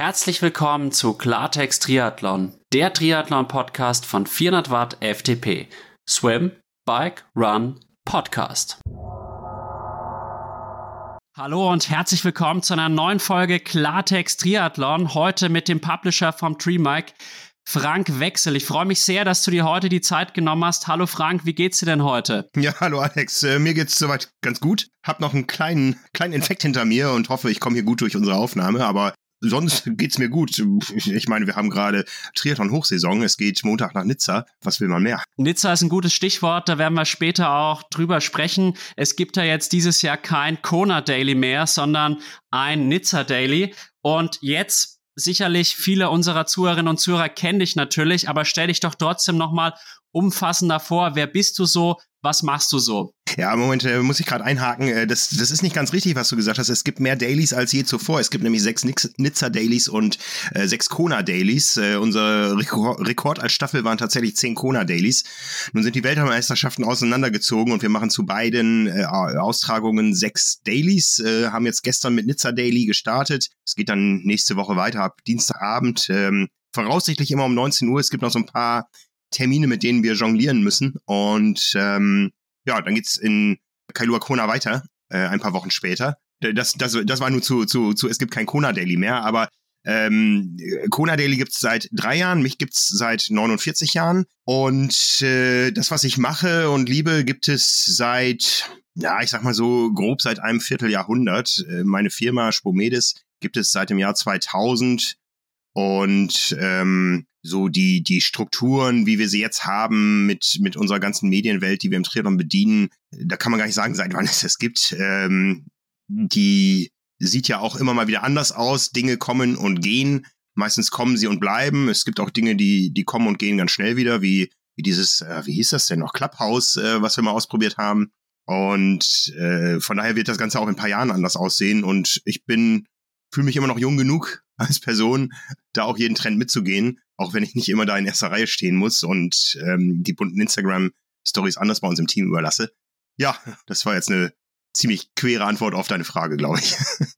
Herzlich willkommen zu Klartext Triathlon, der Triathlon-Podcast von 400 Watt FTP. Swim, Bike, Run, Podcast. Hallo und herzlich willkommen zu einer neuen Folge Klartext Triathlon. Heute mit dem Publisher vom Tree Mike, Frank Wechsel. Ich freue mich sehr, dass du dir heute die Zeit genommen hast. Hallo Frank, wie geht's dir denn heute? Ja, hallo Alex. Äh, mir geht's soweit ganz gut. Hab noch einen kleinen, kleinen Infekt hinter mir und hoffe, ich komme hier gut durch unsere Aufnahme. Aber sonst geht's mir gut. Ich meine, wir haben gerade Triathlon-Hochsaison. Es geht Montag nach Nizza. Was will man mehr? Nizza ist ein gutes Stichwort. Da werden wir später auch drüber sprechen. Es gibt ja jetzt dieses Jahr kein Kona Daily mehr, sondern ein Nizza Daily. Und jetzt sicherlich viele unserer Zuhörerinnen und Zuhörer kennen dich natürlich, aber stell dich doch trotzdem nochmal umfassender vor. Wer bist du so? Was machst du so? Ja, Moment, äh, muss ich gerade einhaken. Äh, das, das ist nicht ganz richtig, was du gesagt hast. Es gibt mehr Dailies als je zuvor. Es gibt nämlich sechs Nizza-Dailies und äh, sechs Kona-Dailies. Äh, unser Rekord, Rekord als Staffel waren tatsächlich zehn Kona-Dailies. Nun sind die Weltmeisterschaften auseinandergezogen und wir machen zu beiden äh, Austragungen sechs Dailies. Äh, haben jetzt gestern mit Nizza-Daily gestartet. Es geht dann nächste Woche weiter ab Dienstagabend. Ähm, voraussichtlich immer um 19 Uhr. Es gibt noch so ein paar Termine, mit denen wir jonglieren müssen. Und ähm, ja, dann geht's in Kailua Kona weiter, äh, ein paar Wochen später. Das, das, das war nur zu, zu, zu, es gibt kein Kona Daily mehr, aber ähm, Kona Daily gibt's seit drei Jahren, mich gibt's seit 49 Jahren. Und äh, das, was ich mache und liebe, gibt es seit, ja, ich sag mal so grob seit einem Vierteljahrhundert. Äh, meine Firma Spomedis gibt es seit dem Jahr 2000 und ähm, so die, die Strukturen, wie wir sie jetzt haben mit, mit unserer ganzen Medienwelt, die wir im Triathlon bedienen, da kann man gar nicht sagen, seit wann es das gibt. Ähm, die sieht ja auch immer mal wieder anders aus. Dinge kommen und gehen. Meistens kommen sie und bleiben. Es gibt auch Dinge, die, die kommen und gehen ganz schnell wieder, wie, wie dieses, äh, wie hieß das denn noch, Clubhouse, äh, was wir mal ausprobiert haben. Und äh, von daher wird das Ganze auch in ein paar Jahren anders aussehen. Und ich bin, fühle mich immer noch jung genug als Person, da auch jeden Trend mitzugehen auch wenn ich nicht immer da in erster Reihe stehen muss und ähm, die bunten Instagram-Stories anders bei uns im Team überlasse. Ja, das war jetzt eine ziemlich quere Antwort auf deine Frage, glaube ich.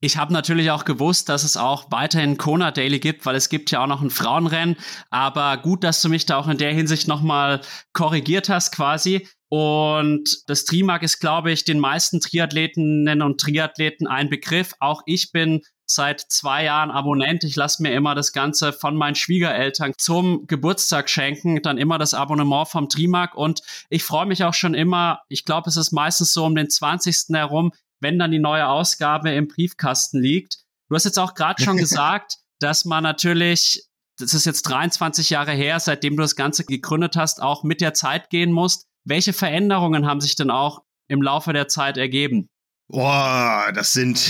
Ich habe natürlich auch gewusst, dass es auch weiterhin Kona Daily gibt, weil es gibt ja auch noch ein Frauenrennen. Aber gut, dass du mich da auch in der Hinsicht nochmal korrigiert hast, quasi. Und das Trimark ist, glaube ich, den meisten Triathletinnen und Triathleten ein Begriff. Auch ich bin seit zwei Jahren Abonnent. Ich lasse mir immer das Ganze von meinen Schwiegereltern zum Geburtstag schenken, dann immer das Abonnement vom Trimark und ich freue mich auch schon immer, ich glaube, es ist meistens so um den 20. herum, wenn dann die neue Ausgabe im Briefkasten liegt. Du hast jetzt auch gerade schon gesagt, dass man natürlich, das ist jetzt 23 Jahre her, seitdem du das Ganze gegründet hast, auch mit der Zeit gehen musst. Welche Veränderungen haben sich denn auch im Laufe der Zeit ergeben? Boah, das sind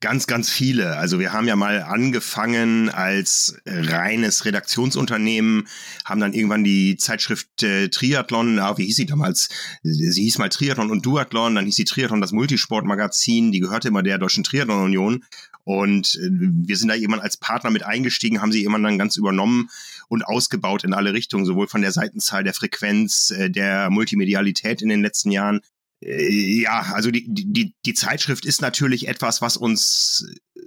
ganz, ganz viele. Also wir haben ja mal angefangen als reines Redaktionsunternehmen, haben dann irgendwann die Zeitschrift äh, Triathlon, ah, wie hieß sie damals? Sie hieß mal Triathlon und Duathlon, dann hieß sie Triathlon das Multisportmagazin, die gehörte immer der Deutschen Triathlon Union. Und äh, wir sind da jemand als Partner mit eingestiegen, haben sie jemand dann ganz übernommen und ausgebaut in alle Richtungen, sowohl von der Seitenzahl, der Frequenz, äh, der Multimedialität in den letzten Jahren, äh, ja, also die, die, die Zeitschrift ist natürlich etwas, was uns äh,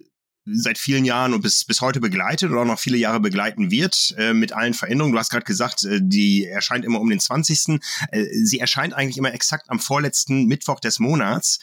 seit vielen Jahren und bis, bis heute begleitet oder auch noch viele Jahre begleiten wird äh, mit allen Veränderungen. Du hast gerade gesagt, äh, die erscheint immer um den 20. Äh, sie erscheint eigentlich immer exakt am vorletzten Mittwoch des Monats.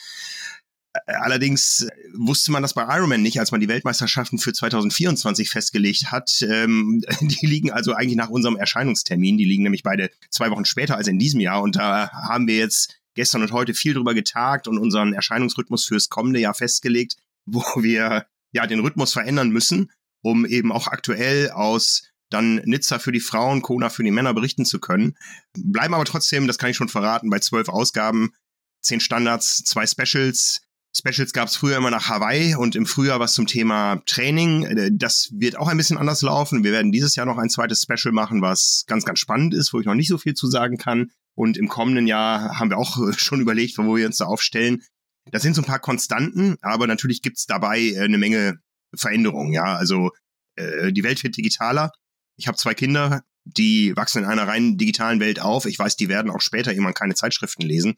Äh, allerdings wusste man das bei Ironman nicht, als man die Weltmeisterschaften für 2024 festgelegt hat. Ähm, die liegen also eigentlich nach unserem Erscheinungstermin. Die liegen nämlich beide zwei Wochen später als in diesem Jahr. Und da haben wir jetzt gestern und heute viel drüber getagt und unseren Erscheinungsrhythmus fürs kommende Jahr festgelegt, wo wir ja den Rhythmus verändern müssen, um eben auch aktuell aus dann Nizza für die Frauen, Kona für die Männer berichten zu können. Bleiben aber trotzdem, das kann ich schon verraten, bei zwölf Ausgaben, zehn Standards, zwei Specials. Specials gab es früher immer nach Hawaii und im Frühjahr was zum Thema Training. Äh, das wird auch ein bisschen anders laufen. Wir werden dieses Jahr noch ein zweites Special machen, was ganz, ganz spannend ist, wo ich noch nicht so viel zu sagen kann. Und im kommenden Jahr haben wir auch schon überlegt, wo wir uns da aufstellen. Das sind so ein paar Konstanten, aber natürlich gibt's dabei äh, eine Menge Veränderungen. Ja, also äh, die Welt wird digitaler. Ich habe zwei Kinder, die wachsen in einer rein digitalen Welt auf. Ich weiß, die werden auch später irgendwann keine Zeitschriften lesen.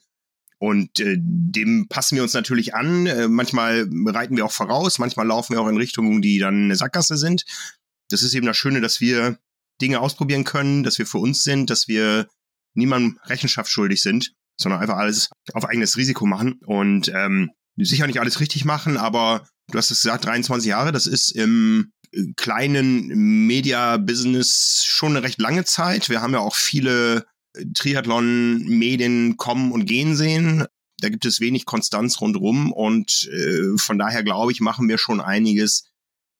Und äh, dem passen wir uns natürlich an. Äh, manchmal reiten wir auch voraus, manchmal laufen wir auch in Richtungen, die dann eine Sackgasse sind. Das ist eben das Schöne, dass wir Dinge ausprobieren können, dass wir für uns sind, dass wir niemandem Rechenschaft schuldig sind, sondern einfach alles auf eigenes Risiko machen und ähm, sicher nicht alles richtig machen, aber du hast es gesagt, 23 Jahre, das ist im kleinen Media-Business schon eine recht lange Zeit. Wir haben ja auch viele Triathlon-Medien kommen und gehen sehen. Da gibt es wenig Konstanz rundherum und äh, von daher glaube ich, machen wir schon einiges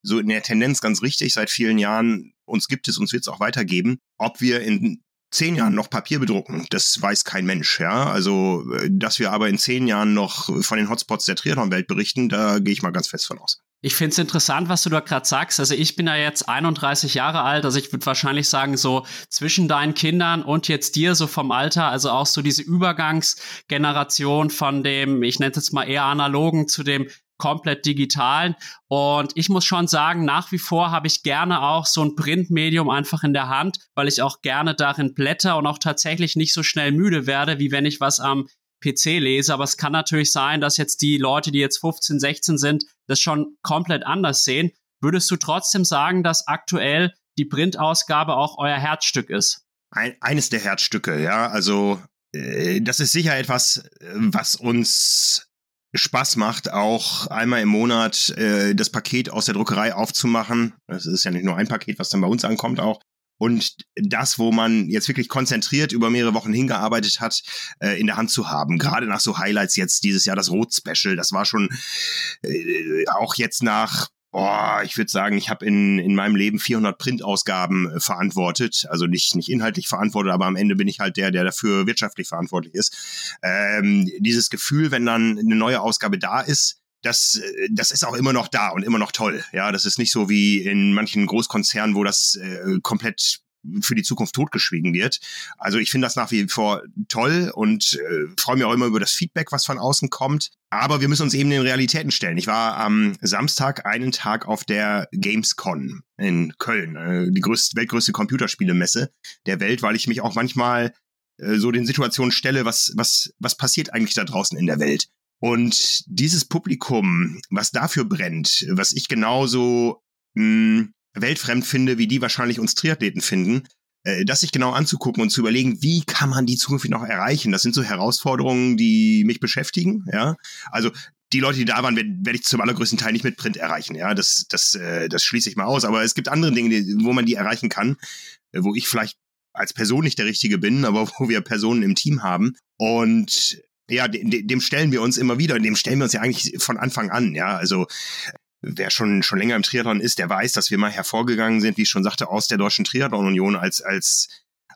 so in der Tendenz ganz richtig seit vielen Jahren. Uns gibt es, uns wird es auch weitergeben. Ob wir in zehn Jahren noch Papier bedrucken, das weiß kein Mensch. Ja, also äh, dass wir aber in zehn Jahren noch von den Hotspots der Triathlon-Welt berichten, da gehe ich mal ganz fest von aus. Ich finde es interessant, was du da gerade sagst. Also ich bin ja jetzt 31 Jahre alt, also ich würde wahrscheinlich sagen, so zwischen deinen Kindern und jetzt dir, so vom Alter, also auch so diese Übergangsgeneration von dem, ich nenne es jetzt mal eher analogen zu dem komplett digitalen. Und ich muss schon sagen, nach wie vor habe ich gerne auch so ein Printmedium einfach in der Hand, weil ich auch gerne darin blätter und auch tatsächlich nicht so schnell müde werde, wie wenn ich was am PC lese. Aber es kann natürlich sein, dass jetzt die Leute, die jetzt 15, 16 sind, das schon komplett anders sehen. Würdest du trotzdem sagen, dass aktuell die Printausgabe auch euer Herzstück ist? Ein, eines der Herzstücke, ja. Also äh, das ist sicher etwas, was uns Spaß macht, auch einmal im Monat äh, das Paket aus der Druckerei aufzumachen. Das ist ja nicht nur ein Paket, was dann bei uns ankommt auch, und das, wo man jetzt wirklich konzentriert über mehrere Wochen hingearbeitet hat, äh, in der Hand zu haben. Gerade nach so Highlights jetzt dieses Jahr das Rot-Special, das war schon äh, auch jetzt nach Boah, ich würde sagen, ich habe in, in meinem Leben 400 Printausgaben äh, verantwortet. Also nicht, nicht inhaltlich verantwortet, aber am Ende bin ich halt der, der dafür wirtschaftlich verantwortlich ist. Ähm, dieses Gefühl, wenn dann eine neue Ausgabe da ist, das, äh, das ist auch immer noch da und immer noch toll. Ja, das ist nicht so wie in manchen Großkonzernen, wo das äh, komplett für die Zukunft totgeschwiegen wird. Also ich finde das nach wie vor toll und äh, freue mich auch immer über das Feedback, was von außen kommt. Aber wir müssen uns eben den Realitäten stellen. Ich war am Samstag einen Tag auf der Gamescon in Köln, äh, die größte, weltgrößte Computerspielemesse der Welt, weil ich mich auch manchmal äh, so den Situationen stelle, was, was, was passiert eigentlich da draußen in der Welt? Und dieses Publikum, was dafür brennt, was ich genauso mh, hm, weltfremd finde, wie die wahrscheinlich uns Triathleten finden, äh, das sich genau anzugucken und zu überlegen, wie kann man die Zukunft noch erreichen? Das sind so Herausforderungen, die mich beschäftigen. Ja, also die Leute, die da waren, werde werd ich zum allergrößten Teil nicht mit Print erreichen. Ja, das, das, äh, das schließe ich mal aus. Aber es gibt andere Dinge, wo man die erreichen kann, äh, wo ich vielleicht als Person nicht der Richtige bin, aber wo wir Personen im Team haben. Und ja, dem, stellen wir uns immer wieder, dem stellen wir uns ja eigentlich von Anfang an, ja, also wer schon schon länger im Triathlon ist, der weiß, dass wir mal hervorgegangen sind, wie ich schon sagte, aus der deutschen Triathlon Union als als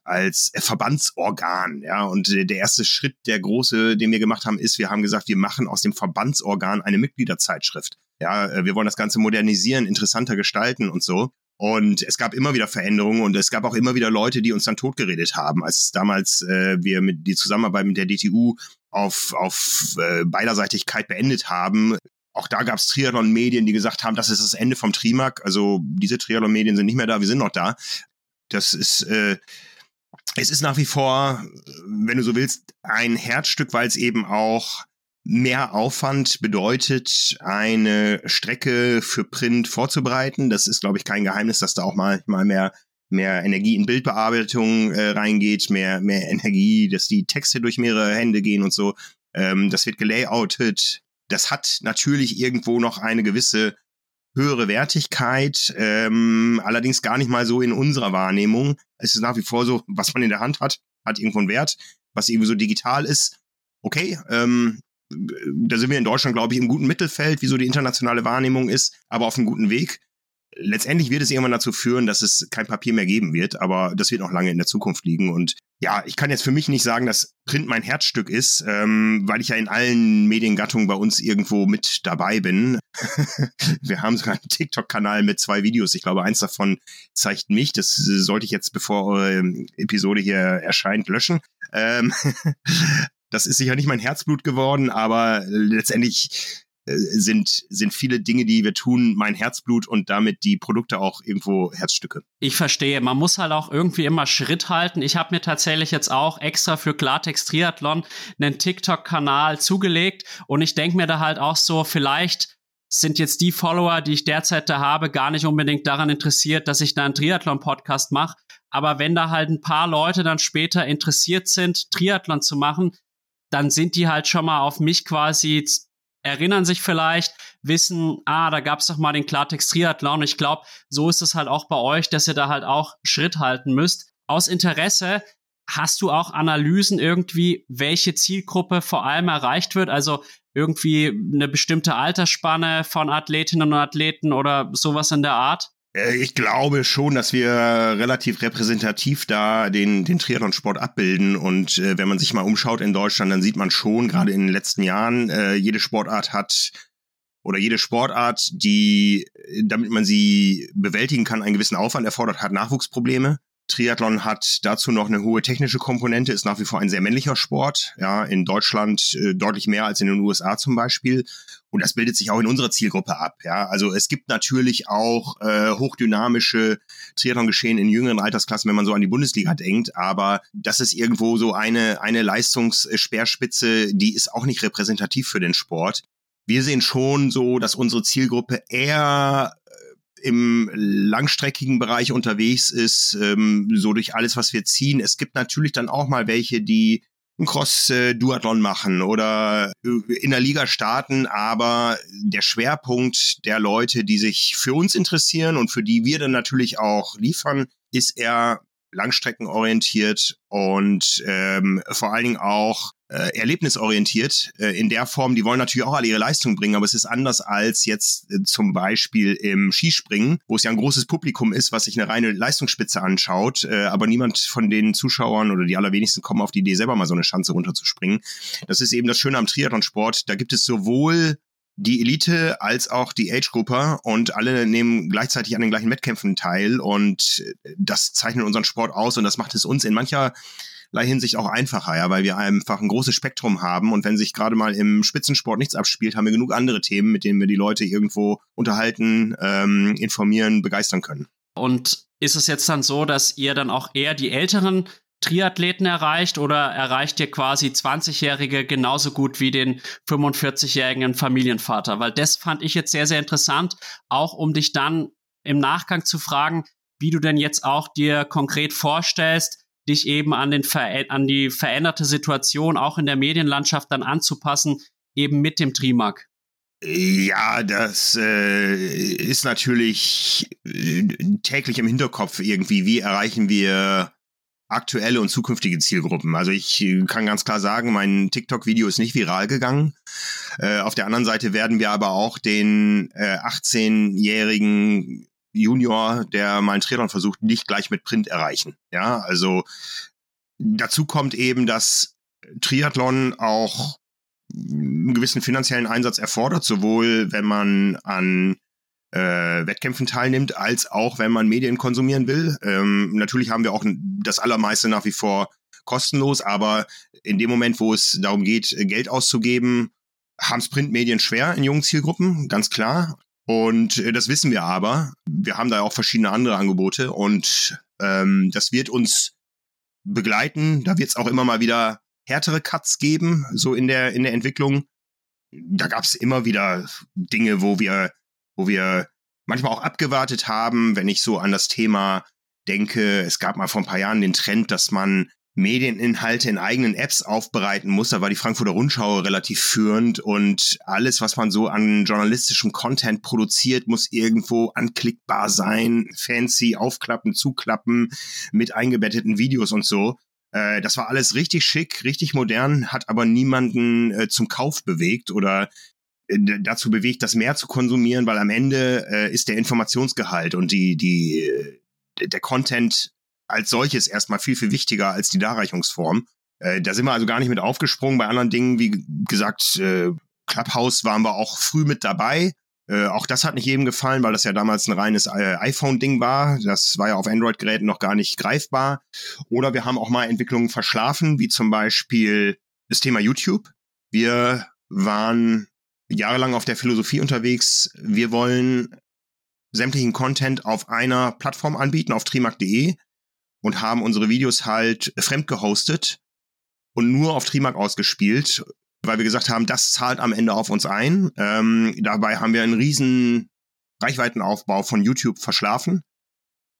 als Verbandsorgan, ja. Und der erste Schritt, der große, den wir gemacht haben, ist, wir haben gesagt, wir machen aus dem Verbandsorgan eine Mitgliederzeitschrift. Ja, wir wollen das Ganze modernisieren, interessanter gestalten und so. Und es gab immer wieder Veränderungen und es gab auch immer wieder Leute, die uns dann totgeredet haben, als damals äh, wir mit die Zusammenarbeit mit der DTU auf, auf äh, Beiderseitigkeit beendet haben. Auch da gab es Triathlon-Medien, die gesagt haben, das ist das Ende vom Trimark. Also diese Triathlon-Medien sind nicht mehr da, wir sind noch da. Das ist, äh, es ist nach wie vor, wenn du so willst, ein Herzstück, weil es eben auch mehr Aufwand bedeutet, eine Strecke für Print vorzubereiten. Das ist, glaube ich, kein Geheimnis, dass da auch mal, mal mehr mehr Energie in Bildbearbeitung äh, reingeht, mehr, mehr Energie, dass die Texte durch mehrere Hände gehen und so. Ähm, das wird gelayoutet. Das hat natürlich irgendwo noch eine gewisse höhere Wertigkeit, ähm, allerdings gar nicht mal so in unserer Wahrnehmung. Es ist nach wie vor so, was man in der Hand hat, hat irgendwo einen Wert. Was irgendwie so digital ist, okay, ähm, da sind wir in Deutschland, glaube ich, im guten Mittelfeld, wie so die internationale Wahrnehmung ist, aber auf einem guten Weg. Letztendlich wird es irgendwann dazu führen, dass es kein Papier mehr geben wird, aber das wird noch lange in der Zukunft liegen. Und ja, ich kann jetzt für mich nicht sagen, dass Print mein Herzstück ist, ähm, weil ich ja in allen Mediengattungen bei uns irgendwo mit dabei bin. wir haben sogar einen TikTok-Kanal mit zwei Videos. Ich glaube, eins davon zeigt mich. Das sollte ich jetzt, bevor eure Episode hier erscheint, löschen. Ähm das ist sicher nicht mein Herzblut geworden, aber letztendlich sind, sind viele Dinge, die wir tun, mein Herzblut und damit die Produkte auch irgendwo Herzstücke. Ich verstehe. Man muss halt auch irgendwie immer Schritt halten. Ich habe mir tatsächlich jetzt auch extra für Klartext Triathlon einen TikTok-Kanal zugelegt und ich denke mir da halt auch so, vielleicht sind jetzt die Follower, die ich derzeit da habe, gar nicht unbedingt daran interessiert, dass ich da einen Triathlon-Podcast mache. Aber wenn da halt ein paar Leute dann später interessiert sind, Triathlon zu machen, dann sind die halt schon mal auf mich quasi, erinnern sich vielleicht, wissen, ah, da gab's doch mal den Klartext Triathlon. Ich glaube, so ist es halt auch bei euch, dass ihr da halt auch Schritt halten müsst. Aus Interesse hast du auch Analysen irgendwie, welche Zielgruppe vor allem erreicht wird? Also irgendwie eine bestimmte Altersspanne von Athletinnen und Athleten oder sowas in der Art? Äh, ich glaube schon, dass wir relativ repräsentativ da den, den Triathlon-Sport abbilden. Und äh, wenn man sich mal umschaut in Deutschland, dann sieht man schon, gerade in den letzten Jahren, äh, jede Sportart hat oder jede Sportart, die, damit man sie bewältigen kann, einen gewissen Aufwand erfordert, hat Nachwuchsprobleme. Triathlon hat dazu noch eine hohe technische Komponente, ist nach wie vor ein sehr männlicher Sport. Ja, in Deutschland äh, deutlich mehr als in den USA zum Beispiel. Und das bildet sich auch in unserer Zielgruppe ab. Ja, also es gibt natürlich auch äh, hochdynamische Triathlon-Geschehen in jüngeren Altersklassen, wenn man so an die Bundesliga denkt. Aber das ist irgendwo so eine, eine Leistungsspeerspitze, die ist auch nicht repräsentativ für den Sport. Wir sehen schon so, dass unsere Zielgruppe eher im langstreckigen Bereich unterwegs ist, ähm, so durch alles, was wir ziehen. Es gibt natürlich dann auch mal welche, die ein Cross-Duathlon machen oder äh, in der Liga starten, aber der Schwerpunkt der Leute, die sich für uns interessieren und für die wir dann natürlich auch liefern, ist eher langstreckenorientiert und ähm, vor allen Dingen auch äh, erlebnisorientiert äh, in der Form. Die wollen natürlich auch alle ihre Leistung bringen, aber es ist anders als jetzt äh, zum Beispiel im Skispringen, wo es ja ein großes Publikum ist, was sich eine reine Leistungsspitze anschaut, äh, aber niemand von den Zuschauern oder die allerwenigsten kommen auf die Idee, selber mal so eine Schanze runterzuspringen. Das ist eben das Schöne am Triathlonsport. Da gibt es sowohl die Elite als auch die Age-Grupper und alle nehmen gleichzeitig an den gleichen Wettkämpfen teil und das zeichnet unseren Sport aus und das macht es uns in mancher Hinsicht auch einfacher, ja, weil wir einfach ein großes Spektrum haben und wenn sich gerade mal im Spitzensport nichts abspielt, haben wir genug andere Themen, mit denen wir die Leute irgendwo unterhalten, ähm, informieren, begeistern können. Und ist es jetzt dann so, dass ihr dann auch eher die älteren Triathleten erreicht oder erreicht ihr quasi 20-Jährige genauso gut wie den 45-jährigen Familienvater? Weil das fand ich jetzt sehr, sehr interessant, auch um dich dann im Nachgang zu fragen, wie du denn jetzt auch dir konkret vorstellst, dich eben an, den an die veränderte Situation auch in der Medienlandschaft dann anzupassen, eben mit dem Trimark. Ja, das äh, ist natürlich äh, täglich im Hinterkopf irgendwie. Wie erreichen wir aktuelle und zukünftige Zielgruppen. Also ich kann ganz klar sagen, mein TikTok-Video ist nicht viral gegangen. Äh, auf der anderen Seite werden wir aber auch den äh, 18-jährigen Junior, der mal einen Triathlon versucht, nicht gleich mit Print erreichen. Ja, also dazu kommt eben, dass Triathlon auch einen gewissen finanziellen Einsatz erfordert, sowohl wenn man an äh, Wettkämpfen teilnimmt, als auch wenn man Medien konsumieren will. Ähm, natürlich haben wir auch das allermeiste nach wie vor kostenlos, aber in dem Moment, wo es darum geht, Geld auszugeben, haben es Printmedien schwer in jungen Zielgruppen, ganz klar. Und äh, das wissen wir aber. Wir haben da auch verschiedene andere Angebote und ähm, das wird uns begleiten. Da wird es auch immer mal wieder härtere Cuts geben, so in der, in der Entwicklung. Da gab es immer wieder Dinge, wo wir wo wir manchmal auch abgewartet haben, wenn ich so an das Thema denke. Es gab mal vor ein paar Jahren den Trend, dass man Medieninhalte in eigenen Apps aufbereiten muss. Da war die Frankfurter Rundschau relativ führend und alles, was man so an journalistischem Content produziert, muss irgendwo anklickbar sein, fancy, aufklappen, zuklappen, mit eingebetteten Videos und so. Äh, das war alles richtig schick, richtig modern, hat aber niemanden äh, zum Kauf bewegt oder äh, dazu bewegt, das mehr zu konsumieren, weil am Ende ist der Informationsgehalt und die, die, der Content als solches erstmal viel, viel wichtiger als die Darreichungsform. Äh, da sind wir also gar nicht mit aufgesprungen. Bei anderen Dingen, wie gesagt, äh, Clubhouse waren wir auch früh mit dabei. Äh, auch das hat nicht jedem gefallen, weil das ja damals ein reines äh, iPhone-Ding war. Das war ja auf Android-Geräten noch gar nicht greifbar. Oder wir haben auch mal Entwicklungen verschlafen, wie zum Beispiel das Thema YouTube. Wir waren jahrelang auf der Philosophie unterwegs, wir wollen sämtlichen Content auf einer Plattform anbieten, auf trimark.de und haben unsere Videos halt fremd gehostet und nur auf Trimark ausgespielt, weil wir gesagt haben, das zahlt am Ende auf uns ein. Ähm, dabei haben wir einen riesen Reichweitenaufbau von YouTube verschlafen.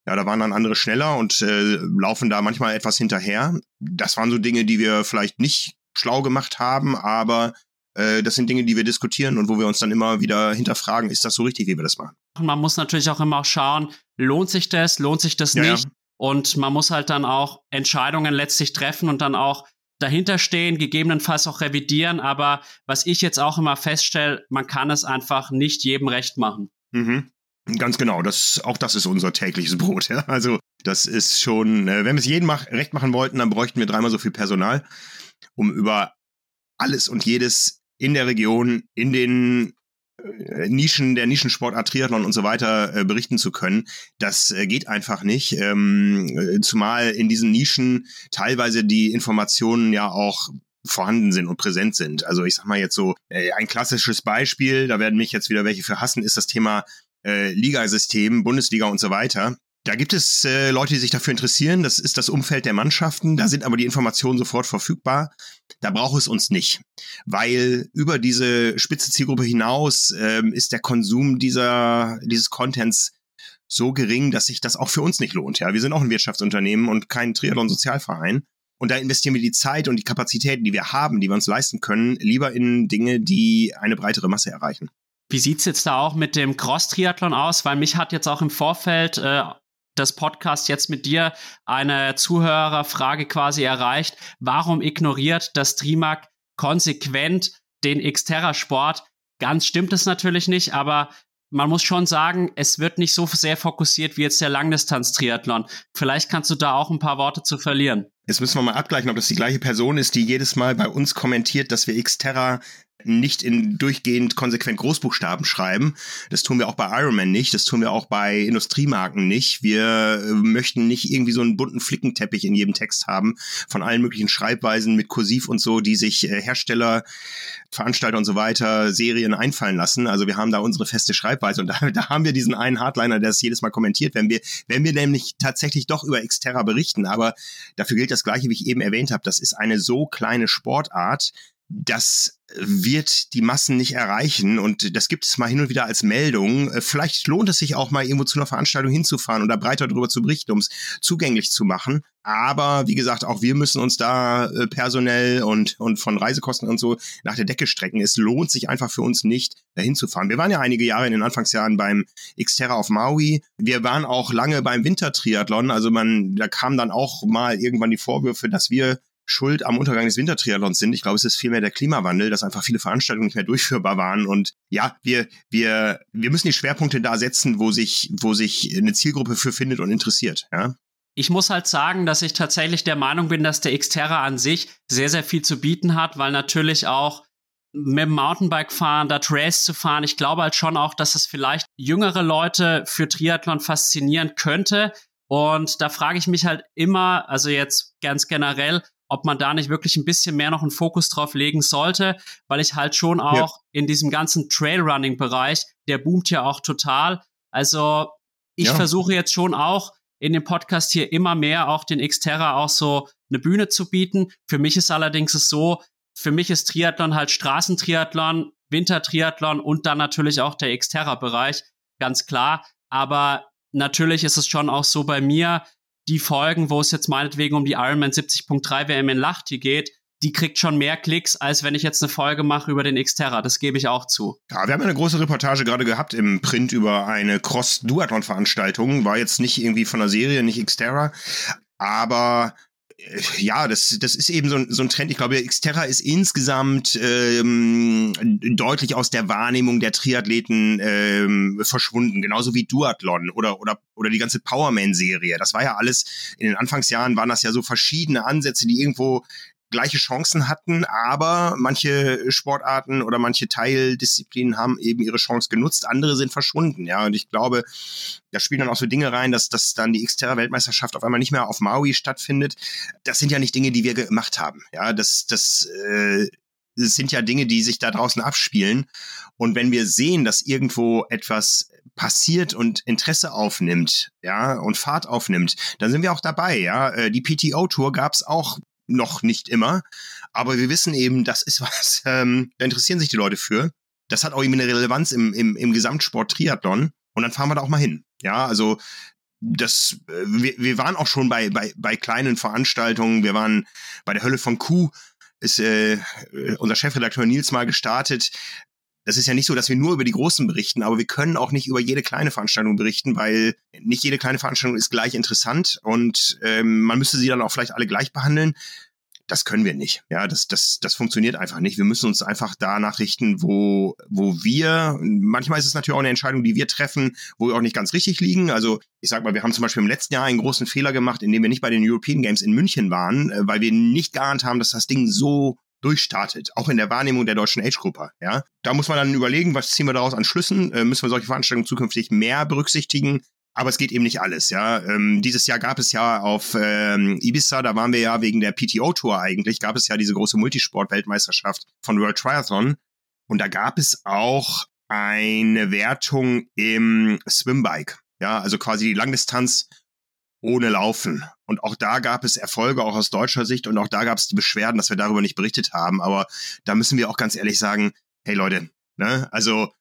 Ja, da waren dann andere schneller und äh, laufen da manchmal etwas hinterher. Das waren so Dinge, die wir vielleicht nicht schlau gemacht haben, aber äh, das sind Dinge, die wir diskutieren und wo wir uns dann immer wieder hinterfragen, ist das so richtig, wie wir das machen? Man muss natürlich auch immer schauen, lohnt sich das, lohnt sich das ja, nicht? Ja. Und man muss halt dann auch Entscheidungen letztlich treffen und dann auch dahinter stehen, gegebenenfalls auch revidieren. Aber was ich jetzt auch immer feststelle, man kann es einfach nicht jedem recht machen. Mhm. Ganz genau, das, auch das ist unser tägliches Brot. Ja? Also das ist schon, äh, wenn wir es jedem mach, recht machen wollten, dann bräuchten wir dreimal so viel Personal, um über alles und jedes in der Region, in den Nischen, der Nischensportart Triathlon und so weiter äh, berichten zu können. Das äh, geht einfach nicht. Ähm, äh, zumal in diesen Nischen teilweise die Informationen ja auch vorhanden sind und präsent sind. Also ich sag mal jetzt so, äh, ein klassisches Beispiel, da werden mich jetzt wieder welche für hassen, ist das Thema äh, Ligasystem, Bundesliga und so weiter. Da gibt es äh, Leute, die sich dafür interessieren. Das ist das Umfeld der Mannschaften. Da sind aber die Informationen sofort verfügbar. Da braucht es uns nicht, weil über diese spitze Zielgruppe hinaus ähm, ist der Konsum dieser dieses Contents so gering, dass sich das auch für uns nicht lohnt. Ja, wir sind auch ein Wirtschaftsunternehmen und kein Triathlon-Sozialverein. Und da investieren wir die Zeit und die Kapazitäten, die wir haben, die wir uns leisten können, lieber in Dinge, die eine breitere Masse erreichen. Wie sieht's jetzt da auch mit dem Cross-Triathlon aus? Weil mich hat jetzt auch im Vorfeld äh, des Podcasts jetzt mit dir eine Zuhörerfrage quasi erreicht. Warum ignoriert das Trimark konsequent den Xterra-Sport? Ganz stimmt es natürlich nicht, aber man muss schon sagen, es wird nicht so sehr fokussiert wie jetzt der Langdistanz-Triathlon. Vielleicht kannst du da auch ein paar Worte zu verlieren. Jetzt müssen wir mal abgleichen, ob das die gleiche Person ist, die jedes Mal bei uns kommentiert, dass wir Xterra nicht in durchgehend konsequent Großbuchstaben schreiben. Das tun wir auch bei Ironman nicht, das tun wir auch bei Industriemarken nicht. Wir äh, möchten nicht irgendwie so einen bunten Flickenteppich in jedem Text haben von allen möglichen Schreibweisen mit Kursiv und so, die sich äh, Hersteller, Veranstalter und so weiter Serien einfallen lassen. Also wir haben da unsere feste Schreibweise und da, da haben wir diesen einen Hardliner, der es jedes Mal kommentiert, wenn wir, wenn wir nämlich tatsächlich doch über Xterra berichten. Aber dafür gilt das Gleiche, wie ich eben erwähnt habe. Das ist eine so kleine Sportart, das wird die Massen nicht erreichen und das gibt es mal hin und wieder als Meldung. Äh, vielleicht lohnt es sich auch mal irgendwo zu einer Veranstaltung hinzufahren da breiter darüber zu berichten, um es zugänglich zu machen. Aber wie gesagt, auch wir müssen uns da äh, personell und, und von Reisekosten und so nach der Decke strecken. Es lohnt sich einfach für uns nicht, da hinzufahren. Wir waren ja einige Jahre in den Anfangsjahren beim Xterra auf Maui. Wir waren auch lange beim Wintertriathlon. Also man, da kamen dann auch mal irgendwann die Vorwürfe, dass wir schuld am Untergang des Wintertriathlons sind. Ich glaube, es ist vielmehr der Klimawandel, dass einfach viele Veranstaltungen nicht mehr durchführbar waren. Und ja, wir, wir, wir müssen die Schwerpunkte da setzen, wo sich, wo sich eine Zielgruppe für findet und interessiert. Ja. Ich muss halt sagen, dass ich tatsächlich der Meinung bin, dass der Xterra an sich sehr, sehr viel zu bieten hat, weil natürlich auch mit dem Mountainbike fahren, da Trails zu fahren. Ich glaube halt schon auch, dass es vielleicht jüngere Leute für Triathlon faszinieren könnte. Und da frage ich mich halt immer, also jetzt ganz generell, ob man da nicht wirklich ein bisschen mehr noch einen Fokus drauf legen sollte, weil ich halt schon auch ja. in diesem ganzen Trailrunning-Bereich, der boomt ja auch total. Also ich ja. versuche jetzt schon auch in dem Podcast hier immer mehr auch den Xterra auch so eine Bühne zu bieten. Für mich ist allerdings es so, für mich ist Triathlon halt Straßentriathlon, Wintertriathlon und dann natürlich auch der Xterra-Bereich, ganz klar. Aber natürlich ist es schon auch so bei mir, die Folgen, wo es jetzt meinetwegen um die Ironman 70.3 WM in Lahti geht, die kriegt schon mehr Klicks, als wenn ich jetzt eine Folge mache über den Xterra. Das gebe ich auch zu. Ja, wir haben eine große Reportage gerade gehabt im Print über eine Cross-Duathlon-Veranstaltung. War jetzt nicht irgendwie von der Serie, nicht Xterra. Aber ja, das, das ist eben so ein, so ein Trend. Ich glaube, Xterra ist insgesamt ähm, deutlich aus der Wahrnehmung der Triathleten ähm, verschwunden, genauso wie Duathlon oder, oder, oder die ganze Powerman-Serie. Das war ja alles, in den Anfangsjahren waren das ja so verschiedene Ansätze, die irgendwo gleiche Chancen hatten, aber manche Sportarten oder manche Teildisziplinen haben eben ihre Chance genutzt, andere sind verschwunden, ja, und ich glaube, da spielen dann auch so Dinge rein, dass, dass dann die Xterra-Weltmeisterschaft auf einmal nicht mehr auf Maui stattfindet. Das sind ja nicht Dinge, die wir gemacht haben, ja, das, das, äh, es sind ja Dinge, die sich da draußen abspielen. Und wenn wir sehen, dass irgendwo etwas passiert und Interesse aufnimmt, ja, und Fahrt aufnimmt, dann sind wir auch dabei, ja. Äh, die PTO-Tour gab's auch noch nicht immer, aber wir wissen eben, das ist was, ähm, da interessieren sich die Leute für. Das hat auch irgendwie eine Relevanz im, im, im Gesamtsport Triathlon. Und dann fahren wir da auch mal hin. Ja, also das, äh, wir, wir waren auch schon bei, bei, bei kleinen Veranstaltungen. Wir waren bei der Hölle von Kuh, ist äh, unser Chefredakteur Nils mal gestartet. Das ist ja nicht so, dass wir nur über die großen berichten, aber wir können auch nicht über jede kleine Veranstaltung berichten, weil nicht jede kleine Veranstaltung ist gleich interessant und ähm, man müsste sie dann auch vielleicht alle gleich behandeln das können wir nicht. Ja, das, das, das funktioniert einfach nicht. Wir müssen uns einfach danach richten, wo, wo wir, manchmal ist es natürlich auch eine Entscheidung, die wir treffen, wo wir auch nicht ganz richtig liegen. Also ich sag mal, wir haben zum Beispiel im letzten Jahr einen großen Fehler gemacht, indem wir nicht bei den European Games in München waren, äh, weil wir nicht geahnt haben, dass das Ding so durchstartet, auch in der Wahrnehmung der deutschen Age-Gruppe. Ja, da muss man dann überlegen, was ziehen wir daraus an Schlüssen? Äh, müssen wir solche Veranstaltungen zukünftig mehr berücksichtigen? aber es geht eben nicht alles, ja. Ähm, dieses Jahr gab es ja auf ähm, Ibiza, da waren wir ja wegen der PTO-Tour eigentlich, gab es ja diese große Multisport-Weltmeisterschaft von World Triathlon. Und da gab es auch eine Wertung im Swimbike. Ja, also quasi die Langdistanz ohne Laufen. Und auch da gab es Erfolge, auch aus deutscher Sicht. Und auch da gab es die Beschwerden, dass wir darüber nicht berichtet haben. Aber da müssen wir auch ganz ehrlich sagen, hey Leute, ne, also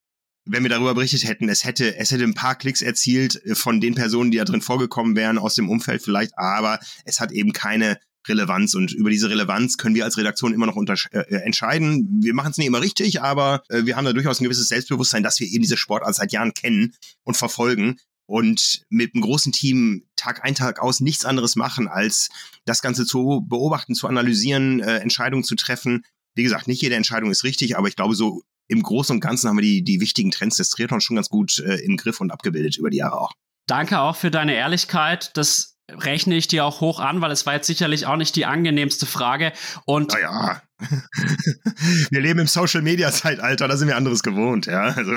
wenn wir darüber berichtet hätten, es hätte, es hätte ein paar Klicks erzielt äh, von den Personen, die da drin vorgekommen wären, aus dem Umfeld vielleicht, aber es hat eben keine Relevanz und über diese Relevanz können wir als Redaktion immer noch äh, äh, entscheiden. Wir machen es nicht immer richtig, aber äh, wir haben da durchaus ein gewisses Selbstbewusstsein, dass wir eben diese Sportart seit Jahren kennen und verfolgen und mit einem großen Team Tag ein, Tag aus nichts anderes machen, als das Ganze zu beobachten, zu analysieren, äh, Entscheidungen zu treffen. Wie gesagt, nicht jede Entscheidung ist richtig, aber ich glaube, so im Großen und Ganzen haben wir die, die wichtigen Trends des Triathlons schon ganz gut äh, im Griff und abgebildet über die Jahre auch. Danke auch für deine Ehrlichkeit. Das rechne ich dir auch hoch an, weil es war jetzt sicherlich auch nicht die angenehmste Frage. Und naja, wir leben im Social Media Zeitalter, da sind wir anderes gewohnt, ja. Also.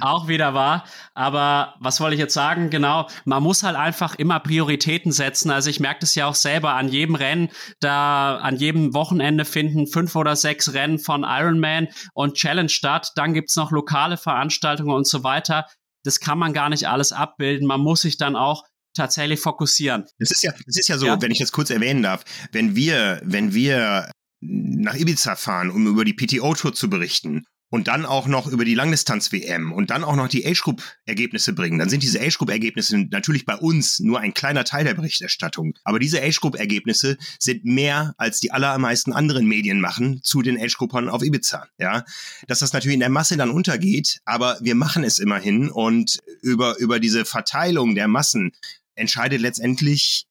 auch wieder wahr. Aber was wollte ich jetzt sagen? Genau, man muss halt einfach immer Prioritäten setzen. Also ich merke das ja auch selber an jedem Rennen, da an jedem Wochenende finden fünf oder sechs Rennen von Ironman und Challenge statt. Dann gibt's noch lokale Veranstaltungen und so weiter das kann man gar nicht alles abbilden. Man muss sich dann auch tatsächlich fokussieren. Das ist ja, das ist ja so, ja. wenn ich das kurz erwähnen darf, wenn wir, wenn wir nach Ibiza fahren, um über die PTO-Tour zu berichten und dann auch noch über die Langdistanz-WM und dann auch noch die Age-Group-Ergebnisse bringen, dann sind diese Age-Group-Ergebnisse natürlich bei uns nur ein kleiner Teil der Berichterstattung. Aber diese Age-Group-Ergebnisse sind mehr, als die allermeisten anderen Medien machen zu den Age-Groupern auf Ibiza. Ja, dass das natürlich in der Masse dann untergeht, aber wir machen es immerhin und über, über diese Verteilung der Massen entscheidet letztendlich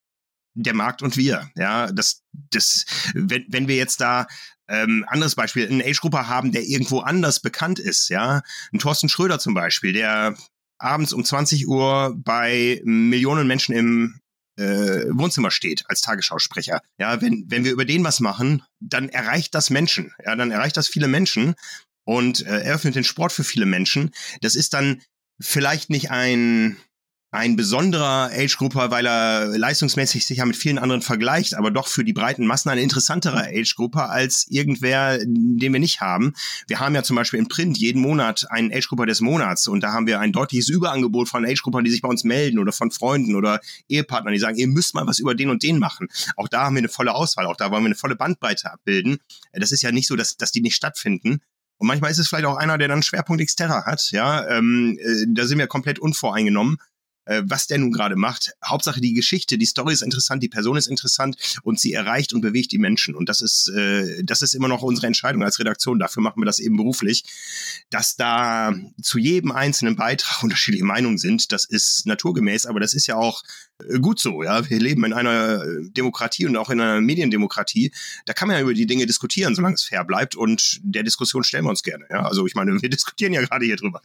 der Markt und wir. Ja, das, das, wenn, wenn wir jetzt da ähm, anderes Beispiel, einen Age-Grupper haben, der irgendwo anders bekannt ist, ja. Ein Thorsten Schröder zum Beispiel, der abends um 20 Uhr bei Millionen Menschen im äh, Wohnzimmer steht als Tagesschausprecher. Ja, wenn, wenn wir über den was machen, dann erreicht das Menschen. Ja, dann erreicht das viele Menschen und äh, eröffnet den Sport für viele Menschen. Das ist dann vielleicht nicht ein ein besonderer Age-Grupper, weil er leistungsmäßig sich ja mit vielen anderen vergleicht, aber doch für die breiten Massen eine interessantere Age-Grupper als irgendwer, den wir nicht haben. Wir haben ja zum Beispiel im Print jeden Monat einen Age-Grupper des Monats und da haben wir ein deutliches Überangebot von Age-Gruppern, die sich bei uns melden oder von Freunden oder Ehepartnern, die sagen, ihr müsst mal was über den und den machen. Auch da haben wir eine volle Auswahl, auch da wollen wir eine volle Bandbreite abbilden. Das ist ja nicht so, dass, dass die nicht stattfinden. Und manchmal ist es vielleicht auch einer, der dann Schwerpunkt Xterra hat. Ja, ähm, äh, da sind wir komplett unvoreingenommen äh, was der nun gerade macht. Hauptsache die Geschichte, die Story ist interessant, die Person ist interessant und sie erreicht und bewegt die Menschen. Und das ist, äh, das ist immer noch unsere Entscheidung als Redaktion. Dafür machen wir das eben beruflich. Dass da zu jedem einzelnen Beitrag unterschiedliche Meinungen sind, das ist naturgemäß, aber das ist ja auch äh, gut so. Ja, wir leben in einer Demokratie und auch in einer Mediendemokratie. Da kann man ja über die Dinge diskutieren, solange es fair bleibt. Und der Diskussion stellen wir uns gerne. Ja, also ich meine, wir diskutieren ja gerade hier drüber.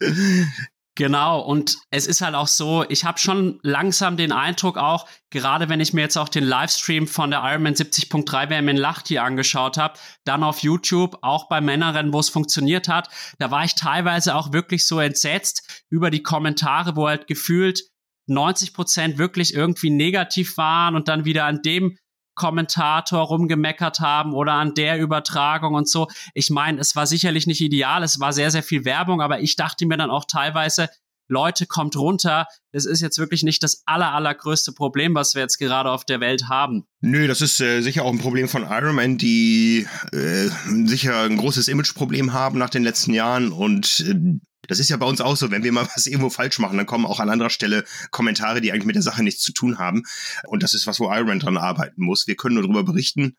Genau, und es ist halt auch so, ich habe schon langsam den Eindruck auch, gerade wenn ich mir jetzt auch den Livestream von der Ironman 70.3 WM in Lahti angeschaut habe, dann auf YouTube, auch bei Männerrennen, wo es funktioniert hat, da war ich teilweise auch wirklich so entsetzt über die Kommentare, wo halt gefühlt 90 Prozent wirklich irgendwie negativ waren und dann wieder an dem Kommentator rumgemeckert haben oder an der Übertragung und so. Ich meine, es war sicherlich nicht ideal, es war sehr, sehr viel Werbung, aber ich dachte mir dann auch teilweise, Leute, kommt runter. Das ist jetzt wirklich nicht das aller, allergrößte Problem, was wir jetzt gerade auf der Welt haben. Nö, das ist äh, sicher auch ein Problem von Iron Man, die äh, sicher ein großes Imageproblem haben nach den letzten Jahren und äh, das ist ja bei uns auch so, wenn wir mal was irgendwo falsch machen, dann kommen auch an anderer Stelle Kommentare, die eigentlich mit der Sache nichts zu tun haben. Und das ist was, wo Iron Man dran arbeiten muss. Wir können nur darüber berichten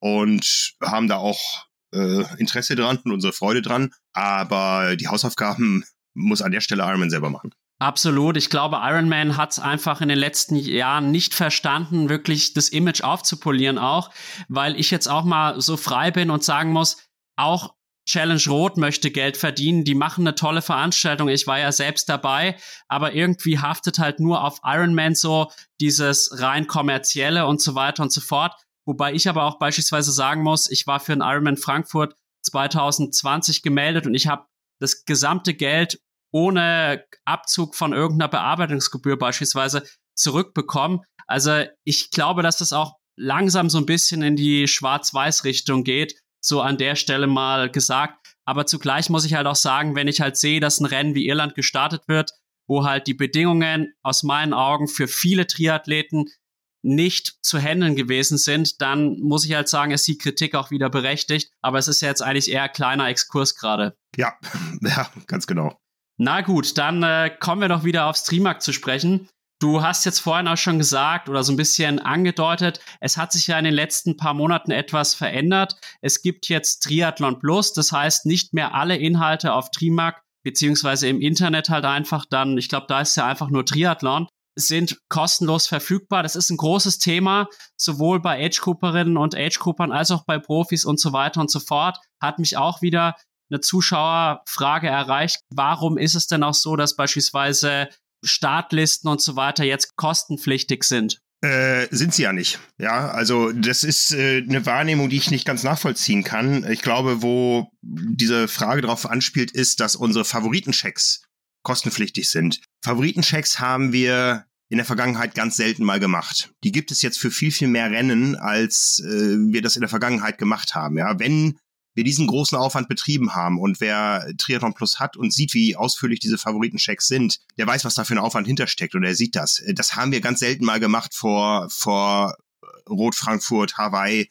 und haben da auch äh, Interesse dran und unsere Freude dran. Aber die Hausaufgaben muss an der Stelle Iron Man selber machen. Absolut. Ich glaube, Iron Man hat es einfach in den letzten Jahren nicht verstanden, wirklich das Image aufzupolieren auch, weil ich jetzt auch mal so frei bin und sagen muss, auch Challenge Rot möchte Geld verdienen. Die machen eine tolle Veranstaltung. Ich war ja selbst dabei, aber irgendwie haftet halt nur auf Iron Man so dieses rein kommerzielle und so weiter und so fort. Wobei ich aber auch beispielsweise sagen muss, ich war für den Ironman Frankfurt 2020 gemeldet und ich habe das gesamte Geld ohne Abzug von irgendeiner Bearbeitungsgebühr beispielsweise zurückbekommen. Also ich glaube, dass das auch langsam so ein bisschen in die Schwarz-Weiß-Richtung geht, so an der Stelle mal gesagt. Aber zugleich muss ich halt auch sagen, wenn ich halt sehe, dass ein Rennen wie Irland gestartet wird, wo halt die Bedingungen aus meinen Augen für viele Triathleten nicht zu handeln gewesen sind, dann muss ich halt sagen, ist die Kritik auch wieder berechtigt. Aber es ist ja jetzt eigentlich eher ein kleiner Exkurs gerade. Ja, ja, ganz genau. Na gut, dann äh, kommen wir doch wieder auf Streamark zu sprechen. Du hast jetzt vorhin auch schon gesagt oder so ein bisschen angedeutet, es hat sich ja in den letzten paar Monaten etwas verändert. Es gibt jetzt Triathlon Plus, das heißt nicht mehr alle Inhalte auf Trimark beziehungsweise im Internet halt einfach dann, ich glaube, da ist ja einfach nur Triathlon, sind kostenlos verfügbar. Das ist ein großes Thema, sowohl bei Age-Grouperinnen und Age-Groupern als auch bei Profis und so weiter und so fort. Hat mich auch wieder eine Zuschauerfrage erreicht. Warum ist es denn auch so, dass beispielsweise Startlisten und so weiter jetzt kostenpflichtig sind? Äh, sind sie ja nicht. Ja, also das ist äh, eine Wahrnehmung, die ich nicht ganz nachvollziehen kann. Ich glaube, wo diese Frage darauf anspielt, ist, dass unsere Favoritenchecks kostenpflichtig sind. Favoritenchecks haben wir in der Vergangenheit ganz selten mal gemacht. Die gibt es jetzt für viel, viel mehr Rennen, als äh, wir das in der Vergangenheit gemacht haben. Ja, wenn wir diesen großen Aufwand betrieben haben und wer Triathlon Plus hat und sieht, wie ausführlich diese Favoritenchecks sind, der weiß, was da für ein Aufwand hintersteckt und er sieht das. Das haben wir ganz selten mal gemacht vor, vor Rot Frankfurt, Hawaii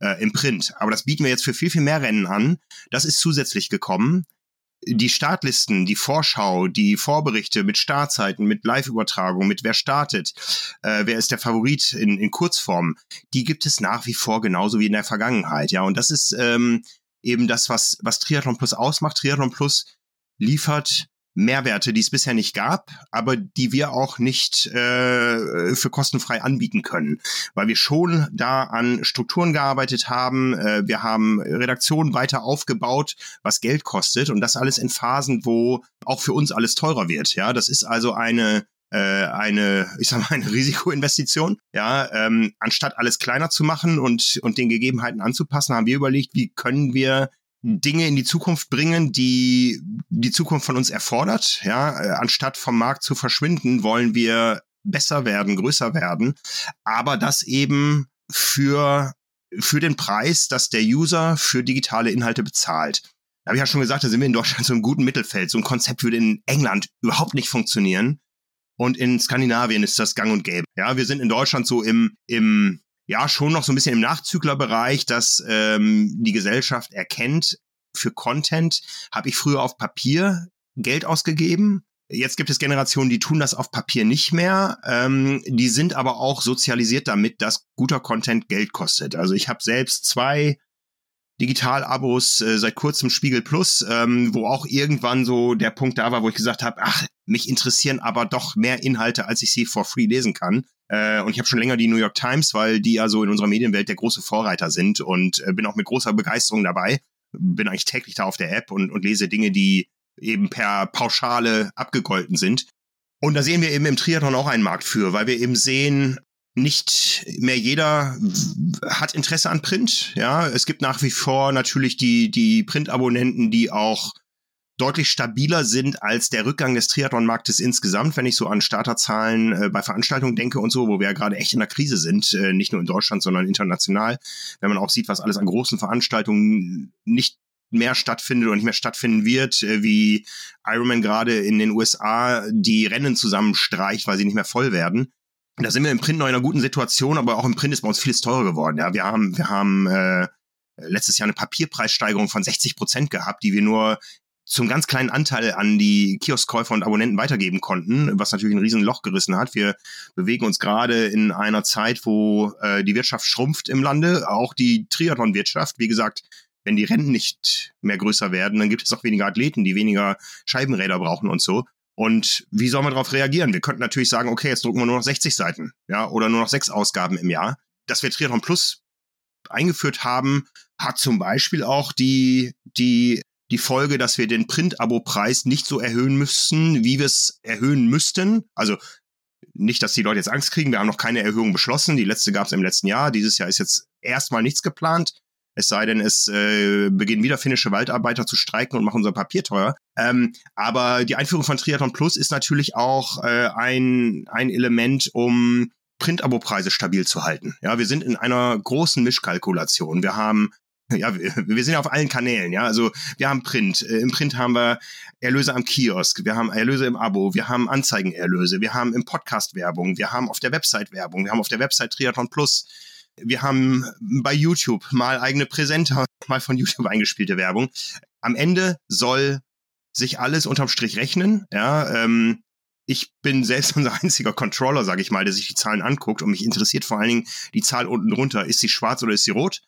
äh, im Print. Aber das bieten wir jetzt für viel, viel mehr Rennen an. Das ist zusätzlich gekommen die Startlisten, die Vorschau, die Vorberichte mit Startzeiten, mit Live-Übertragung, mit wer startet, äh, wer ist der Favorit in, in Kurzform, die gibt es nach wie vor genauso wie in der Vergangenheit. Ja, und das ist ähm, eben das, was, was Triathlon Plus ausmacht. Triathlon Plus liefert Mehrwerte, die es bisher nicht gab, aber die wir auch nicht äh, für kostenfrei anbieten können, weil wir schon da an Strukturen gearbeitet haben. Äh, wir haben Redaktionen weiter aufgebaut, was Geld kostet und das alles in Phasen, wo auch für uns alles teurer wird. Ja, das ist also eine äh, eine, ich sag mal, eine Risikoinvestition. Ja, ähm, anstatt alles kleiner zu machen und, und den Gegebenheiten anzupassen, haben wir überlegt, wie können wir Dinge in die Zukunft bringen, die die Zukunft von uns erfordert. Ja, äh, anstatt vom Markt zu verschwinden, wollen wir besser werden, größer werden, aber das eben für für den Preis, dass der User für digitale Inhalte bezahlt. Da habe ich ja schon gesagt, da sind wir in Deutschland so im guten Mittelfeld. So ein Konzept würde in England überhaupt nicht funktionieren. Und in Skandinavien ist das gang und gäbe. Ja, wir sind in Deutschland so im, im ja, schon noch so ein bisschen im Nachzüglerbereich, dass ähm, die Gesellschaft erkennt, für Content habe ich früher auf Papier Geld ausgegeben. Jetzt gibt es Generationen, die tun das auf Papier nicht mehr. Ähm, die sind aber auch sozialisiert damit, dass guter Content Geld kostet. Also ich habe selbst zwei Digital-Abos äh, seit kurzem Spiegel Plus, ähm, wo auch irgendwann so der Punkt da war, wo ich gesagt habe, ach, mich interessieren aber doch mehr Inhalte, als ich sie for free lesen kann. Äh, und ich habe schon länger die New York Times, weil die ja so in unserer Medienwelt der große Vorreiter sind und äh, bin auch mit großer Begeisterung dabei. Bin eigentlich täglich da auf der App und, und lese Dinge, die eben per Pauschale abgegolten sind. Und da sehen wir eben im Triathlon auch einen Markt für, weil wir eben sehen, nicht mehr jeder hat Interesse an Print. Ja, es gibt nach wie vor natürlich die, die Print-Abonnenten, die auch deutlich stabiler sind als der Rückgang des Triathlon-Marktes insgesamt, wenn ich so an Starterzahlen äh, bei Veranstaltungen denke und so, wo wir ja gerade echt in der Krise sind, äh, nicht nur in Deutschland, sondern international. Wenn man auch sieht, was alles an großen Veranstaltungen nicht mehr stattfindet oder nicht mehr stattfinden wird, äh, wie Ironman gerade in den USA die Rennen zusammenstreicht, weil sie nicht mehr voll werden. Da sind wir im Print noch in einer guten Situation, aber auch im Print ist bei uns vieles teurer geworden. Ja, wir haben, wir haben äh, letztes Jahr eine Papierpreissteigerung von 60 Prozent gehabt, die wir nur zum ganz kleinen Anteil an die Kioskkäufer und Abonnenten weitergeben konnten, was natürlich ein riesen Loch gerissen hat. Wir bewegen uns gerade in einer Zeit, wo äh, die Wirtschaft schrumpft im Lande, auch die Triathlon-Wirtschaft. Wie gesagt, wenn die Rennen nicht mehr größer werden, dann gibt es auch weniger Athleten, die weniger Scheibenräder brauchen und so. Und wie soll man darauf reagieren? Wir könnten natürlich sagen, okay, jetzt drucken wir nur noch 60 Seiten, ja, oder nur noch sechs Ausgaben im Jahr. Dass wir Triathlon Plus eingeführt haben, hat zum Beispiel auch die, die die Folge, dass wir den Print-Abo-Preis nicht so erhöhen müssen, wie wir es erhöhen müssten. Also nicht, dass die Leute jetzt Angst kriegen. Wir haben noch keine Erhöhung beschlossen. Die letzte gab es im letzten Jahr. Dieses Jahr ist jetzt erstmal nichts geplant. Es sei denn, es äh, beginnen wieder finnische Waldarbeiter zu streiken und machen unser Papier teuer. Ähm, aber die Einführung von Triathlon Plus ist natürlich auch äh, ein, ein Element, um Print-Abo-Preise stabil zu halten. Ja, wir sind in einer großen Mischkalkulation. Wir haben ja, wir, sind auf allen Kanälen, ja. Also wir haben Print. Äh, Im Print haben wir Erlöse am Kiosk, wir haben Erlöse im Abo, wir haben Anzeigenerlöse, wir haben im Podcast Werbung, wir haben auf der Website Werbung, wir haben auf der Website Triathlon Plus, wir haben bei YouTube mal eigene Präsenter, mal von YouTube eingespielte Werbung. Am Ende soll sich alles unterm Strich rechnen, ja. Ähm, ich bin selbst unser einziger Controller, sage ich mal, der sich die Zahlen anguckt und mich interessiert vor allen Dingen die Zahl unten drunter. Ist sie schwarz oder ist sie rot?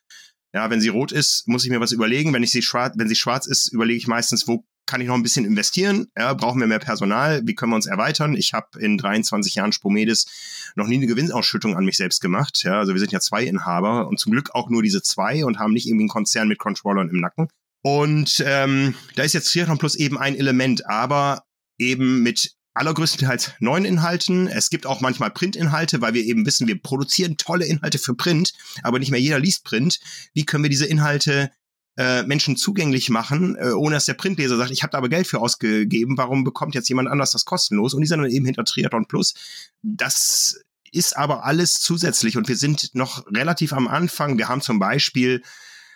Ja, wenn sie rot ist, muss ich mir was überlegen. Wenn ich sie schwarz, wenn sie schwarz ist, überlege ich meistens, wo kann ich noch ein bisschen investieren? Ja, brauchen wir mehr Personal? Wie können wir uns erweitern? Ich habe in 23 Jahren Spomedes noch nie eine Gewinnausschüttung an mich selbst gemacht. Ja, also wir sind ja zwei Inhaber und zum Glück auch nur diese zwei und haben nicht irgendwie einen Konzern mit Controllern im Nacken. Und ähm, da ist jetzt Triathlon Plus eben ein Element, aber eben mit allergrößtenteils neuen Inhalten. Es gibt auch manchmal Printinhalte, weil wir eben wissen, wir produzieren tolle Inhalte für Print, aber nicht mehr jeder liest Print. Wie können wir diese Inhalte äh, Menschen zugänglich machen, äh, ohne dass der Printleser sagt, ich habe da aber Geld für ausgegeben, warum bekommt jetzt jemand anders das kostenlos? Und die sind dann eben hinter Triathlon Plus. Das ist aber alles zusätzlich und wir sind noch relativ am Anfang. Wir haben zum Beispiel,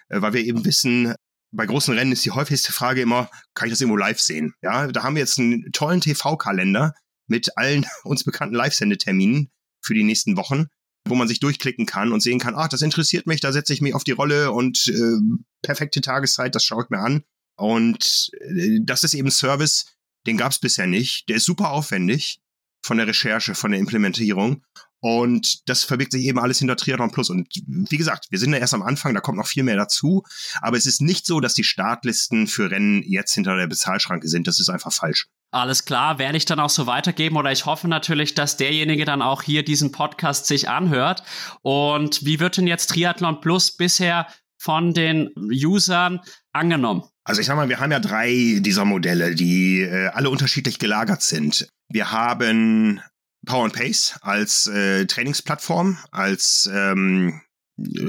äh, weil wir eben wissen, bei großen Rennen ist die häufigste Frage immer, kann ich das irgendwo live sehen? Ja, da haben wir jetzt einen tollen TV-Kalender mit allen uns bekannten Live-Sendeterminen für die nächsten Wochen, wo man sich durchklicken kann und sehen kann, ach, das interessiert mich, da setze ich mich auf die Rolle und äh, perfekte Tageszeit, das schaue ich mir an. Und äh, das ist eben Service, den gab es bisher nicht. Der ist super aufwendig von der Recherche, von der Implementierung. Und das verbirgt sich eben alles hinter Triathlon Plus. Und wie gesagt, wir sind ja erst am Anfang, da kommt noch viel mehr dazu. Aber es ist nicht so, dass die Startlisten für Rennen jetzt hinter der Bezahlschranke sind. Das ist einfach falsch. Alles klar, werde ich dann auch so weitergeben oder ich hoffe natürlich, dass derjenige dann auch hier diesen Podcast sich anhört. Und wie wird denn jetzt Triathlon Plus bisher von den Usern angenommen? Also ich sag mal, wir haben ja drei dieser Modelle, die äh, alle unterschiedlich gelagert sind. Wir haben Power and Pace als äh, Trainingsplattform, als ähm,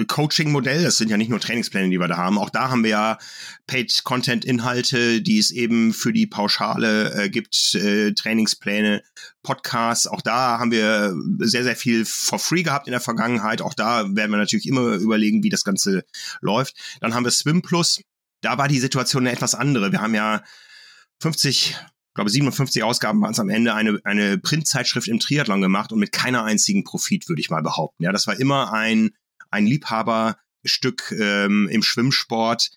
Coaching-Modell. Das sind ja nicht nur Trainingspläne, die wir da haben. Auch da haben wir ja Paid-Content-Inhalte, die es eben für die Pauschale äh, gibt, äh, Trainingspläne, Podcasts. Auch da haben wir sehr, sehr viel for free gehabt in der Vergangenheit. Auch da werden wir natürlich immer überlegen, wie das Ganze läuft. Dann haben wir Swim Plus. Da war die Situation eine etwas andere. Wir haben ja 50 glaube 57 Ausgaben waren es am Ende, eine, eine Printzeitschrift im Triathlon gemacht und mit keiner einzigen Profit, würde ich mal behaupten. Ja, das war immer ein, ein Liebhaberstück ähm, im Schwimmsport,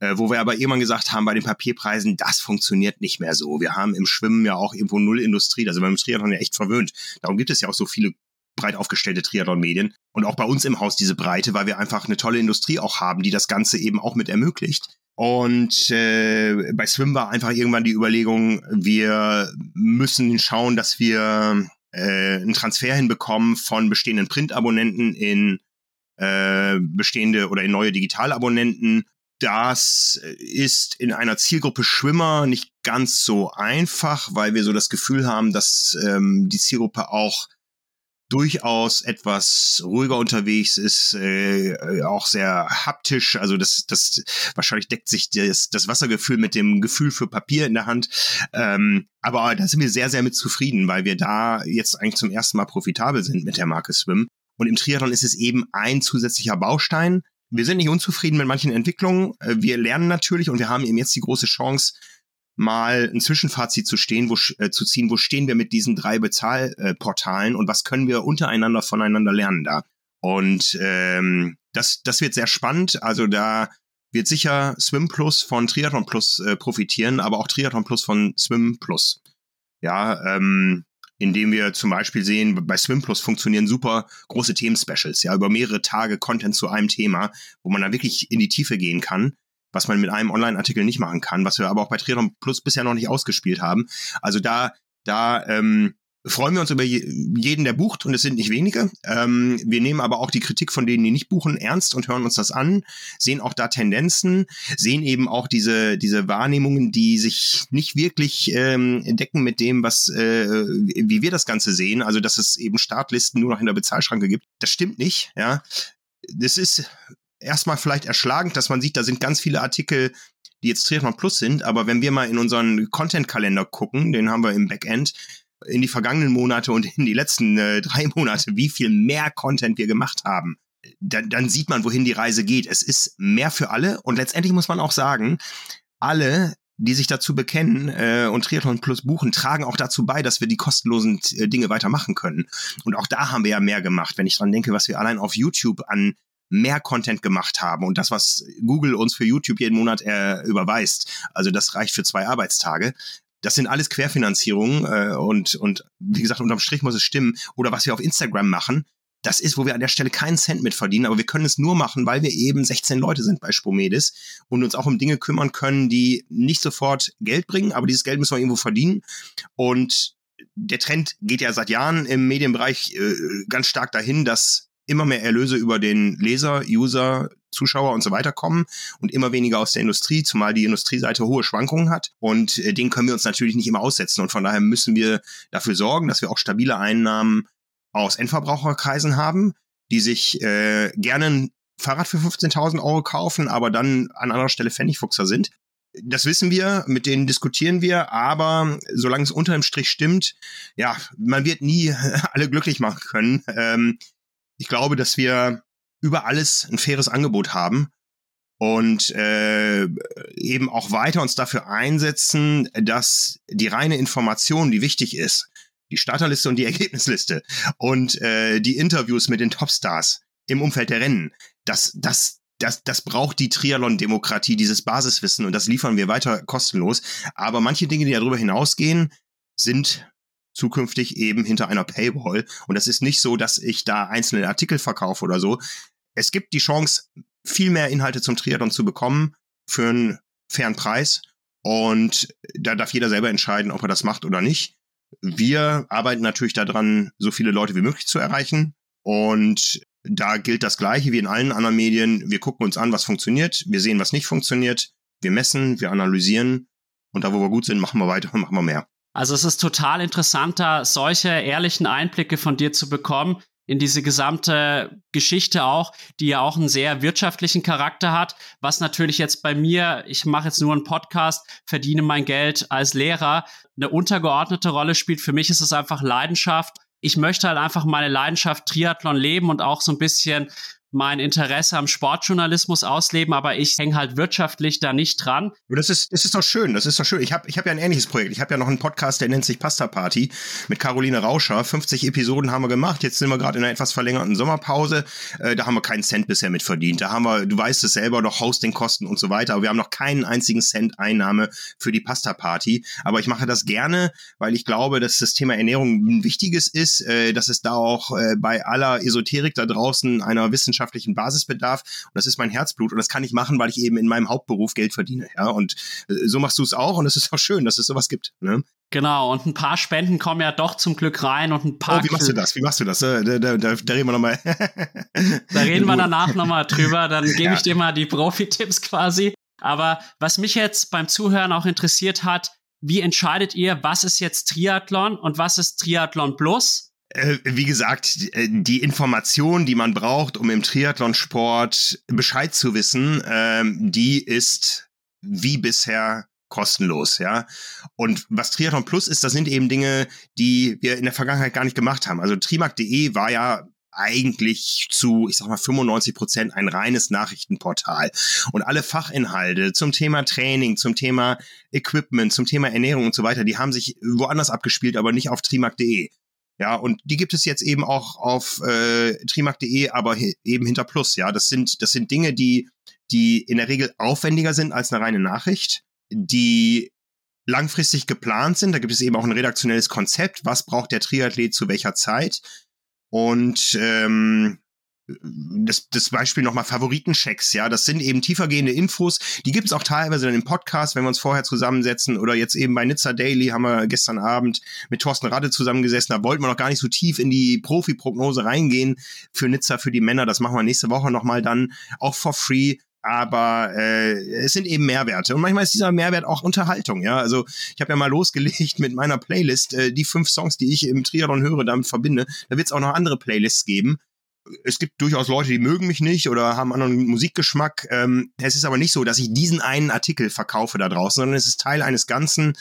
äh, wo wir aber irgendwann gesagt haben, bei den Papierpreisen, das funktioniert nicht mehr so. Wir haben im Schwimmen ja auch irgendwo null Industrie, also beim Triathlon ja echt verwöhnt. Darum gibt es ja auch so viele breit aufgestellte Triathlon-Medien und auch bei uns im Haus diese Breite, weil wir einfach eine tolle Industrie auch haben, die das Ganze eben auch mit ermöglicht. Und äh, bei Swim war einfach irgendwann die Überlegung, wir müssen schauen, dass wir äh, einen Transfer hinbekommen von bestehenden Print-Abonnenten in äh, bestehende oder in neue Digitalabonnenten. Das ist in einer Zielgruppe Schwimmer nicht ganz so einfach, weil wir so das Gefühl haben, dass ähm, die Zielgruppe auch durchaus etwas ruhiger unterwegs, ist äh, auch sehr haptisch. Also das, das wahrscheinlich deckt sich das, das Wassergefühl mit dem Gefühl für Papier in der Hand. Ähm, aber da sind wir sehr, sehr mit zufrieden, weil wir da jetzt eigentlich zum ersten Mal profitabel sind mit der Marke Swim. Und im Triathlon ist es eben ein zusätzlicher Baustein. Wir sind nicht unzufrieden mit manchen Entwicklungen. Äh, wir lernen natürlich und wir haben eben jetzt die große Chance, mal ein Zwischenfazit zu stehen, wo, äh, zu ziehen, wo stehen wir mit diesen drei Bezahlportalen und was können wir untereinander voneinander lernen da. Und ähm, das, das wird sehr spannend. Also da wird sicher Swim Plus von Triathlon Plus äh, profitieren, aber auch Triathlon Plus von Swim Plus. Ja, ähm, indem wir zum Beispiel sehen, bei Swim Plus funktionieren super große Themen-Specials, ja, über mehrere Tage Content zu einem Thema, wo man dann wirklich in die Tiefe gehen kann was man mit einem Online-Artikel nicht machen kann, was wir aber auch bei Triathlon Plus bisher noch nicht ausgespielt haben. Also da, da ähm, freuen wir uns über jeden, der bucht und es sind nicht wenige. Ähm, wir nehmen aber auch die Kritik von denen, die nicht buchen, ernst und hören uns das an, sehen auch da Tendenzen, sehen eben auch diese, diese Wahrnehmungen, die sich nicht wirklich ähm, decken mit dem, was, äh, wie wir das Ganze sehen. Also, dass es eben Startlisten nur noch in der Bezahlschranke gibt. Das stimmt nicht, ja. Das ist erstmal vielleicht erschlagend, dass man sieht, da sind ganz viele Artikel, die jetzt Triathlon Plus sind, aber wenn wir mal in unseren Content-Kalender gucken, den haben wir im Backend, in die vergangenen Monate und in die letzten äh, drei Monate, wie viel mehr Content wir gemacht haben, dann, dann sieht man, wohin die Reise geht. Es ist mehr für alle und letztendlich muss man auch sagen, alle die sich dazu bekennen äh, und Triathlon Plus buchen, tragen auch dazu bei, dass wir die kostenlosen äh, Dinge weitermachen können. Und auch da haben wir ja mehr gemacht. Wenn ich dran denke, was wir allein auf YouTube an mehr Content gemacht haben und das, was Google uns für YouTube jeden Monat äh, überweist, also das reicht für zwei Arbeitstage. Das sind alles Querfinanzierungen äh, und, und wie gesagt, unterm Strich muss es stimmen. Oder was wir auf Instagram machen, das ist, wo wir an der Stelle keinen Cent mit verdienen, aber wir können es nur machen, weil wir eben 16 Leute sind bei Spomedis und uns auch um Dinge kümmern können, die nicht sofort Geld bringen, aber dieses Geld müssen wir irgendwo verdienen. Und der Trend geht ja seit Jahren im Medienbereich äh, ganz stark dahin, dass immer mehr Erlöse über den Leser, User, Zuschauer und so weiter kommen und immer weniger aus der Industrie, zumal die Industrieseite hohe Schwankungen hat. Und äh, den können wir uns natürlich nicht immer aussetzen. Und von daher müssen wir dafür sorgen, dass wir auch stabile Einnahmen aus Endverbraucherkreisen haben, die sich äh, gerne ein Fahrrad für 15.000 Euro kaufen, aber dann an anderer Stelle Pfennigfuchser sind. Das wissen wir, mit denen diskutieren wir, aber solange es unter dem Strich stimmt, ja, man wird nie alle glücklich machen können. Ähm, ich glaube, dass wir über alles ein faires Angebot haben und äh, eben auch weiter uns dafür einsetzen, dass die reine Information, die wichtig ist, die Starterliste und die Ergebnisliste und äh, die Interviews mit den Topstars im Umfeld der Rennen, das, das, das, das braucht die Triathlon-Demokratie, dieses Basiswissen und das liefern wir weiter kostenlos. Aber manche Dinge, die darüber hinausgehen, sind zukünftig eben hinter einer Paywall. Und das ist nicht so, dass ich da einzelne Artikel verkaufe oder so. Es gibt die Chance, viel mehr Inhalte zum Triathlon zu bekommen für einen fairen Preis. Und da darf jeder selber entscheiden, ob er das macht oder nicht. Wir arbeiten natürlich daran, so viele Leute wie möglich zu erreichen. Und da gilt das Gleiche wie in allen anderen Medien. Wir gucken uns an, was funktioniert. Wir sehen, was nicht funktioniert. Wir messen, wir analysieren. Und da, wo wir gut sind, machen wir weiter und machen wir mehr. Also es ist total interessant, da solche ehrlichen Einblicke von dir zu bekommen in diese gesamte Geschichte auch, die ja auch einen sehr wirtschaftlichen Charakter hat, was natürlich jetzt bei mir, ich mache jetzt nur einen Podcast, verdiene mein Geld als Lehrer, eine untergeordnete Rolle spielt. Für mich ist es einfach Leidenschaft. Ich möchte halt einfach meine Leidenschaft Triathlon leben und auch so ein bisschen mein Interesse am Sportjournalismus ausleben, aber ich hänge halt wirtschaftlich da nicht dran. Das ist, das ist doch schön, das ist doch schön. Ich habe ich hab ja ein ähnliches Projekt. Ich habe ja noch einen Podcast, der nennt sich Pasta Party mit Caroline Rauscher. 50 Episoden haben wir gemacht. Jetzt sind wir gerade in einer etwas verlängerten Sommerpause. Äh, da haben wir keinen Cent bisher mit verdient. Da haben wir, du weißt es selber, noch Hostingkosten und so weiter. Aber wir haben noch keinen einzigen Cent Einnahme für die Pasta Party. Aber ich mache das gerne, weil ich glaube, dass das Thema Ernährung ein wichtiges ist, äh, dass es da auch äh, bei aller Esoterik da draußen einer Wissenschaft wirtschaftlichen Basisbedarf. Und das ist mein Herzblut. Und das kann ich machen, weil ich eben in meinem Hauptberuf Geld verdiene. Ja, und äh, so machst du es auch. Und es ist auch schön, dass es sowas gibt. Ne? Genau, und ein paar Spenden kommen ja doch zum Glück rein und ein paar. Oh, wie machst du das? Wie machst du das? Da, da, da, da reden wir nochmal. da reden wir danach nochmal drüber. Dann gebe ja. ich dir mal die Profi-Tipps quasi. Aber was mich jetzt beim Zuhören auch interessiert hat, wie entscheidet ihr, was ist jetzt Triathlon und was ist Triathlon Plus? Äh, wie gesagt, äh, die Information, die man braucht, um im Triathlonsport Bescheid zu wissen, ähm, die ist wie bisher kostenlos, ja. Und was Triathlon Plus ist, das sind eben Dinge, die wir in der Vergangenheit gar nicht gemacht haben. Also trimark.de war ja eigentlich zu, ich sag mal, 95 Prozent ein reines Nachrichtenportal. Und alle Fachinhalte zum Thema Training, zum Thema Equipment, zum Thema Ernährung und so weiter, die haben sich woanders abgespielt, aber nicht auf trimark.de. Ja, und die gibt es jetzt eben auch auf äh, trimark.de, aber eben hinter Plus. Ja, das sind, das sind Dinge, die, die in der Regel aufwendiger sind als eine reine Nachricht, die langfristig geplant sind. Da gibt es eben auch ein redaktionelles Konzept. Was braucht der Triathlet zu welcher Zeit? Und ähm, das, das Beispiel nochmal Favoritenchecks, ja, das sind eben tiefergehende Infos, die gibt es auch teilweise dann im Podcast, wenn wir uns vorher zusammensetzen oder jetzt eben bei Nizza Daily haben wir gestern Abend mit Thorsten Radde zusammengesessen, da wollten wir noch gar nicht so tief in die Profi-Prognose reingehen für Nizza, für die Männer, das machen wir nächste Woche nochmal dann, auch for free, aber äh, es sind eben Mehrwerte und manchmal ist dieser Mehrwert auch Unterhaltung, ja. Also ich habe ja mal losgelegt mit meiner Playlist, äh, die fünf Songs, die ich im Triathlon höre, damit verbinde. Da wird es auch noch andere Playlists geben. Es gibt durchaus Leute, die mögen mich nicht oder haben anderen Musikgeschmack. Ähm, es ist aber nicht so, dass ich diesen einen Artikel verkaufe da draußen, sondern es ist Teil eines Ganzen,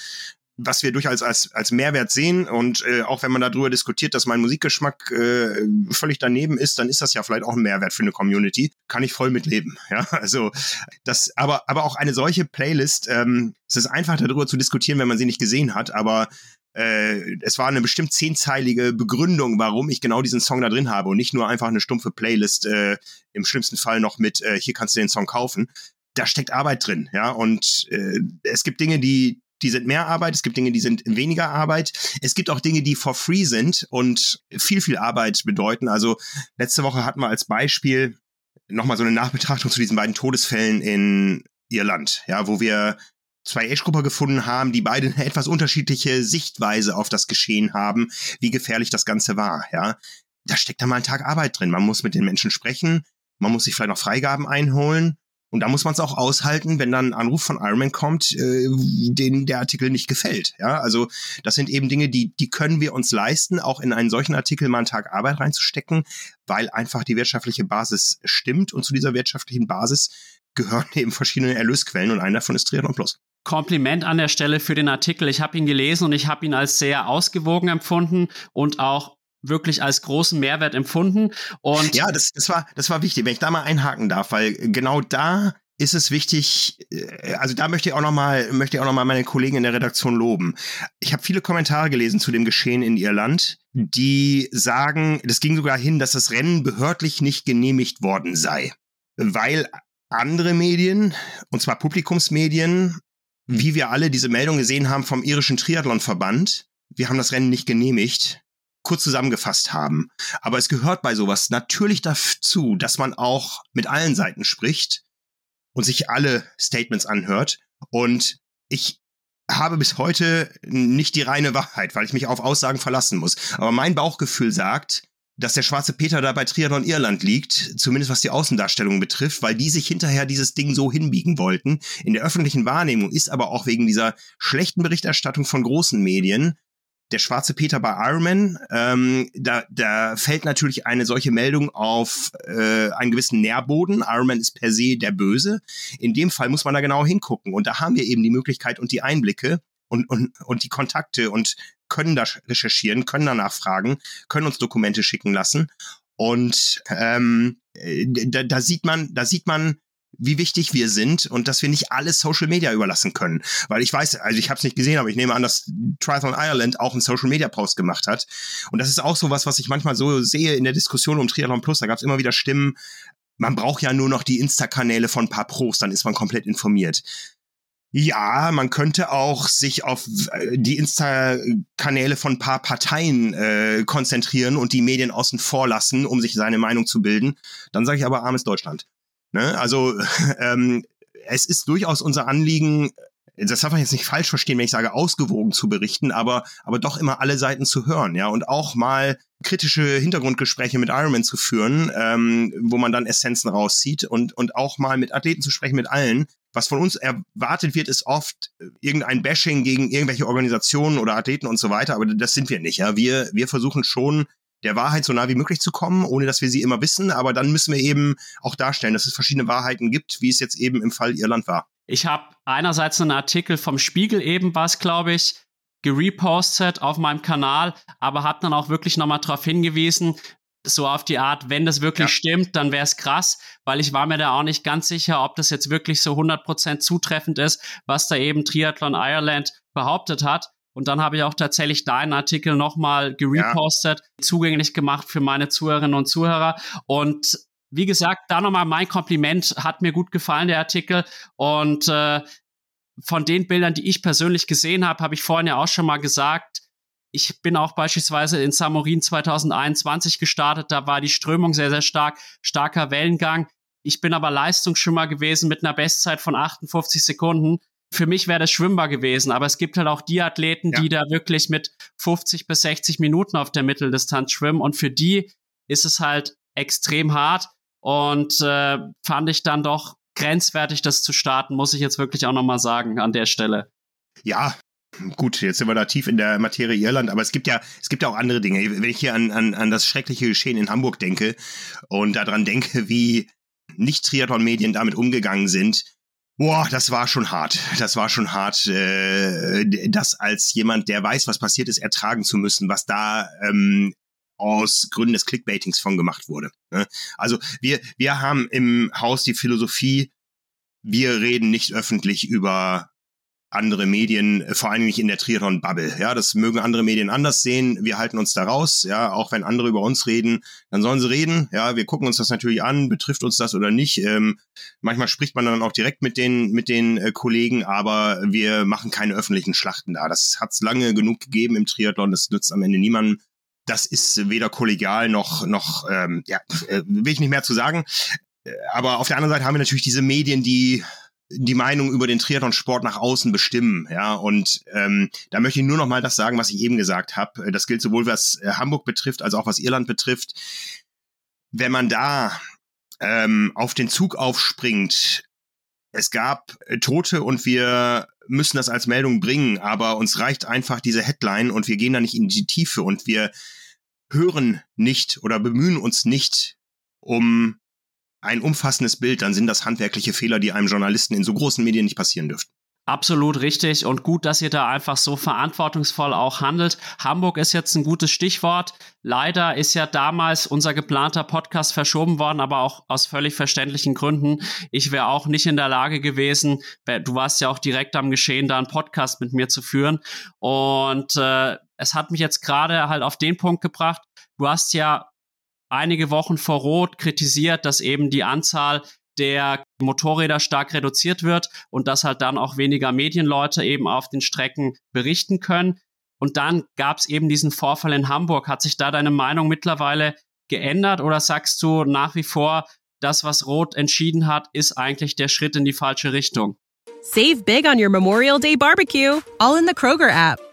was wir durchaus als, als Mehrwert sehen. Und äh, auch wenn man darüber diskutiert, dass mein Musikgeschmack äh, völlig daneben ist, dann ist das ja vielleicht auch ein Mehrwert für eine Community. Kann ich voll mitleben. Ja, also das, aber, aber auch eine solche Playlist, ähm, es ist einfach darüber zu diskutieren, wenn man sie nicht gesehen hat, aber äh, es war eine bestimmt zehnteilige Begründung, warum ich genau diesen Song da drin habe und nicht nur einfach eine stumpfe Playlist, äh, im schlimmsten Fall noch mit, äh, hier kannst du den Song kaufen. Da steckt Arbeit drin, ja, und äh, es gibt Dinge, die, die sind mehr Arbeit, es gibt Dinge, die sind weniger Arbeit. Es gibt auch Dinge, die for free sind und viel, viel Arbeit bedeuten. Also letzte Woche hatten wir als Beispiel nochmal so eine Nachbetrachtung zu diesen beiden Todesfällen in Irland, ja, wo wir zwei Age-Grupper gefunden haben, die beide eine etwas unterschiedliche Sichtweise auf das Geschehen haben, wie gefährlich das Ganze war, ja. Da steckt da mal ein Tag Arbeit drin. Man muss mit den Menschen sprechen, man muss sich vielleicht noch Freigaben einholen und da muss man es auch aushalten, wenn dann ein Anruf von Ironman kommt, äh, den der Artikel nicht gefällt. Ja, also das sind eben Dinge, die, die können wir uns leisten, auch in einen solchen Artikel mal einen Tag Arbeit reinzustecken, weil einfach die wirtschaftliche Basis stimmt und zu dieser wirtschaftlichen Basis gehören eben verschiedene Erlösquellen und einer davon ist Triathlon Plus. Kompliment an der Stelle für den Artikel. Ich habe ihn gelesen und ich habe ihn als sehr ausgewogen empfunden und auch wirklich als großen Mehrwert empfunden. Und ja, das, das, war, das war wichtig, wenn ich da mal einhaken darf, weil genau da ist es wichtig, äh, also da möchte ich auch noch mal, möchte ich auch noch meine Kollegen in der Redaktion loben. Ich habe viele Kommentare gelesen zu dem Geschehen in Irland, die sagen, das ging sogar hin, dass das Rennen behördlich nicht genehmigt worden sei, weil andere Medien, und zwar Publikumsmedien, wie wir alle diese Meldung gesehen haben vom irischen Triathlonverband, wir haben das Rennen nicht genehmigt, kurz zusammengefasst haben. Aber es gehört bei sowas natürlich dazu, dass man auch mit allen Seiten spricht und sich alle Statements anhört. Und ich habe bis heute nicht die reine Wahrheit, weil ich mich auf Aussagen verlassen muss. Aber mein Bauchgefühl sagt, dass der schwarze Peter da bei Triathlon Irland liegt, zumindest was die Außendarstellung betrifft, weil die sich hinterher dieses Ding so hinbiegen wollten. In der öffentlichen Wahrnehmung ist aber auch wegen dieser schlechten Berichterstattung von großen Medien der schwarze Peter bei Ironman, ähm, da, da fällt natürlich eine solche Meldung auf äh, einen gewissen Nährboden. Ironman ist per se der Böse. In dem Fall muss man da genau hingucken. Und da haben wir eben die Möglichkeit und die Einblicke und, und, und die Kontakte und können da recherchieren, können da nachfragen, können uns Dokumente schicken lassen. Und ähm, äh, da, da sieht man, da sieht man, wie wichtig wir sind und dass wir nicht alles Social Media überlassen können. Weil ich weiß, also ich habe es nicht gesehen, aber ich nehme an, dass Triathlon Ireland auch einen Social Media Post gemacht hat. Und das ist auch so was, was ich manchmal so sehe in der Diskussion um Triathlon Plus. Da gab es immer wieder Stimmen, man braucht ja nur noch die Insta-Kanäle von ein paar Pros, dann ist man komplett informiert. Ja, man könnte auch sich auf äh, die Insta-Kanäle von paar Parteien äh, konzentrieren und die Medien außen vor lassen, um sich seine Meinung zu bilden. Dann sage ich aber armes Deutschland. Ne? Also ähm, es ist durchaus unser Anliegen, das darf man jetzt nicht falsch verstehen, wenn ich sage, ausgewogen zu berichten, aber, aber doch immer alle Seiten zu hören, ja, und auch mal kritische Hintergrundgespräche mit Ironman zu führen, ähm, wo man dann Essenzen rauszieht und, und auch mal mit Athleten zu sprechen, mit allen. Was von uns erwartet wird, ist oft irgendein Bashing gegen irgendwelche Organisationen oder Athleten und so weiter, aber das sind wir nicht, ja. Wir, wir versuchen schon der Wahrheit so nah wie möglich zu kommen, ohne dass wir sie immer wissen. Aber dann müssen wir eben auch darstellen, dass es verschiedene Wahrheiten gibt, wie es jetzt eben im Fall Irland war. Ich habe einerseits einen Artikel vom Spiegel eben was, glaube ich, gerepostet auf meinem Kanal, aber habe dann auch wirklich nochmal darauf hingewiesen, so auf die Art, wenn das wirklich ja. stimmt, dann wäre es krass, weil ich war mir da auch nicht ganz sicher, ob das jetzt wirklich so 100% zutreffend ist, was da eben Triathlon Ireland behauptet hat. Und dann habe ich auch tatsächlich deinen Artikel nochmal gerepostet, ja. zugänglich gemacht für meine Zuhörerinnen und Zuhörer. Und wie gesagt, da nochmal mein Kompliment, hat mir gut gefallen, der Artikel. Und äh, von den Bildern, die ich persönlich gesehen habe, habe ich vorhin ja auch schon mal gesagt, ich bin auch beispielsweise in Samorin 2021 gestartet, da war die Strömung sehr, sehr stark, starker Wellengang. Ich bin aber Leistungsschwimmer gewesen mit einer Bestzeit von 58 Sekunden. Für mich wäre das schwimmbar gewesen, aber es gibt halt auch die Athleten, ja. die da wirklich mit 50 bis 60 Minuten auf der Mitteldistanz schwimmen und für die ist es halt extrem hart und äh, fand ich dann doch grenzwertig, das zu starten, muss ich jetzt wirklich auch nochmal sagen an der Stelle. Ja, Gut, jetzt sind wir da tief in der Materie Irland, aber es gibt ja, es gibt ja auch andere Dinge. Wenn ich hier an, an, an das schreckliche Geschehen in Hamburg denke und daran denke, wie Nicht-Triathlon-Medien damit umgegangen sind, boah, das war schon hart. Das war schon hart, äh, das als jemand, der weiß, was passiert ist, ertragen zu müssen, was da ähm, aus Gründen des Clickbaitings von gemacht wurde. Ne? Also wir, wir haben im Haus die Philosophie, wir reden nicht öffentlich über andere Medien, vor allem nicht in der Triathlon-Bubble. Ja, das mögen andere Medien anders sehen. Wir halten uns da raus. Ja, auch wenn andere über uns reden, dann sollen sie reden. Ja, wir gucken uns das natürlich an. Betrifft uns das oder nicht? Ähm, manchmal spricht man dann auch direkt mit den, mit den äh, Kollegen, aber wir machen keine öffentlichen Schlachten da. Das hat es lange genug gegeben im Triathlon. Das nützt am Ende niemandem das ist weder kollegial noch, noch ähm, ja, äh, will ich nicht mehr zu sagen. Äh, aber auf der anderen Seite haben wir natürlich diese Medien, die die Meinung über den Triathlon-Sport nach außen bestimmen. Ja, und ähm, da möchte ich nur noch mal das sagen, was ich eben gesagt habe. Das gilt sowohl was äh, Hamburg betrifft als auch was Irland betrifft. Wenn man da ähm, auf den Zug aufspringt, es gab äh, Tote und wir müssen das als Meldung bringen, aber uns reicht einfach diese Headline und wir gehen da nicht in die Tiefe und wir hören nicht oder bemühen uns nicht um ein umfassendes Bild, dann sind das handwerkliche Fehler, die einem Journalisten in so großen Medien nicht passieren dürften. Absolut richtig und gut, dass ihr da einfach so verantwortungsvoll auch handelt. Hamburg ist jetzt ein gutes Stichwort. Leider ist ja damals unser geplanter Podcast verschoben worden, aber auch aus völlig verständlichen Gründen. Ich wäre auch nicht in der Lage gewesen, du warst ja auch direkt am Geschehen, da einen Podcast mit mir zu führen. Und äh, es hat mich jetzt gerade halt auf den Punkt gebracht. Du hast ja einige Wochen vor Rot kritisiert, dass eben die Anzahl der Motorräder stark reduziert wird und dass halt dann auch weniger Medienleute eben auf den Strecken berichten können. Und dann gab es eben diesen Vorfall in Hamburg. Hat sich da deine Meinung mittlerweile geändert oder sagst du nach wie vor, das, was Rot entschieden hat, ist eigentlich der Schritt in die falsche Richtung? Save big on your Memorial Day barbecue, all in the Kroger app.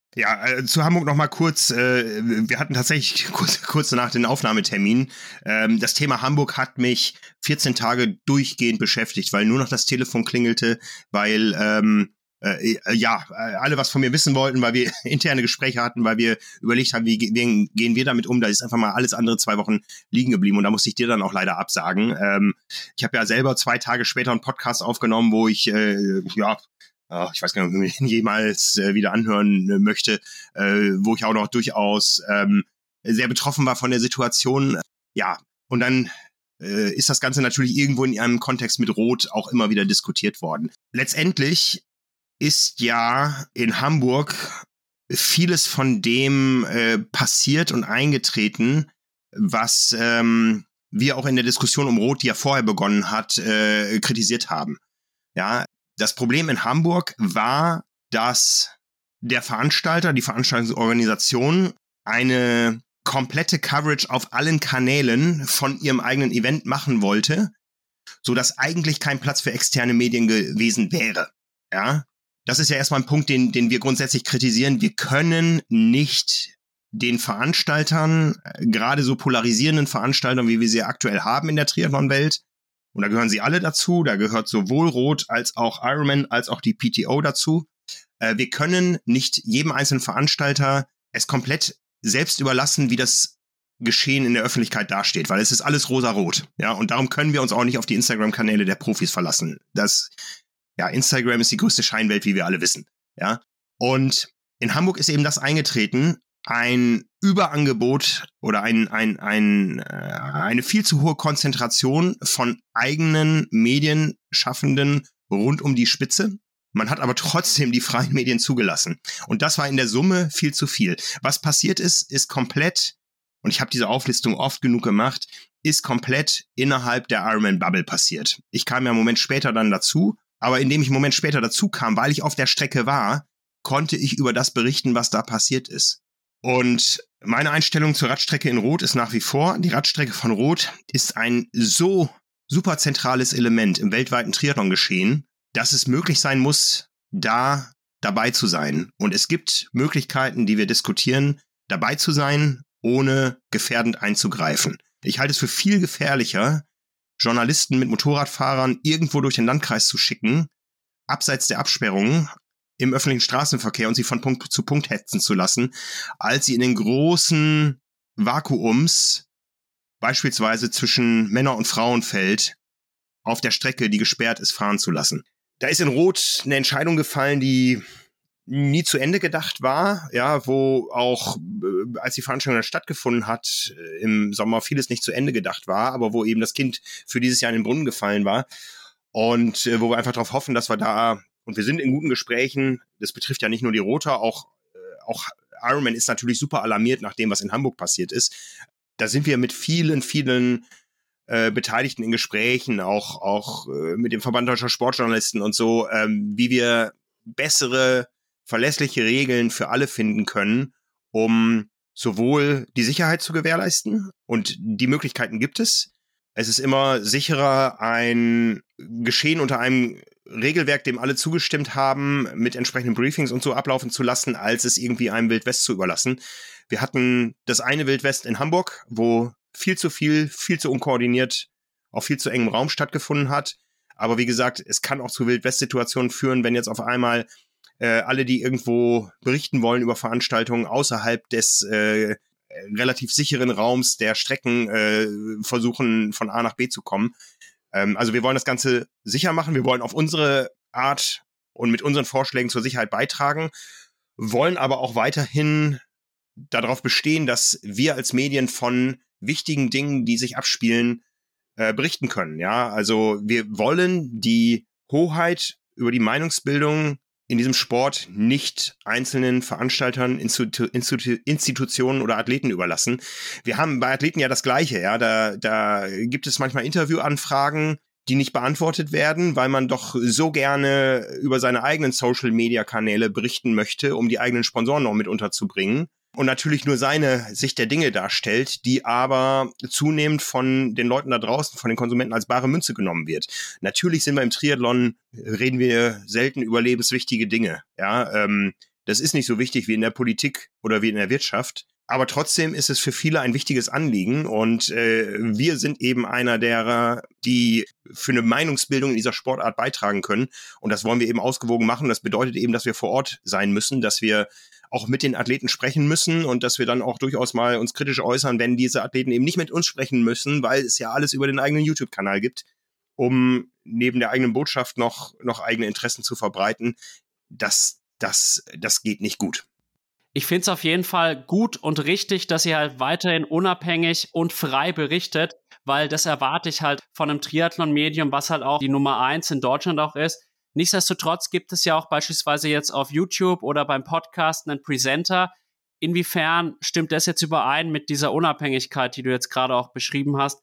Ja, äh, zu Hamburg noch mal kurz. Äh, wir hatten tatsächlich kurz, kurz nach den Aufnahmetermin. Ähm, das Thema Hamburg hat mich 14 Tage durchgehend beschäftigt, weil nur noch das Telefon klingelte, weil ähm, äh, ja, alle was von mir wissen wollten, weil wir interne Gespräche hatten, weil wir überlegt haben, wie, wie gehen wir damit um. Da ist einfach mal alles andere zwei Wochen liegen geblieben und da musste ich dir dann auch leider absagen. Ähm, ich habe ja selber zwei Tage später einen Podcast aufgenommen, wo ich äh, ja äh, ich weiß gar nicht, ob ich ihn jemals äh, wieder anhören äh, möchte, äh, wo ich auch noch durchaus ähm, sehr betroffen war von der Situation. Ja, und dann ist das Ganze natürlich irgendwo in einem Kontext mit Rot auch immer wieder diskutiert worden. Letztendlich ist ja in Hamburg vieles von dem passiert und eingetreten, was ähm, wir auch in der Diskussion um Rot, die ja vorher begonnen hat, kritisiert haben. Ja, das Problem in Hamburg war, dass der Veranstalter, die Veranstaltungsorganisation eine komplette Coverage auf allen Kanälen von ihrem eigenen Event machen wollte, so dass eigentlich kein Platz für externe Medien gewesen wäre. Ja, das ist ja erstmal ein Punkt, den, den wir grundsätzlich kritisieren. Wir können nicht den Veranstaltern, äh, gerade so polarisierenden Veranstaltern, wie wir sie aktuell haben in der Triathlon-Welt, und da gehören sie alle dazu, da gehört sowohl Rot als auch Ironman als auch die PTO dazu. Äh, wir können nicht jedem einzelnen Veranstalter es komplett selbst überlassen, wie das Geschehen in der Öffentlichkeit dasteht, weil es ist alles rosa-rot. Ja, und darum können wir uns auch nicht auf die Instagram-Kanäle der Profis verlassen. Das, ja, Instagram ist die größte Scheinwelt, wie wir alle wissen. Ja, und in Hamburg ist eben das eingetreten, ein Überangebot oder ein, ein, ein, äh, eine viel zu hohe Konzentration von eigenen Medienschaffenden rund um die Spitze. Man hat aber trotzdem die freien Medien zugelassen. Und das war in der Summe viel zu viel. Was passiert ist, ist komplett, und ich habe diese Auflistung oft genug gemacht, ist komplett innerhalb der Ironman Bubble passiert. Ich kam ja einen Moment später dann dazu, aber indem ich einen Moment später dazu kam, weil ich auf der Strecke war, konnte ich über das berichten, was da passiert ist. Und meine Einstellung zur Radstrecke in Rot ist nach wie vor, die Radstrecke von Rot ist ein so super zentrales Element im weltweiten Triathlon-Geschehen, dass es möglich sein muss, da dabei zu sein. Und es gibt Möglichkeiten, die wir diskutieren, dabei zu sein, ohne gefährdend einzugreifen. Ich halte es für viel gefährlicher, Journalisten mit Motorradfahrern irgendwo durch den Landkreis zu schicken, abseits der Absperrungen, im öffentlichen Straßenverkehr und sie von Punkt zu Punkt hetzen zu lassen, als sie in den großen Vakuums, beispielsweise zwischen Männer- und Frauenfeld, auf der Strecke, die gesperrt ist, fahren zu lassen. Da ist in Rot eine Entscheidung gefallen, die nie zu Ende gedacht war, ja, wo auch, äh, als die Veranstaltung stattgefunden hat, äh, im Sommer vieles nicht zu Ende gedacht war, aber wo eben das Kind für dieses Jahr in den Brunnen gefallen war. Und äh, wo wir einfach darauf hoffen, dass wir da und wir sind in guten Gesprächen. Das betrifft ja nicht nur die Roter, auch, äh, auch Ironman ist natürlich super alarmiert nach dem, was in Hamburg passiert ist. Da sind wir mit vielen, vielen äh, Beteiligten in Gesprächen, auch, auch äh, mit dem Verband deutscher Sportjournalisten und so, ähm, wie wir bessere, verlässliche Regeln für alle finden können, um sowohl die Sicherheit zu gewährleisten und die Möglichkeiten gibt es. Es ist immer sicherer, ein Geschehen unter einem Regelwerk, dem alle zugestimmt haben, mit entsprechenden Briefings und so ablaufen zu lassen, als es irgendwie einem Wildwest zu überlassen. Wir hatten das eine Wildwest in Hamburg, wo viel zu viel, viel zu unkoordiniert, auf viel zu engem Raum stattgefunden hat. Aber wie gesagt, es kann auch zu Wildwest-Situationen führen, wenn jetzt auf einmal äh, alle, die irgendwo berichten wollen über Veranstaltungen außerhalb des äh, relativ sicheren Raums der Strecken äh, versuchen, von A nach B zu kommen. Ähm, also wir wollen das Ganze sicher machen. Wir wollen auf unsere Art und mit unseren Vorschlägen zur Sicherheit beitragen, wollen aber auch weiterhin darauf bestehen, dass wir als Medien von wichtigen Dingen, die sich abspielen, äh, berichten können. Ja, also wir wollen die Hoheit über die Meinungsbildung in diesem Sport nicht einzelnen Veranstaltern, Institu Institu Institutionen oder Athleten überlassen. Wir haben bei Athleten ja das Gleiche, ja. Da, da gibt es manchmal Interviewanfragen, die nicht beantwortet werden, weil man doch so gerne über seine eigenen Social-Media-Kanäle berichten möchte, um die eigenen Sponsoren noch mit unterzubringen und natürlich nur seine Sicht der Dinge darstellt, die aber zunehmend von den Leuten da draußen, von den Konsumenten als bare Münze genommen wird. Natürlich sind wir im Triathlon, reden wir selten über lebenswichtige Dinge. Ja, ähm, das ist nicht so wichtig wie in der Politik oder wie in der Wirtschaft. Aber trotzdem ist es für viele ein wichtiges Anliegen und äh, wir sind eben einer derer, die für eine Meinungsbildung in dieser Sportart beitragen können. Und das wollen wir eben ausgewogen machen. Das bedeutet eben, dass wir vor Ort sein müssen, dass wir auch mit den Athleten sprechen müssen und dass wir dann auch durchaus mal uns kritisch äußern, wenn diese Athleten eben nicht mit uns sprechen müssen, weil es ja alles über den eigenen YouTube-Kanal gibt, um neben der eigenen Botschaft noch, noch eigene Interessen zu verbreiten. Das, das, das geht nicht gut. Ich finde es auf jeden Fall gut und richtig, dass ihr halt weiterhin unabhängig und frei berichtet, weil das erwarte ich halt von einem Triathlon-Medium, was halt auch die Nummer eins in Deutschland auch ist, Nichtsdestotrotz gibt es ja auch beispielsweise jetzt auf YouTube oder beim Podcast einen Presenter. Inwiefern stimmt das jetzt überein mit dieser Unabhängigkeit, die du jetzt gerade auch beschrieben hast?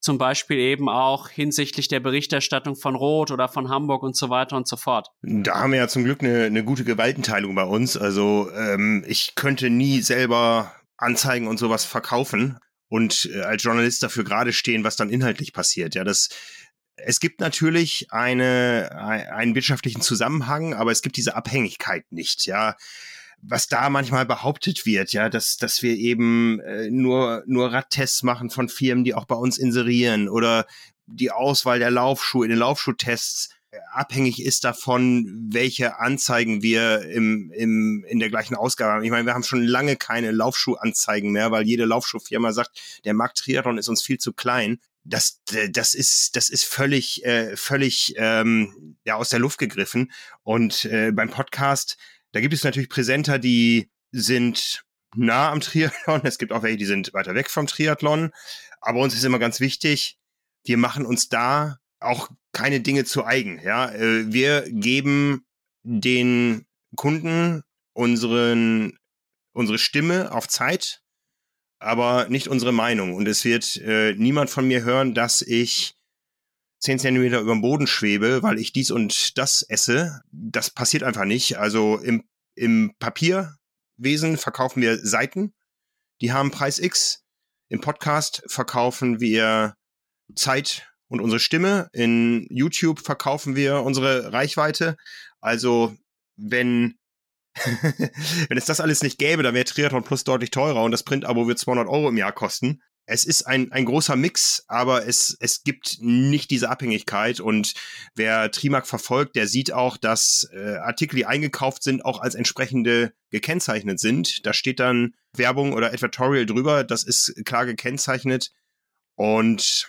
Zum Beispiel eben auch hinsichtlich der Berichterstattung von Rot oder von Hamburg und so weiter und so fort. Da haben wir ja zum Glück eine, eine gute Gewaltenteilung bei uns. Also ähm, ich könnte nie selber Anzeigen und sowas verkaufen und äh, als Journalist dafür gerade stehen, was dann inhaltlich passiert. Ja, das es gibt natürlich eine, einen wirtschaftlichen Zusammenhang, aber es gibt diese Abhängigkeit nicht, ja. Was da manchmal behauptet wird, ja, dass, dass wir eben äh, nur, nur Radtests machen von Firmen, die auch bei uns inserieren oder die Auswahl der Laufschuhe in den Laufschuhtests äh, abhängig ist davon, welche Anzeigen wir im, im, in der gleichen Ausgabe haben. Ich meine, wir haben schon lange keine Laufschuhanzeigen mehr, weil jede Laufschuhfirma sagt, der Markt Triathlon ist uns viel zu klein das, das ist, das ist völlig, äh, völlig ähm, ja, aus der Luft gegriffen. Und äh, beim Podcast, da gibt es natürlich Präsenter, die sind nah am Triathlon. Es gibt auch welche, die sind weiter weg vom Triathlon. Aber uns ist immer ganz wichtig, wir machen uns da auch keine Dinge zu eigen. Ja, äh, wir geben den Kunden unseren, unsere Stimme auf Zeit aber nicht unsere Meinung. Und es wird äh, niemand von mir hören, dass ich zehn Zentimeter über dem Boden schwebe, weil ich dies und das esse. Das passiert einfach nicht. Also im, im Papierwesen verkaufen wir Seiten, die haben Preis X. Im Podcast verkaufen wir Zeit und unsere Stimme. In YouTube verkaufen wir unsere Reichweite. Also wenn Wenn es das alles nicht gäbe, dann wäre Triathlon Plus deutlich teurer und das Print-Abo wird 200 Euro im Jahr kosten. Es ist ein, ein großer Mix, aber es, es gibt nicht diese Abhängigkeit. Und wer Trimark verfolgt, der sieht auch, dass äh, Artikel, die eingekauft sind, auch als entsprechende gekennzeichnet sind. Da steht dann Werbung oder Advertorial drüber. Das ist klar gekennzeichnet. Und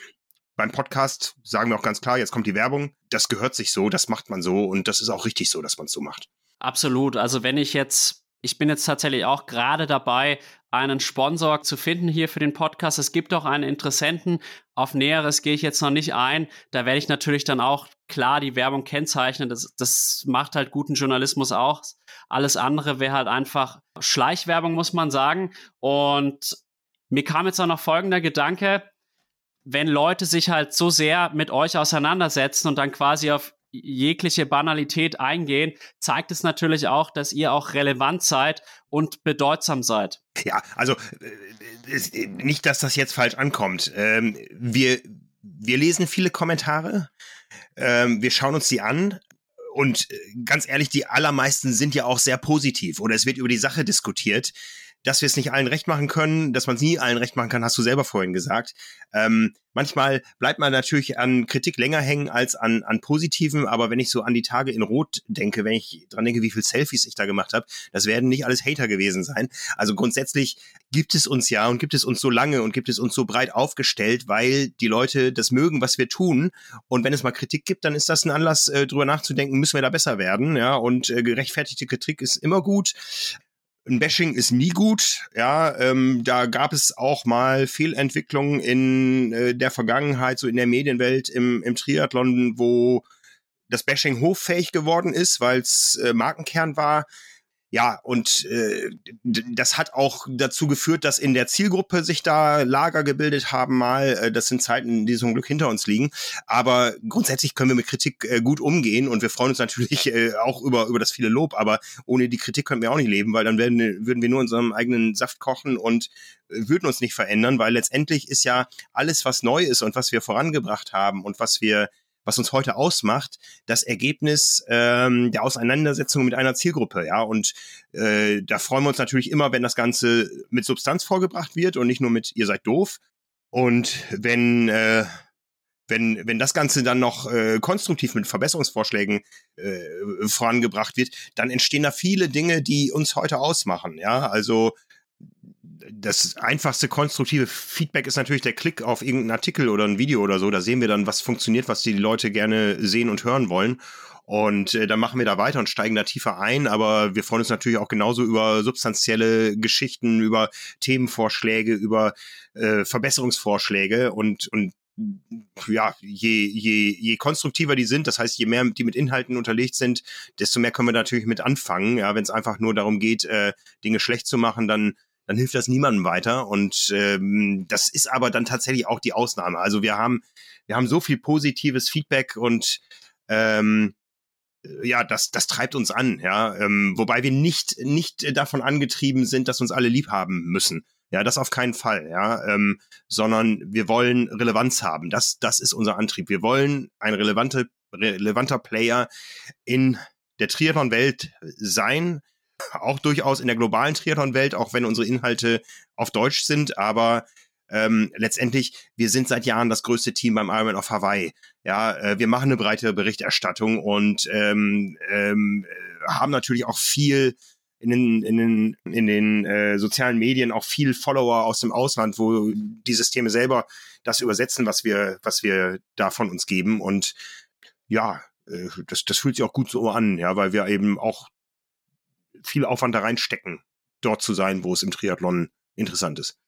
beim Podcast sagen wir auch ganz klar, jetzt kommt die Werbung. Das gehört sich so, das macht man so und das ist auch richtig so, dass man es so macht. Absolut. Also wenn ich jetzt, ich bin jetzt tatsächlich auch gerade dabei, einen Sponsor zu finden hier für den Podcast. Es gibt auch einen Interessenten. Auf Näheres gehe ich jetzt noch nicht ein. Da werde ich natürlich dann auch klar die Werbung kennzeichnen. Das, das macht halt guten Journalismus auch. Alles andere wäre halt einfach Schleichwerbung, muss man sagen. Und mir kam jetzt auch noch folgender Gedanke. Wenn Leute sich halt so sehr mit euch auseinandersetzen und dann quasi auf jegliche Banalität eingehen, zeigt es natürlich auch, dass ihr auch relevant seid und bedeutsam seid. Ja, also äh, nicht, dass das jetzt falsch ankommt. Ähm, wir, wir lesen viele Kommentare, ähm, wir schauen uns die an. Und äh, ganz ehrlich, die allermeisten sind ja auch sehr positiv oder es wird über die Sache diskutiert dass wir es nicht allen recht machen können, dass man es nie allen recht machen kann, hast du selber vorhin gesagt. Ähm, manchmal bleibt man natürlich an Kritik länger hängen als an, an Positiven, aber wenn ich so an die Tage in Rot denke, wenn ich dran denke, wie viel Selfies ich da gemacht habe, das werden nicht alles Hater gewesen sein. Also grundsätzlich gibt es uns ja und gibt es uns so lange und gibt es uns so breit aufgestellt, weil die Leute das mögen, was wir tun. Und wenn es mal Kritik gibt, dann ist das ein Anlass, äh, drüber nachzudenken, müssen wir da besser werden. Ja, und äh, gerechtfertigte Kritik ist immer gut ein Bashing ist nie gut. Ja, ähm, da gab es auch mal Fehlentwicklungen in äh, der Vergangenheit, so in der Medienwelt im, im Triathlon, wo das Bashing hoffähig geworden ist, weil es äh, Markenkern war. Ja, und äh, das hat auch dazu geführt, dass in der Zielgruppe sich da Lager gebildet haben mal. Äh, das sind Zeiten, die zum Glück hinter uns liegen. Aber grundsätzlich können wir mit Kritik äh, gut umgehen und wir freuen uns natürlich äh, auch über, über das viele Lob. Aber ohne die Kritik können wir auch nicht leben, weil dann werden, würden wir nur unserem eigenen Saft kochen und äh, würden uns nicht verändern, weil letztendlich ist ja alles, was neu ist und was wir vorangebracht haben und was wir was uns heute ausmacht, das Ergebnis ähm, der Auseinandersetzung mit einer Zielgruppe. Ja, und äh, da freuen wir uns natürlich immer, wenn das Ganze mit Substanz vorgebracht wird und nicht nur mit ihr seid doof. Und wenn äh, wenn, wenn das Ganze dann noch äh, konstruktiv mit Verbesserungsvorschlägen äh, vorangebracht wird, dann entstehen da viele Dinge, die uns heute ausmachen. Ja, also das einfachste konstruktive Feedback ist natürlich der Klick auf irgendeinen Artikel oder ein Video oder so. Da sehen wir dann, was funktioniert, was die Leute gerne sehen und hören wollen. Und äh, dann machen wir da weiter und steigen da tiefer ein. Aber wir freuen uns natürlich auch genauso über substanzielle Geschichten, über Themenvorschläge, über äh, Verbesserungsvorschläge und, und ja, je, je, je konstruktiver die sind, das heißt, je mehr die mit Inhalten unterlegt sind, desto mehr können wir natürlich mit anfangen. Ja, wenn es einfach nur darum geht, äh, Dinge schlecht zu machen, dann dann hilft das niemandem weiter. Und ähm, das ist aber dann tatsächlich auch die Ausnahme. Also wir haben, wir haben so viel positives Feedback und ähm, ja, das, das treibt uns an, ja. Ähm, wobei wir nicht, nicht davon angetrieben sind, dass uns alle lieb haben müssen. Ja, das auf keinen Fall, ja, ähm, sondern wir wollen Relevanz haben. Das, das ist unser Antrieb. Wir wollen ein relevante, relevanter Player in der Triathlon-Welt sein, auch durchaus in der globalen Triathlon-Welt, auch wenn unsere Inhalte auf Deutsch sind, aber ähm, letztendlich, wir sind seit Jahren das größte Team beim Ironman of Hawaii. Ja, äh, wir machen eine breite Berichterstattung und ähm, ähm, haben natürlich auch viel in den, in den, in den äh, sozialen Medien auch viel Follower aus dem Ausland, wo die Systeme selber das übersetzen, was wir, was wir da von uns geben. Und ja, äh, das, das fühlt sich auch gut so an, ja, weil wir eben auch viel Aufwand da reinstecken, dort zu sein, wo es im Triathlon interessant ist.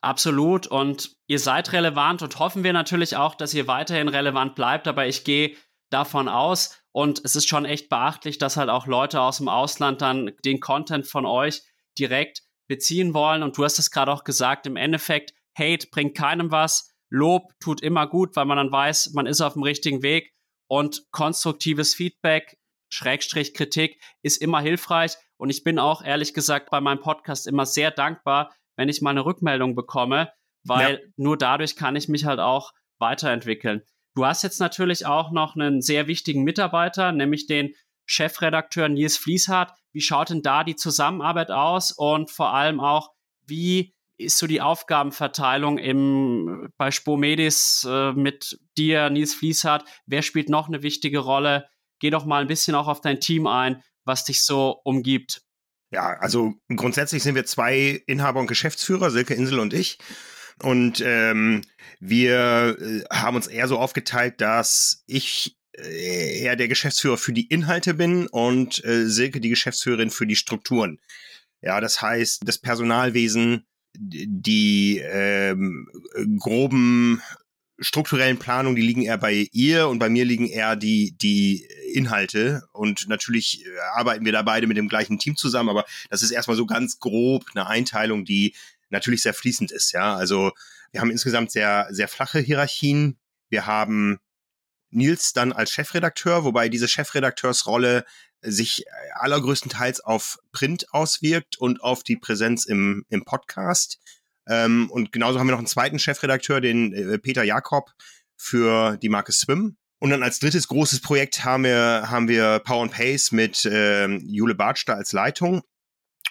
Absolut. Und ihr seid relevant und hoffen wir natürlich auch, dass ihr weiterhin relevant bleibt. Aber ich gehe davon aus und es ist schon echt beachtlich, dass halt auch Leute aus dem Ausland dann den Content von euch direkt beziehen wollen. Und du hast es gerade auch gesagt, im Endeffekt, Hate bringt keinem was. Lob tut immer gut, weil man dann weiß, man ist auf dem richtigen Weg. Und konstruktives Feedback, Schrägstrich Kritik ist immer hilfreich. Und ich bin auch ehrlich gesagt bei meinem Podcast immer sehr dankbar, wenn ich mal eine Rückmeldung bekomme, weil ja. nur dadurch kann ich mich halt auch weiterentwickeln. Du hast jetzt natürlich auch noch einen sehr wichtigen Mitarbeiter, nämlich den Chefredakteur Nils Fließhardt. Wie schaut denn da die Zusammenarbeit aus und vor allem auch, wie ist so die Aufgabenverteilung im, bei Spomedis äh, mit dir, Nils Fließhardt? Wer spielt noch eine wichtige Rolle? Geh doch mal ein bisschen auch auf dein Team ein, was dich so umgibt. Ja, also grundsätzlich sind wir zwei Inhaber und Geschäftsführer, Silke Insel und ich. Und ähm, wir äh, haben uns eher so aufgeteilt, dass ich äh, eher der Geschäftsführer für die Inhalte bin und äh, Silke die Geschäftsführerin für die Strukturen. Ja, das heißt, das Personalwesen, die ähm, groben strukturellen Planungen, die liegen eher bei ihr und bei mir liegen eher die, die Inhalte. Und natürlich äh, arbeiten wir da beide mit dem gleichen Team zusammen, aber das ist erstmal so ganz grob eine Einteilung, die natürlich sehr fließend ist. Ja, also wir haben insgesamt sehr, sehr flache Hierarchien. Wir haben Nils dann als Chefredakteur, wobei diese Chefredakteursrolle sich allergrößtenteils auf Print auswirkt und auf die Präsenz im, im Podcast. Ähm, und genauso haben wir noch einen zweiten Chefredakteur, den äh, Peter Jakob für die Marke Swim. Und dann als drittes großes Projekt haben wir, haben wir Power and Pace mit äh, Jule Bartsch als Leitung.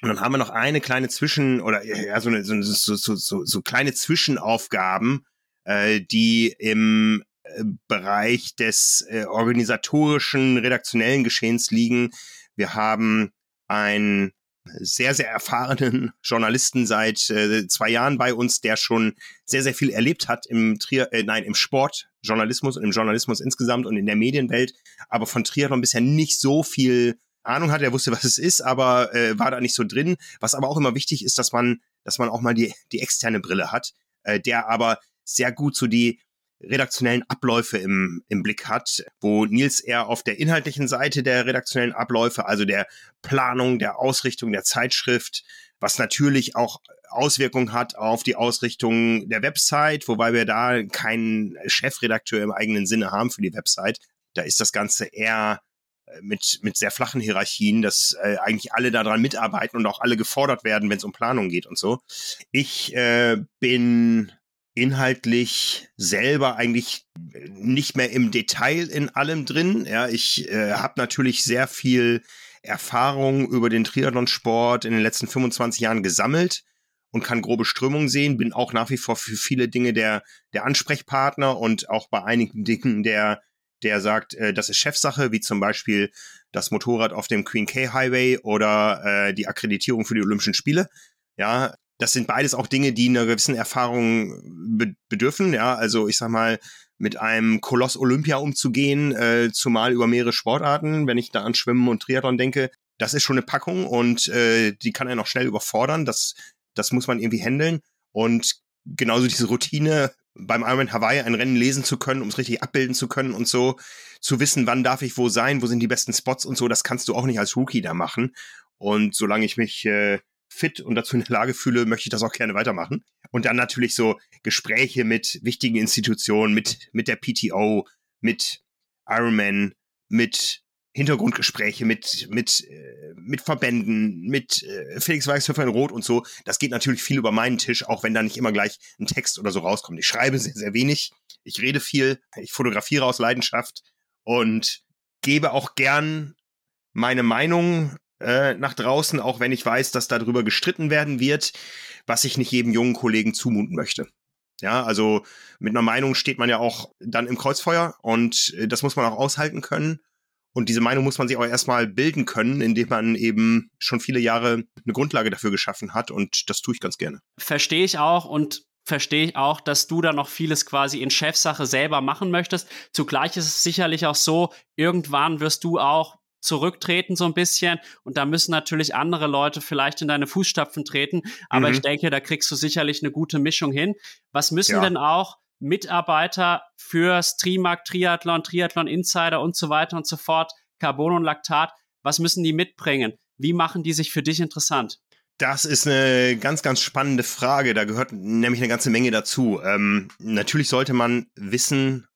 Und dann haben wir noch eine kleine Zwischen- oder ja, so, eine, so, so, so, so kleine Zwischenaufgaben, äh, die im äh, Bereich des äh, organisatorischen, redaktionellen Geschehens liegen. Wir haben ein sehr, sehr erfahrenen Journalisten seit äh, zwei Jahren bei uns, der schon sehr, sehr viel erlebt hat im Trier, äh, nein, im Sportjournalismus und im Journalismus insgesamt und in der Medienwelt, aber von Triathlon bisher nicht so viel Ahnung hat. Er wusste, was es ist, aber äh, war da nicht so drin. Was aber auch immer wichtig ist, dass man, dass man auch mal die, die externe Brille hat, äh, der aber sehr gut so die redaktionellen Abläufe im, im Blick hat, wo Nils eher auf der inhaltlichen Seite der redaktionellen Abläufe, also der Planung, der Ausrichtung der Zeitschrift, was natürlich auch Auswirkungen hat auf die Ausrichtung der Website, wobei wir da keinen Chefredakteur im eigenen Sinne haben für die Website. Da ist das Ganze eher äh, mit, mit sehr flachen Hierarchien, dass äh, eigentlich alle daran mitarbeiten und auch alle gefordert werden, wenn es um Planung geht und so. Ich äh, bin inhaltlich selber eigentlich nicht mehr im Detail in allem drin. Ja, ich äh, habe natürlich sehr viel Erfahrung über den Triathlonsport in den letzten 25 Jahren gesammelt und kann grobe Strömungen sehen, bin auch nach wie vor für viele Dinge der, der Ansprechpartner und auch bei einigen Dingen der, der sagt, äh, das ist Chefsache, wie zum Beispiel das Motorrad auf dem Queen K Highway oder äh, die Akkreditierung für die Olympischen Spiele. Ja, das sind beides auch Dinge, die einer gewissen Erfahrung be bedürfen. Ja, also ich sag mal, mit einem Koloss Olympia umzugehen, äh, zumal über mehrere Sportarten, wenn ich da an Schwimmen und Triathlon denke, das ist schon eine Packung und äh, die kann einen auch schnell überfordern. Das, das muss man irgendwie handeln. Und genauso diese Routine, beim Ironman Hawaii ein Rennen lesen zu können, um es richtig abbilden zu können und so, zu wissen, wann darf ich wo sein, wo sind die besten Spots und so, das kannst du auch nicht als Rookie da machen. Und solange ich mich äh, fit und dazu in der Lage fühle, möchte ich das auch gerne weitermachen. Und dann natürlich so Gespräche mit wichtigen Institutionen, mit, mit der PTO, mit Ironman, mit Hintergrundgespräche mit, mit, äh, mit Verbänden, mit äh, Felix Weichshöfer in Rot und so. Das geht natürlich viel über meinen Tisch, auch wenn da nicht immer gleich ein Text oder so rauskommt. Ich schreibe sehr, sehr wenig. Ich rede viel. Ich fotografiere aus Leidenschaft und gebe auch gern meine Meinung äh, nach draußen, auch wenn ich weiß, dass darüber gestritten werden wird, was ich nicht jedem jungen Kollegen zumuten möchte. Ja, also mit einer Meinung steht man ja auch dann im Kreuzfeuer und äh, das muss man auch aushalten können. Und diese Meinung muss man sich auch erstmal bilden können, indem man eben schon viele Jahre eine Grundlage dafür geschaffen hat. Und das tue ich ganz gerne. Verstehe ich auch und verstehe ich auch, dass du da noch vieles quasi in Chefsache selber machen möchtest. Zugleich ist es sicherlich auch so, irgendwann wirst du auch zurücktreten so ein bisschen und da müssen natürlich andere Leute vielleicht in deine Fußstapfen treten, aber mhm. ich denke, da kriegst du sicherlich eine gute Mischung hin. Was müssen ja. denn auch Mitarbeiter für Streamark, Triathlon, Triathlon Insider und so weiter und so fort, Carbon und Laktat, was müssen die mitbringen? Wie machen die sich für dich interessant? Das ist eine ganz, ganz spannende Frage. Da gehört nämlich eine ganze Menge dazu. Ähm, natürlich sollte man wissen,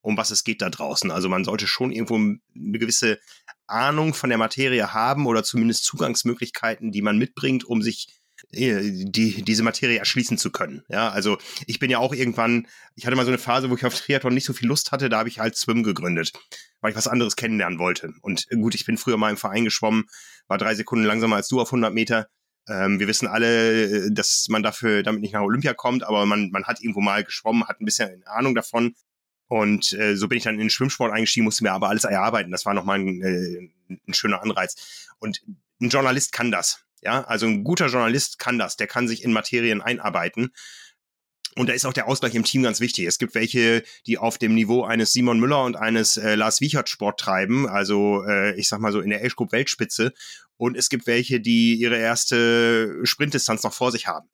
um was es geht da draußen. Also man sollte schon irgendwo eine gewisse Ahnung von der Materie haben oder zumindest Zugangsmöglichkeiten, die man mitbringt, um sich äh, die, diese Materie erschließen zu können. Ja, also ich bin ja auch irgendwann, ich hatte mal so eine Phase, wo ich auf Triathlon nicht so viel Lust hatte, da habe ich halt Swim gegründet, weil ich was anderes kennenlernen wollte. Und gut, ich bin früher mal im Verein geschwommen, war drei Sekunden langsamer als du auf 100 Meter. Ähm, wir wissen alle, äh, dass man dafür damit nicht nach Olympia kommt, aber man, man hat irgendwo mal geschwommen, hat ein bisschen Ahnung davon. Und äh, so bin ich dann in den Schwimmsport eingestiegen, musste mir aber alles erarbeiten. Das war nochmal ein, äh, ein schöner Anreiz. Und ein Journalist kann das. Ja, also ein guter Journalist kann das. Der kann sich in Materien einarbeiten. Und da ist auch der Ausgleich im Team ganz wichtig. Es gibt welche, die auf dem Niveau eines Simon Müller und eines äh, Lars Wiechert Sport treiben, also äh, ich sag mal so in der Age Group Weltspitze. Und es gibt welche, die ihre erste Sprintdistanz noch vor sich haben.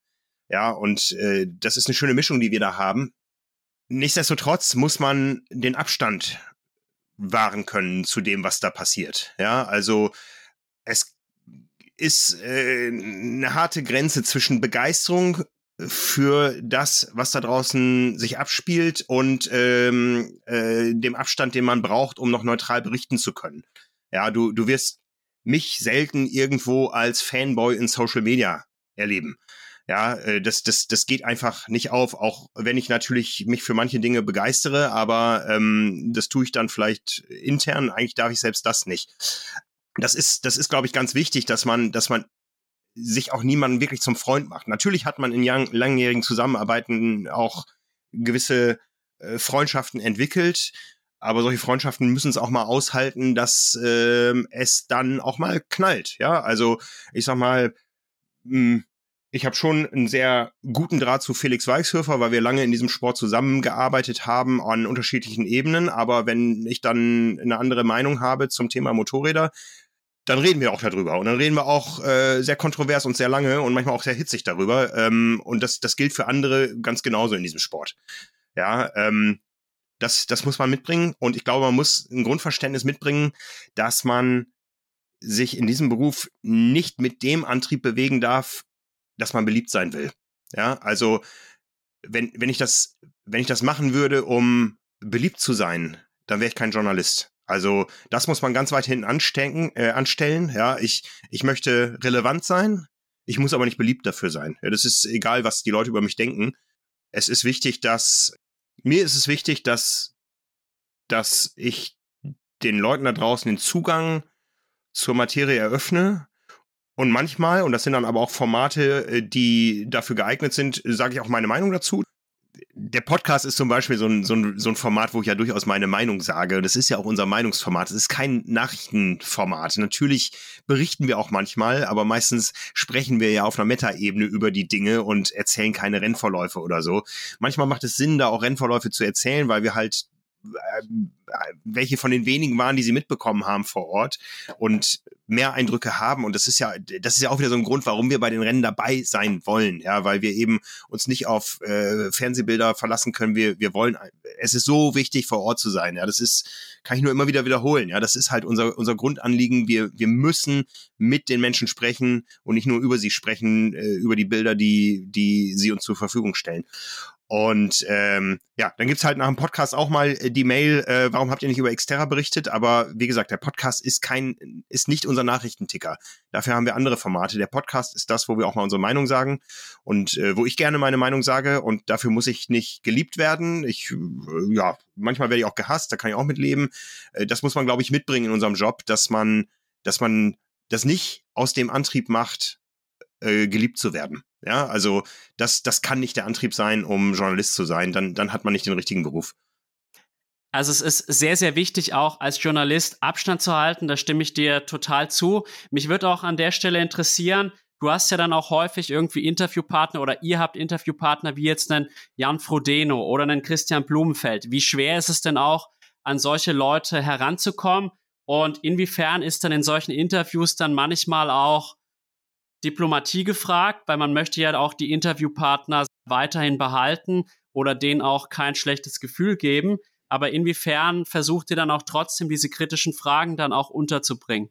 Ja, und äh, das ist eine schöne Mischung, die wir da haben. Nichtsdestotrotz muss man den Abstand wahren können zu dem, was da passiert. Ja, also es ist äh, eine harte Grenze zwischen Begeisterung für das, was da draußen sich abspielt und ähm, äh, dem Abstand, den man braucht, um noch neutral berichten zu können. Ja, du, du wirst mich selten irgendwo als Fanboy in Social Media erleben. Ja, äh, das, das, das geht einfach nicht auf, auch wenn ich natürlich mich für manche Dinge begeistere, aber ähm, das tue ich dann vielleicht intern. Eigentlich darf ich selbst das nicht. Das ist, das ist, glaube ich, ganz wichtig, dass man, dass man sich auch niemanden wirklich zum Freund macht. Natürlich hat man in lang, langjährigen Zusammenarbeiten auch gewisse äh, Freundschaften entwickelt, aber solche Freundschaften müssen es auch mal aushalten, dass äh, es dann auch mal knallt. Ja, also ich sag mal, mh, hm, ich habe schon einen sehr guten Draht zu Felix Weichshöfer, weil wir lange in diesem Sport zusammengearbeitet haben an unterschiedlichen Ebenen. Aber wenn ich dann eine andere Meinung habe zum Thema Motorräder, dann reden wir auch darüber. Und dann reden wir auch äh, sehr kontrovers und sehr lange und manchmal auch sehr hitzig darüber. Ähm, und das, das gilt für andere ganz genauso in diesem Sport. Ja, ähm, das, das muss man mitbringen. Und ich glaube, man muss ein Grundverständnis mitbringen, dass man sich in diesem Beruf nicht mit dem Antrieb bewegen darf, dass man beliebt sein will. Ja, also wenn, wenn ich das, wenn ich das machen würde, um beliebt zu sein, dann wäre ich kein Journalist. Also das muss man ganz weit hinten anstecken, äh, anstellen. Ja, ich, ich möchte relevant sein, ich muss aber nicht beliebt dafür sein. Ja, das ist egal, was die Leute über mich denken. Es ist wichtig, dass mir ist es wichtig, dass, dass ich den Leuten da draußen den Zugang zur Materie eröffne und manchmal, und das sind dann aber auch Formate, äh, die dafür geeignet sind, sage ich auch meine Meinung dazu. Der Podcast ist zum Beispiel so ein, so, ein, so ein Format, wo ich ja durchaus meine Meinung sage. Das ist ja auch unser Meinungsformat. Es ist kein Nachrichtenformat. Natürlich berichten wir auch manchmal, aber meistens sprechen wir ja auf einer Metaebene über die Dinge und erzählen keine Rennverläufe oder so. Manchmal macht es Sinn, da auch Rennverläufe zu erzählen, weil wir halt welche von den wenigen waren, die sie mitbekommen haben vor Ort und mehr Eindrücke haben. Und das ist ja, das ist ja auch wieder so ein Grund, warum wir bei den Rennen dabei sein wollen. Ja, weil wir eben uns nicht auf äh, Fernsehbilder verlassen können. Wir, wir wollen, es ist so wichtig, vor Ort zu sein. Ja, das ist, kann ich nur immer wieder wiederholen. Ja, das ist halt unser, unser Grundanliegen. Wir, wir müssen mit den Menschen sprechen und nicht nur über sie sprechen, äh, über die Bilder, die, die sie uns zur Verfügung stellen. Und ähm, ja, dann gibt's halt nach dem Podcast auch mal äh, die Mail, äh, warum habt ihr nicht über Xterra berichtet? Aber wie gesagt, der Podcast ist kein, ist nicht unser Nachrichtenticker. Dafür haben wir andere Formate. Der Podcast ist das, wo wir auch mal unsere Meinung sagen und äh, wo ich gerne meine Meinung sage und dafür muss ich nicht geliebt werden. Ich, äh, ja, manchmal werde ich auch gehasst, da kann ich auch mitleben. Äh, das muss man, glaube ich, mitbringen in unserem Job, dass man, dass man das nicht aus dem Antrieb macht, äh, geliebt zu werden. Ja, also das, das kann nicht der Antrieb sein, um Journalist zu sein. Dann, dann hat man nicht den richtigen Beruf. Also es ist sehr, sehr wichtig, auch als Journalist Abstand zu halten. Da stimme ich dir total zu. Mich würde auch an der Stelle interessieren, du hast ja dann auch häufig irgendwie Interviewpartner oder ihr habt Interviewpartner wie jetzt einen Jan Frodeno oder einen Christian Blumenfeld. Wie schwer ist es denn auch, an solche Leute heranzukommen? Und inwiefern ist dann in solchen Interviews dann manchmal auch Diplomatie gefragt, weil man möchte ja auch die Interviewpartner weiterhin behalten oder denen auch kein schlechtes Gefühl geben. Aber inwiefern versucht ihr dann auch trotzdem diese kritischen Fragen dann auch unterzubringen?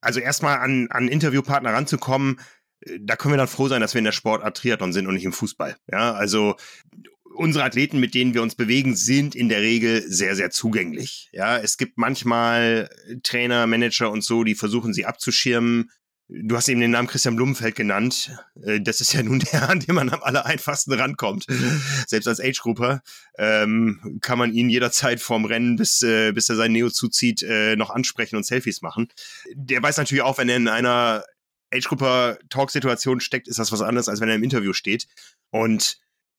Also erstmal an, an Interviewpartner ranzukommen, äh, da können wir dann froh sein, dass wir in der Sportart Triathlon sind und nicht im Fußball. Ja, also unsere Athleten, mit denen wir uns bewegen, sind in der Regel sehr, sehr zugänglich. Ja, es gibt manchmal Trainer, Manager und so, die versuchen sie abzuschirmen. Du hast eben den Namen Christian Blumenfeld genannt. Äh, das ist ja nun der, an dem man am aller einfachsten rankommt. Selbst als Age-Grupper ähm, kann man ihn jederzeit vorm Rennen, bis, äh, bis er sein Neo zuzieht, äh, noch ansprechen und Selfies machen. Der weiß natürlich auch, wenn er in einer Age-Grupper-Talk-Situation steckt, ist das was anderes, als wenn er im Interview steht. Und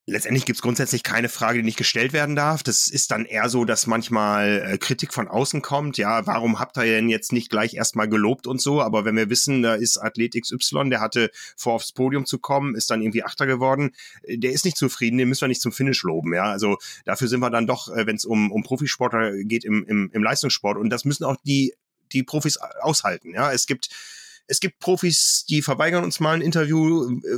Letztendlich gibt es grundsätzlich keine Frage, die nicht gestellt werden darf. Das ist dann eher so, dass manchmal äh, Kritik von außen kommt. Ja, warum habt ihr denn jetzt nicht gleich erstmal gelobt und so? Aber wenn wir wissen, da ist Athlet XY, der hatte vor, aufs Podium zu kommen, ist dann irgendwie Achter geworden, äh, der ist nicht zufrieden, den müssen wir nicht zum Finish loben. Ja, also dafür sind wir dann doch, äh, wenn es um, um Profisportler geht im, im, im Leistungssport. Und das müssen auch die, die Profis aushalten. Ja, es gibt es gibt Profis, die verweigern uns mal ein Interview äh,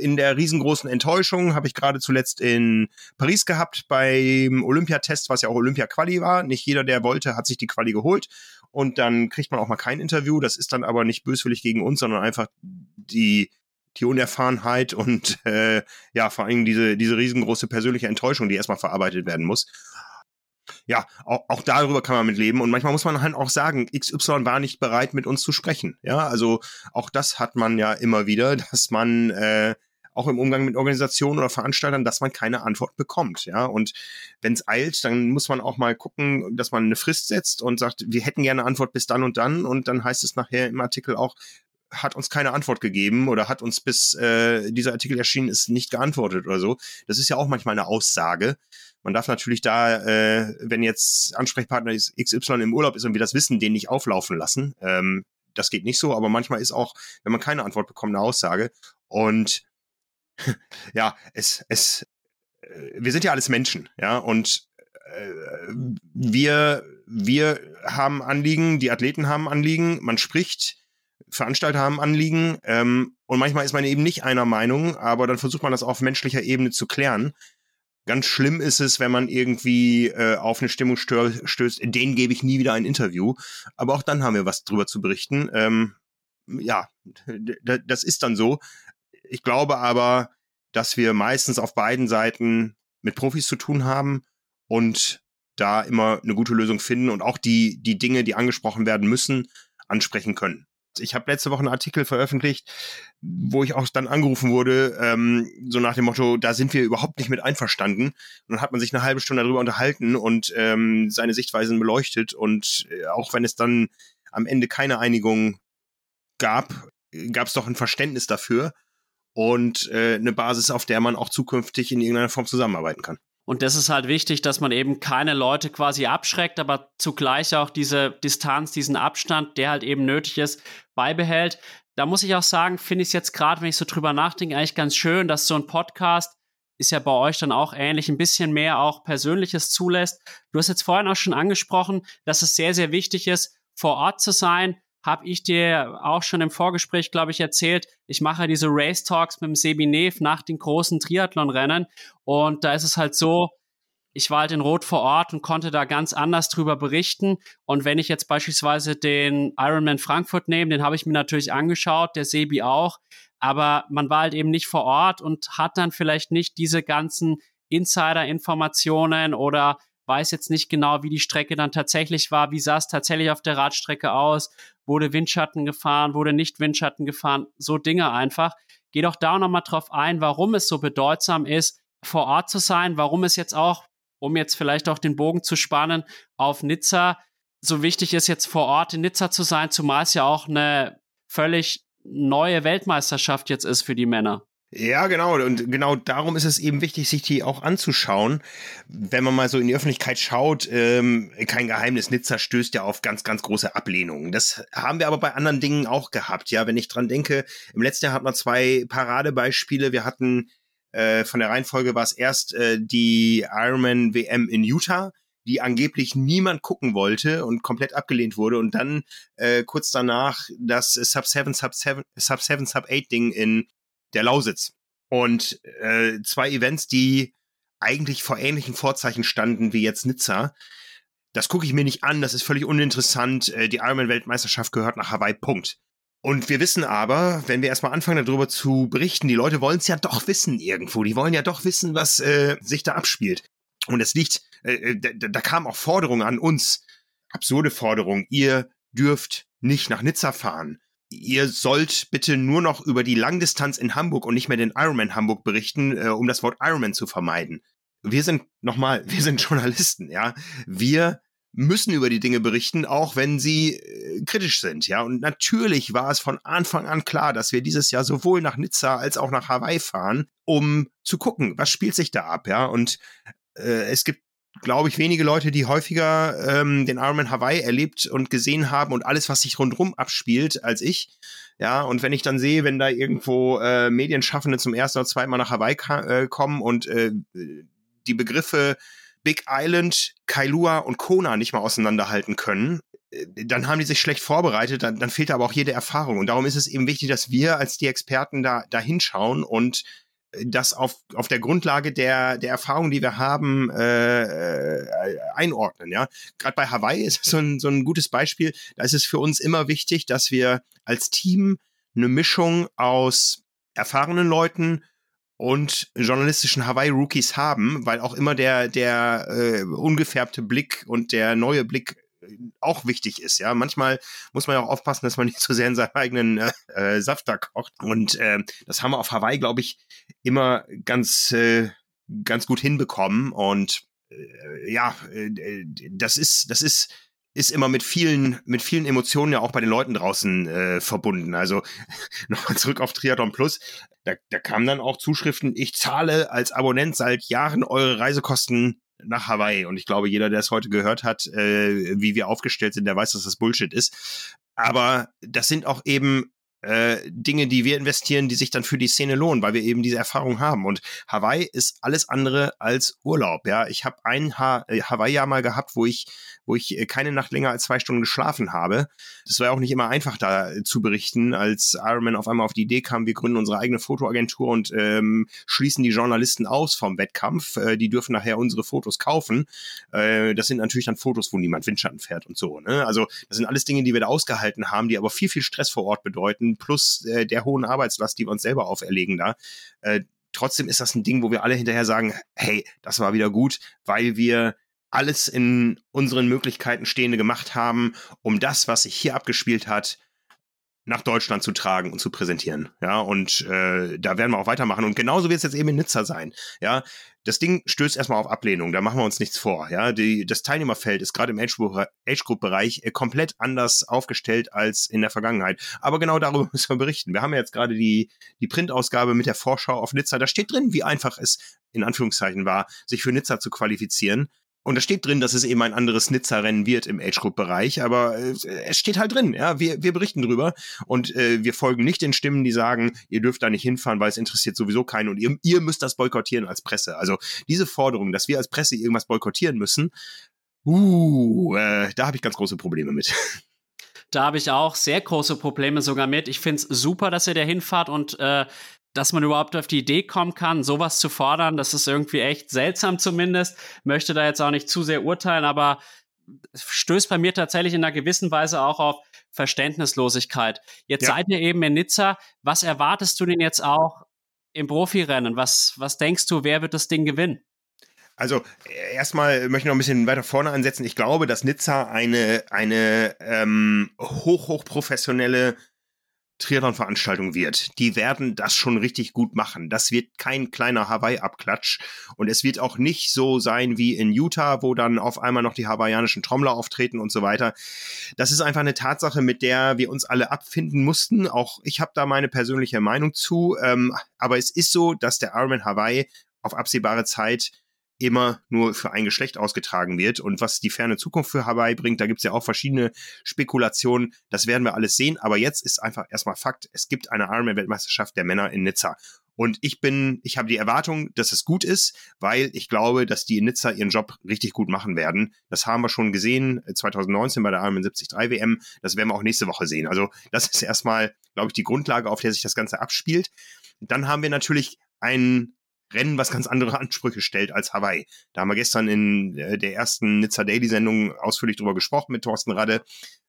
in der riesengroßen Enttäuschung habe ich gerade zuletzt in Paris gehabt beim Olympiatest, was ja auch Olympia-Quali war. Nicht jeder, der wollte, hat sich die Quali geholt. Und dann kriegt man auch mal kein Interview. Das ist dann aber nicht böswillig gegen uns, sondern einfach die, die Unerfahrenheit und äh, ja, vor allem diese, diese riesengroße persönliche Enttäuschung, die erstmal verarbeitet werden muss. Ja, auch, auch darüber kann man mit leben. Und manchmal muss man halt auch sagen, XY war nicht bereit, mit uns zu sprechen. Ja, also auch das hat man ja immer wieder, dass man äh, auch im Umgang mit Organisationen oder Veranstaltern, dass man keine Antwort bekommt. Ja, und wenn es eilt, dann muss man auch mal gucken, dass man eine Frist setzt und sagt, wir hätten gerne eine Antwort bis dann und dann. Und dann heißt es nachher im Artikel auch, hat uns keine Antwort gegeben oder hat uns bis äh, dieser Artikel erschienen ist nicht geantwortet oder so. Das ist ja auch manchmal eine Aussage. Man darf natürlich da, äh, wenn jetzt Ansprechpartner XY im Urlaub ist und wir das wissen, den nicht auflaufen lassen. Ähm, das geht nicht so, aber manchmal ist auch, wenn man keine Antwort bekommt, eine Aussage. Und ja, es, es, äh, wir sind ja alles Menschen, ja, und äh, wir, wir haben Anliegen, die Athleten haben Anliegen, man spricht, Veranstalter haben Anliegen, ähm, und manchmal ist man eben nicht einer Meinung, aber dann versucht man das auf menschlicher Ebene zu klären. Ganz schlimm ist es, wenn man irgendwie äh, auf eine Stimmung stößt, denen gebe ich nie wieder ein Interview. Aber auch dann haben wir was drüber zu berichten. Ähm, ja, das ist dann so. Ich glaube aber, dass wir meistens auf beiden Seiten mit Profis zu tun haben und da immer eine gute Lösung finden und auch die, die Dinge, die angesprochen werden müssen, ansprechen können. Ich habe letzte Woche einen Artikel veröffentlicht, wo ich auch dann angerufen wurde, ähm, so nach dem Motto, da sind wir überhaupt nicht mit einverstanden. Und dann hat man sich eine halbe Stunde darüber unterhalten und ähm, seine Sichtweisen beleuchtet. Und äh, auch wenn es dann am Ende keine Einigung gab, gab es doch ein Verständnis dafür und äh, eine Basis, auf der man auch zukünftig in irgendeiner Form zusammenarbeiten kann. Und das ist halt wichtig, dass man eben keine Leute quasi abschreckt, aber zugleich auch diese Distanz, diesen Abstand, der halt eben nötig ist, beibehält. Da muss ich auch sagen, finde ich es jetzt gerade, wenn ich so drüber nachdenke, eigentlich ganz schön, dass so ein Podcast ist ja bei euch dann auch ähnlich, ein bisschen mehr auch Persönliches zulässt. Du hast jetzt vorhin auch schon angesprochen, dass es sehr, sehr wichtig ist, vor Ort zu sein, habe ich dir auch schon im Vorgespräch, glaube ich, erzählt. Ich mache diese Race Talks mit dem Sebi Neff nach den großen Triathlon-Rennen. Und da ist es halt so, ich war halt in Rot vor Ort und konnte da ganz anders drüber berichten. Und wenn ich jetzt beispielsweise den Ironman Frankfurt nehme, den habe ich mir natürlich angeschaut, der Sebi auch. aber man war halt eben nicht vor Ort und hat dann vielleicht nicht diese ganzen Insider-Informationen oder weiß jetzt nicht genau, wie die Strecke dann tatsächlich war, wie sah es tatsächlich auf der Radstrecke aus, wurde Windschatten gefahren, wurde nicht Windschatten gefahren, so Dinge einfach. Geh doch da nochmal drauf ein, warum es so bedeutsam ist, vor Ort zu sein, warum es jetzt auch, um jetzt vielleicht auch den Bogen zu spannen, auf Nizza so wichtig ist, jetzt vor Ort in Nizza zu sein, zumal es ja auch eine völlig neue Weltmeisterschaft jetzt ist für die Männer. Ja, genau. Und genau darum ist es eben wichtig, sich die auch anzuschauen. Wenn man mal so in die Öffentlichkeit schaut, ähm, kein Geheimnis, Nizza stößt ja auf ganz, ganz große Ablehnungen. Das haben wir aber bei anderen Dingen auch gehabt. Ja, wenn ich dran denke, im letzten Jahr hatten wir zwei Paradebeispiele. Wir hatten äh, von der Reihenfolge war es erst äh, die Ironman WM in Utah die angeblich niemand gucken wollte und komplett abgelehnt wurde und dann äh, kurz danach das Sub 7 Sub 7 Sub 7 Sub 8 Ding in der Lausitz. Und äh, zwei Events, die eigentlich vor ähnlichen Vorzeichen standen wie jetzt Nizza. Das gucke ich mir nicht an, das ist völlig uninteressant. Äh, die Ironman-Weltmeisterschaft gehört nach Hawaii, Punkt. Und wir wissen aber, wenn wir erstmal anfangen darüber zu berichten, die Leute wollen es ja doch wissen irgendwo. Die wollen ja doch wissen, was äh, sich da abspielt. Und es liegt, äh, äh da, da kam auch Forderungen an uns, absurde Forderungen. Ihr dürft nicht nach Nizza fahren ihr sollt bitte nur noch über die Langdistanz in Hamburg und nicht mehr den Ironman Hamburg berichten, äh, um das Wort Ironman zu vermeiden. Wir sind nochmal, wir sind Journalisten, ja. Wir müssen über die Dinge berichten, auch wenn sie äh, kritisch sind, ja. Und natürlich war es von Anfang an klar, dass wir dieses Jahr sowohl nach Nizza als auch nach Hawaii fahren, um zu gucken, was spielt sich da ab, ja. Und äh, es gibt glaube ich, wenige Leute, die häufiger ähm, den Ironman Hawaii erlebt und gesehen haben und alles, was sich rundherum abspielt, als ich. Ja, und wenn ich dann sehe, wenn da irgendwo äh, Medienschaffende zum ersten oder zweiten Mal nach Hawaii äh, kommen und äh, die Begriffe Big Island, Kailua und Kona nicht mal auseinanderhalten können, äh, dann haben die sich schlecht vorbereitet, dann, dann fehlt aber auch jede Erfahrung. Und darum ist es eben wichtig, dass wir als die Experten da, da hinschauen und das auf, auf der Grundlage der, der Erfahrung, die wir haben, äh, äh, einordnen. Ja, Gerade bei Hawaii ist so ein, so ein gutes Beispiel. Da ist es für uns immer wichtig, dass wir als Team eine Mischung aus erfahrenen Leuten und journalistischen Hawaii-Rookies haben, weil auch immer der, der äh, ungefärbte Blick und der neue Blick auch wichtig ist. Ja, manchmal muss man ja auch aufpassen, dass man nicht zu so sehr in seinem eigenen äh, äh, Saft da kocht. Und äh, das haben wir auf Hawaii, glaube ich, immer ganz äh, ganz gut hinbekommen. Und äh, ja, äh, das ist das ist ist immer mit vielen, mit vielen Emotionen ja auch bei den Leuten draußen äh, verbunden. Also nochmal zurück auf Triathlon Plus. Da, da kamen dann auch Zuschriften, ich zahle als Abonnent seit Jahren eure Reisekosten nach Hawaii. Und ich glaube, jeder, der es heute gehört hat, äh, wie wir aufgestellt sind, der weiß, dass das Bullshit ist. Aber das sind auch eben äh, Dinge, die wir investieren, die sich dann für die Szene lohnen, weil wir eben diese Erfahrung haben. Und Hawaii ist alles andere als Urlaub. Ja, ich habe ein ha äh, Hawaii-Jahr mal gehabt, wo ich, wo ich äh, keine Nacht länger als zwei Stunden geschlafen habe. Das war auch nicht immer einfach, da äh, zu berichten, als Ironman auf einmal auf die Idee kam, wir gründen unsere eigene Fotoagentur und ähm, schließen die Journalisten aus vom Wettkampf. Äh, die dürfen nachher unsere Fotos kaufen. Äh, das sind natürlich dann Fotos, wo niemand Windschatten fährt und so. Ne? Also das sind alles Dinge, die wir da ausgehalten haben, die aber viel, viel Stress vor Ort bedeuten plus äh, der hohen Arbeitslast, die wir uns selber auferlegen da. Äh, trotzdem ist das ein Ding, wo wir alle hinterher sagen, hey, das war wieder gut, weil wir alles in unseren Möglichkeiten Stehende gemacht haben, um das, was sich hier abgespielt hat, nach Deutschland zu tragen und zu präsentieren. Ja, und äh, da werden wir auch weitermachen. Und genauso wird es jetzt eben in Nizza sein. Ja, das Ding stößt erstmal auf Ablehnung, da machen wir uns nichts vor. Ja, die, das Teilnehmerfeld ist gerade im Age-Group-Bereich äh, komplett anders aufgestellt als in der Vergangenheit. Aber genau darüber müssen wir berichten. Wir haben ja jetzt gerade die, die Printausgabe mit der Vorschau auf Nizza. Da steht drin, wie einfach es in Anführungszeichen war, sich für Nizza zu qualifizieren. Und da steht drin, dass es eben ein anderes Nizza-Rennen wird im Age-Group-Bereich, aber äh, es steht halt drin, ja, wir, wir berichten drüber und äh, wir folgen nicht den Stimmen, die sagen, ihr dürft da nicht hinfahren, weil es interessiert sowieso keinen und ihr, ihr müsst das boykottieren als Presse. Also diese Forderung, dass wir als Presse irgendwas boykottieren müssen, uh, äh, da habe ich ganz große Probleme mit. Da habe ich auch sehr große Probleme sogar mit. Ich finde es super, dass ihr da hinfahrt und äh, dass man überhaupt auf die Idee kommen kann, sowas zu fordern, das ist irgendwie echt seltsam zumindest. Möchte da jetzt auch nicht zu sehr urteilen, aber stößt bei mir tatsächlich in einer gewissen Weise auch auf Verständnislosigkeit. Jetzt ja. seid ihr eben in Nizza. Was erwartest du denn jetzt auch im Profirennen? Was, was denkst du, wer wird das Ding gewinnen? Also erstmal möchte ich noch ein bisschen weiter vorne ansetzen. Ich glaube, dass Nizza eine, eine ähm, hoch, hoch professionelle Triathlon-Veranstaltung wird. Die werden das schon richtig gut machen. Das wird kein kleiner Hawaii-Abklatsch. Und es wird auch nicht so sein wie in Utah, wo dann auf einmal noch die hawaiianischen Trommler auftreten und so weiter. Das ist einfach eine Tatsache, mit der wir uns alle abfinden mussten. Auch ich habe da meine persönliche Meinung zu. Ähm, aber es ist so, dass der Ironman Hawaii auf absehbare Zeit immer nur für ein Geschlecht ausgetragen wird. Und was die ferne Zukunft für Hawaii bringt, da gibt's ja auch verschiedene Spekulationen. Das werden wir alles sehen. Aber jetzt ist einfach erstmal Fakt, es gibt eine Ironman-Weltmeisterschaft der Männer in Nizza. Und ich bin, ich habe die Erwartung, dass es gut ist, weil ich glaube, dass die in Nizza ihren Job richtig gut machen werden. Das haben wir schon gesehen 2019 äh, bei der Ironman 73 WM. Das werden wir auch nächste Woche sehen. Also das ist erstmal, glaube ich, die Grundlage, auf der sich das Ganze abspielt. Dann haben wir natürlich einen Rennen, was ganz andere Ansprüche stellt als Hawaii. Da haben wir gestern in äh, der ersten Nizza Daily Sendung ausführlich drüber gesprochen mit Thorsten Radde.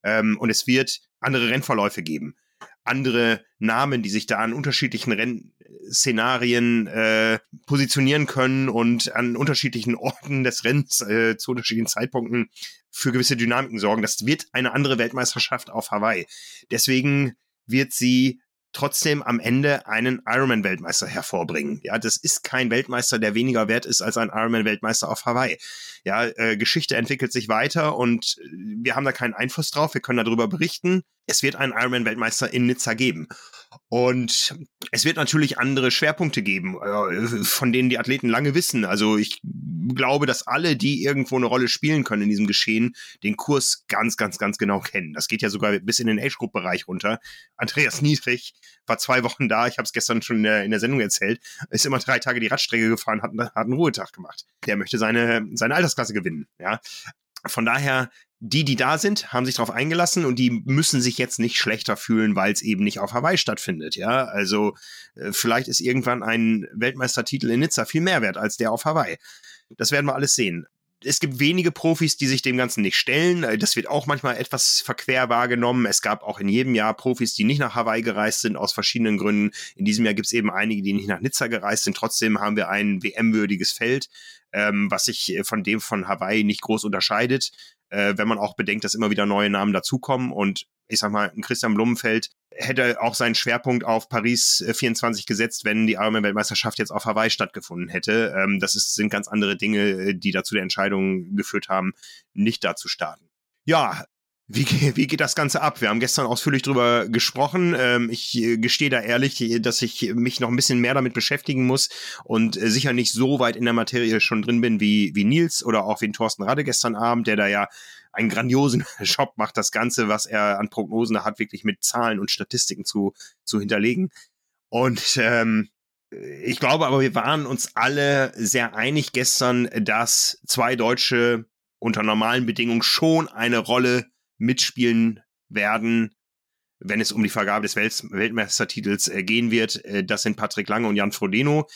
Ähm, und es wird andere Rennverläufe geben. Andere Namen, die sich da an unterschiedlichen Rennszenarien äh, positionieren können und an unterschiedlichen Orten des Rennens äh, zu unterschiedlichen Zeitpunkten für gewisse Dynamiken sorgen. Das wird eine andere Weltmeisterschaft auf Hawaii. Deswegen wird sie trotzdem am Ende einen Ironman-Weltmeister hervorbringen. Ja, das ist kein Weltmeister, der weniger wert ist als ein Ironman-Weltmeister auf Hawaii. Ja, äh, Geschichte entwickelt sich weiter und wir haben da keinen Einfluss drauf. Wir können darüber berichten. Es wird einen Ironman-Weltmeister in Nizza geben. Und es wird natürlich andere Schwerpunkte geben, äh, von denen die Athleten lange wissen. Also ich glaube, dass alle, die irgendwo eine Rolle spielen können in diesem Geschehen, den Kurs ganz, ganz, ganz genau kennen. Das geht ja sogar bis in den Age-Group-Bereich runter. Andreas Niedrig war zwei Wochen da, ich habe es gestern schon in der, in der, Sendung erzählt, ist immer drei Tage die Radstrecke gefahren, hat, hat einen Ruhetag gemacht. Der möchte seine, seine Altersklasse gewinnen. Ja, von daher, die, die da sind, haben sich darauf eingelassen und die müssen sich jetzt nicht schlechter fühlen, weil es eben nicht auf Hawaii stattfindet. Ja, also äh, vielleicht ist irgendwann ein Weltmeistertitel in Nizza viel mehr wert als der auf Hawaii. Das werden wir alles sehen es gibt wenige Profis, die sich dem Ganzen nicht stellen. Äh, das wird auch manchmal etwas verquer wahrgenommen. Es gab auch in jedem Jahr Profis, die nicht nach Hawaii gereist sind, aus verschiedenen Gründen. In diesem Jahr gibt es eben einige, die nicht nach Nizza gereist sind. Trotzdem haben wir ein WM-würdiges Feld, ähm, was sich äh, von dem von Hawaii nicht groß unterscheidet. Äh, wenn man auch bedenkt, dass immer wieder neue Namen dazukommen und ich sag mal, ein Christian Blumenfeld hätte auch seinen Schwerpunkt auf Paris 24 äh, gesetzt, wenn die Ironman-Weltmeisterschaft jetzt auf Hawaii stattgefunden hätte. Ähm, das ist, sind ganz andere Dinge, äh, die dazu der Entscheidung geführt haben, nicht da zu starten. Ja, wie, wie geht das Ganze ab? Wir haben gestern ausführlich drüber gesprochen. Ähm, ich äh, gestehe da ehrlich, dass ich mich noch ein bisschen mehr damit beschäftigen muss und sicher nicht so weit in der Materie schon drin bin wie, wie Nils oder auch wie Thorsten Radde gestern Abend, der da ja einen grandiosen Job macht, das Ganze, was er an Prognosen hat, wirklich mit Zahlen und Statistiken zu, zu hinterlegen. Und ähm, ich glaube aber, wir waren uns alle sehr einig gestern, dass zwei Deutsche unter normalen Bedingungen schon eine Rolle mitspielen werden, wenn es um die Vergabe des Welt Weltmeistertitels äh, gehen wird. Äh, das sind Patrick Lange und Jan Frodeno,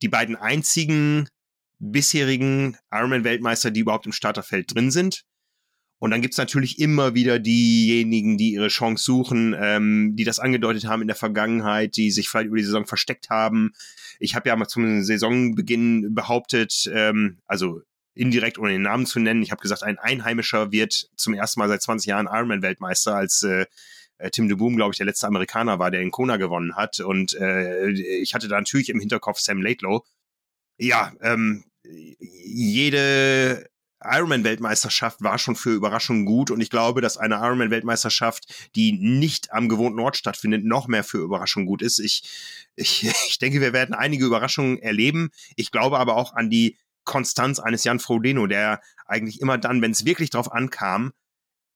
die beiden einzigen bisherigen Ironman-Weltmeister, die überhaupt im Starterfeld drin sind. Und dann gibt's natürlich immer wieder diejenigen, die ihre Chance suchen, ähm, die das angedeutet haben in der Vergangenheit, die sich vielleicht über die Saison versteckt haben. Ich habe ja mal zum Saisonbeginn behauptet, ähm, also indirekt ohne den Namen zu nennen, ich habe gesagt, ein Einheimischer wird zum ersten Mal seit 20 Jahren Ironman-Weltmeister, als äh, äh Tim de Boom, glaube ich, der letzte Amerikaner war, der in Kona gewonnen hat. Und äh, ich hatte da natürlich im Hinterkopf Sam Laidlow. Ja, ähm, jede Ironman-Weltmeisterschaft war schon für Überraschungen gut und ich glaube, dass eine Ironman-Weltmeisterschaft, die nicht am gewohnten Ort stattfindet, noch mehr für Überraschungen gut ist. Ich, ich, ich denke, wir werden einige Überraschungen erleben. Ich glaube aber auch an die Konstanz eines Jan Frodeno, der eigentlich immer dann, wenn es wirklich drauf ankam,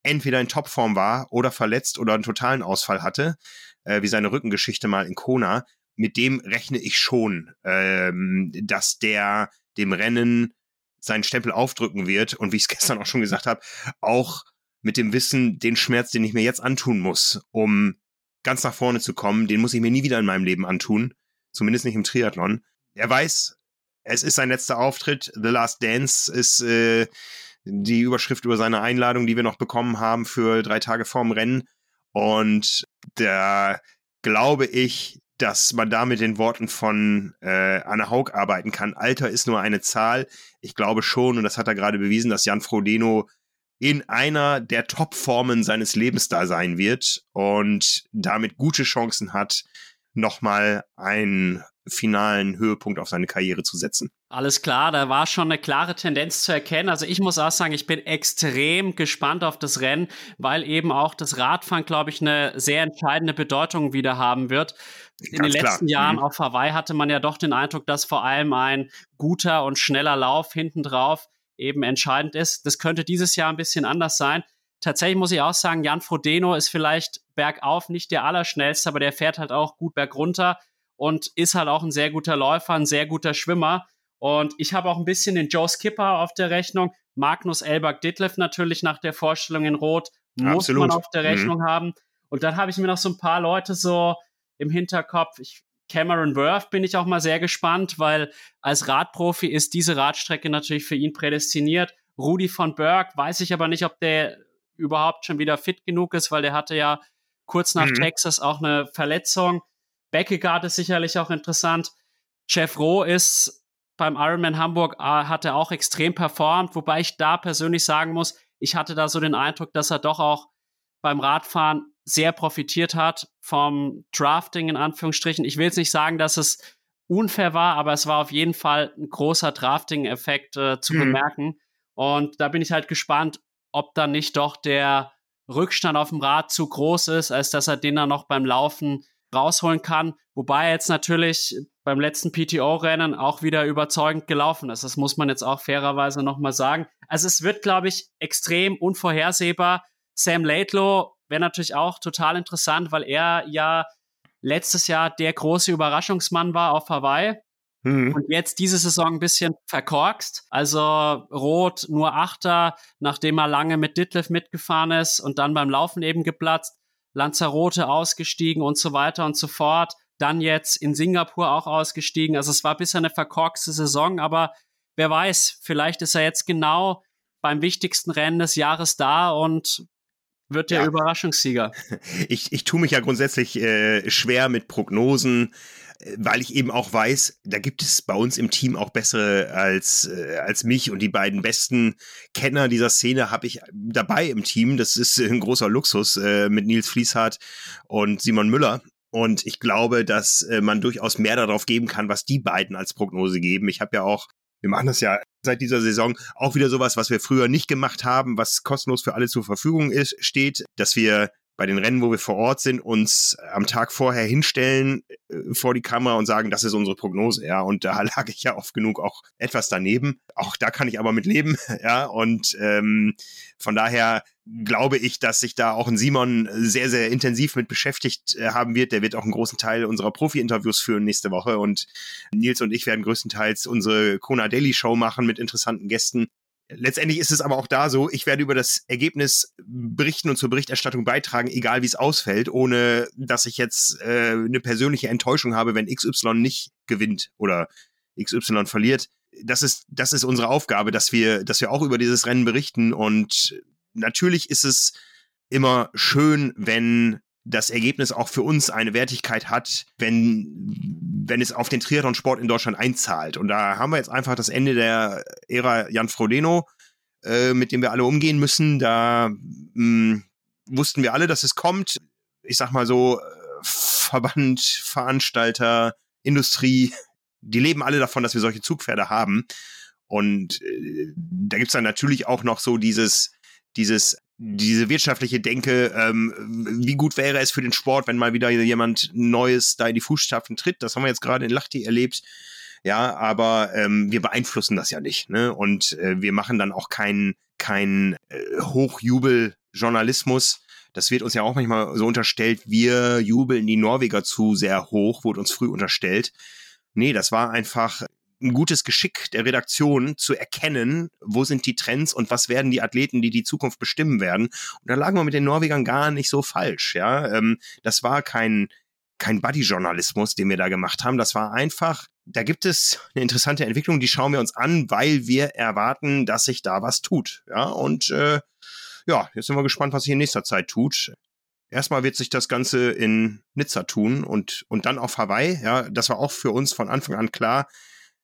entweder in Topform war oder verletzt oder einen totalen Ausfall hatte, äh, wie seine Rückengeschichte mal in Kona. Mit dem rechne ich schon, ähm, dass der dem Rennen seinen Stempel aufdrücken wird und wie ich es gestern auch schon gesagt habe, auch mit dem Wissen, den Schmerz, den ich mir jetzt antun muss, um ganz nach vorne zu kommen, den muss ich mir nie wieder in meinem Leben antun, zumindest nicht im Triathlon. Er weiß, es ist sein letzter Auftritt, The Last Dance ist äh, die Überschrift über seine Einladung, die wir noch bekommen haben für drei Tage vorm Rennen. Und da glaube ich, dass man da mit den Worten von äh, Anna Haug arbeiten kann. Alter ist nur eine Zahl. Ich glaube schon, und das hat er gerade bewiesen, dass Jan Frodeno in einer der Topformen seines Lebens da sein wird und damit gute Chancen hat, nochmal einen finalen Höhepunkt auf seine Karriere zu setzen. Alles klar, da war schon eine klare Tendenz zu erkennen. Also ich muss auch sagen, ich bin extrem gespannt auf das Rennen, weil eben auch das Radfahren, glaube ich, eine sehr entscheidende Bedeutung wieder haben wird. In Ganz den letzten klar. Jahren mhm. auf Hawaii hatte man ja doch den Eindruck, dass vor allem ein guter und schneller Lauf hinten drauf eben entscheidend ist. Das könnte dieses Jahr ein bisschen anders sein. Tatsächlich muss ich auch sagen, Jan Frodeno ist vielleicht bergauf nicht der allerschnellste, aber der fährt halt auch gut bergunter und ist halt auch ein sehr guter Läufer, ein sehr guter Schwimmer. Und ich habe auch ein bisschen den Joe Skipper auf der Rechnung. Magnus Elbak Ditlev natürlich nach der Vorstellung in Rot muss Absolut. man auf der mhm. Rechnung mhm. haben. Und dann habe ich mir noch so ein paar Leute so im Hinterkopf. Ich Cameron Worth bin ich auch mal sehr gespannt, weil als Radprofi ist diese Radstrecke natürlich für ihn prädestiniert. Rudi von Berg weiß ich aber nicht, ob der überhaupt schon wieder fit genug ist, weil der hatte ja kurz nach mhm. Texas auch eine Verletzung. Beckegaard ist sicherlich auch interessant. Jeff Rowe ist beim Ironman Hamburg, äh, hat er auch extrem performt, wobei ich da persönlich sagen muss, ich hatte da so den Eindruck, dass er doch auch beim Radfahren sehr profitiert hat vom Drafting in Anführungsstrichen. Ich will jetzt nicht sagen, dass es unfair war, aber es war auf jeden Fall ein großer Drafting-Effekt äh, zu mhm. bemerken. Und da bin ich halt gespannt, ob dann nicht doch der Rückstand auf dem Rad zu groß ist, als dass er den dann noch beim Laufen rausholen kann. Wobei er jetzt natürlich beim letzten PTO-Rennen auch wieder überzeugend gelaufen ist. Das muss man jetzt auch fairerweise nochmal sagen. Also es wird, glaube ich, extrem unvorhersehbar. Sam Laidlow wäre natürlich auch total interessant, weil er ja letztes Jahr der große Überraschungsmann war auf Hawaii. Mhm. Und jetzt diese Saison ein bisschen verkorkst. Also Rot nur Achter, nachdem er lange mit Ditlev mitgefahren ist und dann beim Laufen eben geplatzt. Lanzarote ausgestiegen und so weiter und so fort. Dann jetzt in Singapur auch ausgestiegen. Also es war bisher eine verkorkste Saison, aber wer weiß, vielleicht ist er jetzt genau beim wichtigsten Rennen des Jahres da und wird der ja. Überraschungssieger. Ich, ich tue mich ja grundsätzlich äh, schwer mit Prognosen, weil ich eben auch weiß, da gibt es bei uns im Team auch bessere als, äh, als mich und die beiden besten Kenner dieser Szene habe ich dabei im Team. Das ist ein großer Luxus äh, mit Nils Fließhardt und Simon Müller. Und ich glaube, dass äh, man durchaus mehr darauf geben kann, was die beiden als Prognose geben. Ich habe ja auch wir machen das ja seit dieser Saison auch wieder sowas, was wir früher nicht gemacht haben, was kostenlos für alle zur Verfügung ist, steht, dass wir bei den Rennen, wo wir vor Ort sind, uns am Tag vorher hinstellen äh, vor die Kamera und sagen, das ist unsere Prognose, ja. Und da lag ich ja oft genug auch etwas daneben. Auch da kann ich aber mit leben, ja. Und ähm, von daher glaube ich, dass sich da auch ein Simon sehr, sehr intensiv mit beschäftigt äh, haben wird. Der wird auch einen großen Teil unserer Profi-Interviews führen nächste Woche. Und Nils und ich werden größtenteils unsere Kona Daily Show machen mit interessanten Gästen. Letztendlich ist es aber auch da so, ich werde über das Ergebnis berichten und zur Berichterstattung beitragen, egal wie es ausfällt, ohne dass ich jetzt äh, eine persönliche Enttäuschung habe, wenn XY nicht gewinnt oder XY verliert. Das ist, das ist unsere Aufgabe, dass wir, dass wir auch über dieses Rennen berichten. Und natürlich ist es immer schön, wenn das Ergebnis auch für uns eine Wertigkeit hat, wenn, wenn es auf den Triathlon-Sport in Deutschland einzahlt. Und da haben wir jetzt einfach das Ende der Ära Jan Frodeno, äh, mit dem wir alle umgehen müssen. Da mh, hm, wussten wir alle, dass es kommt. Ich sag mal so, äh, Verband, Veranstalter, Industrie, die leben alle davon, dass wir solche Zugpferde haben. Und äh, da gibt's dann natürlich auch noch so dieses, dieses diese wirtschaftliche Denke, ähm, wie gut wäre es für den Sport, wenn mal wieder jemand Neues da in die Fußstapfen tritt. Das haben wir jetzt gerade in Lachti erlebt. Ja, aber ähm, wir beeinflussen das ja nicht. Ne? Und äh, wir machen dann auch keinen kein, äh, Hochjubel-Journalismus. Das wird uns ja auch manchmal so unterstellt, wir jubeln die Norweger zu sehr hoch, wurde uns früh unterstellt. Nee, das war einfach ein gutes Geschick der Redaktion zu erkennen, wo sind die Trends und was werden die Athleten, die die Zukunft bestimmen werden. Und da lagen wir mit den Norwegern gar nicht so falsch. Ja, ähm, das war kein kein Buddy-Journalismus, den wir da gemacht haben. Das war einfach, da gibt es eine interessante Entwicklung, die schauen wir uns an, weil wir erwarten, dass sich da was tut. Ja, und äh, ja, jetzt sind wir gespannt, was sich in nächster Zeit tut. erstmal wird sich das Ganze in Nizza tun und, und dann auf Hawaii. Ja, das war auch für uns von Anfang an klar.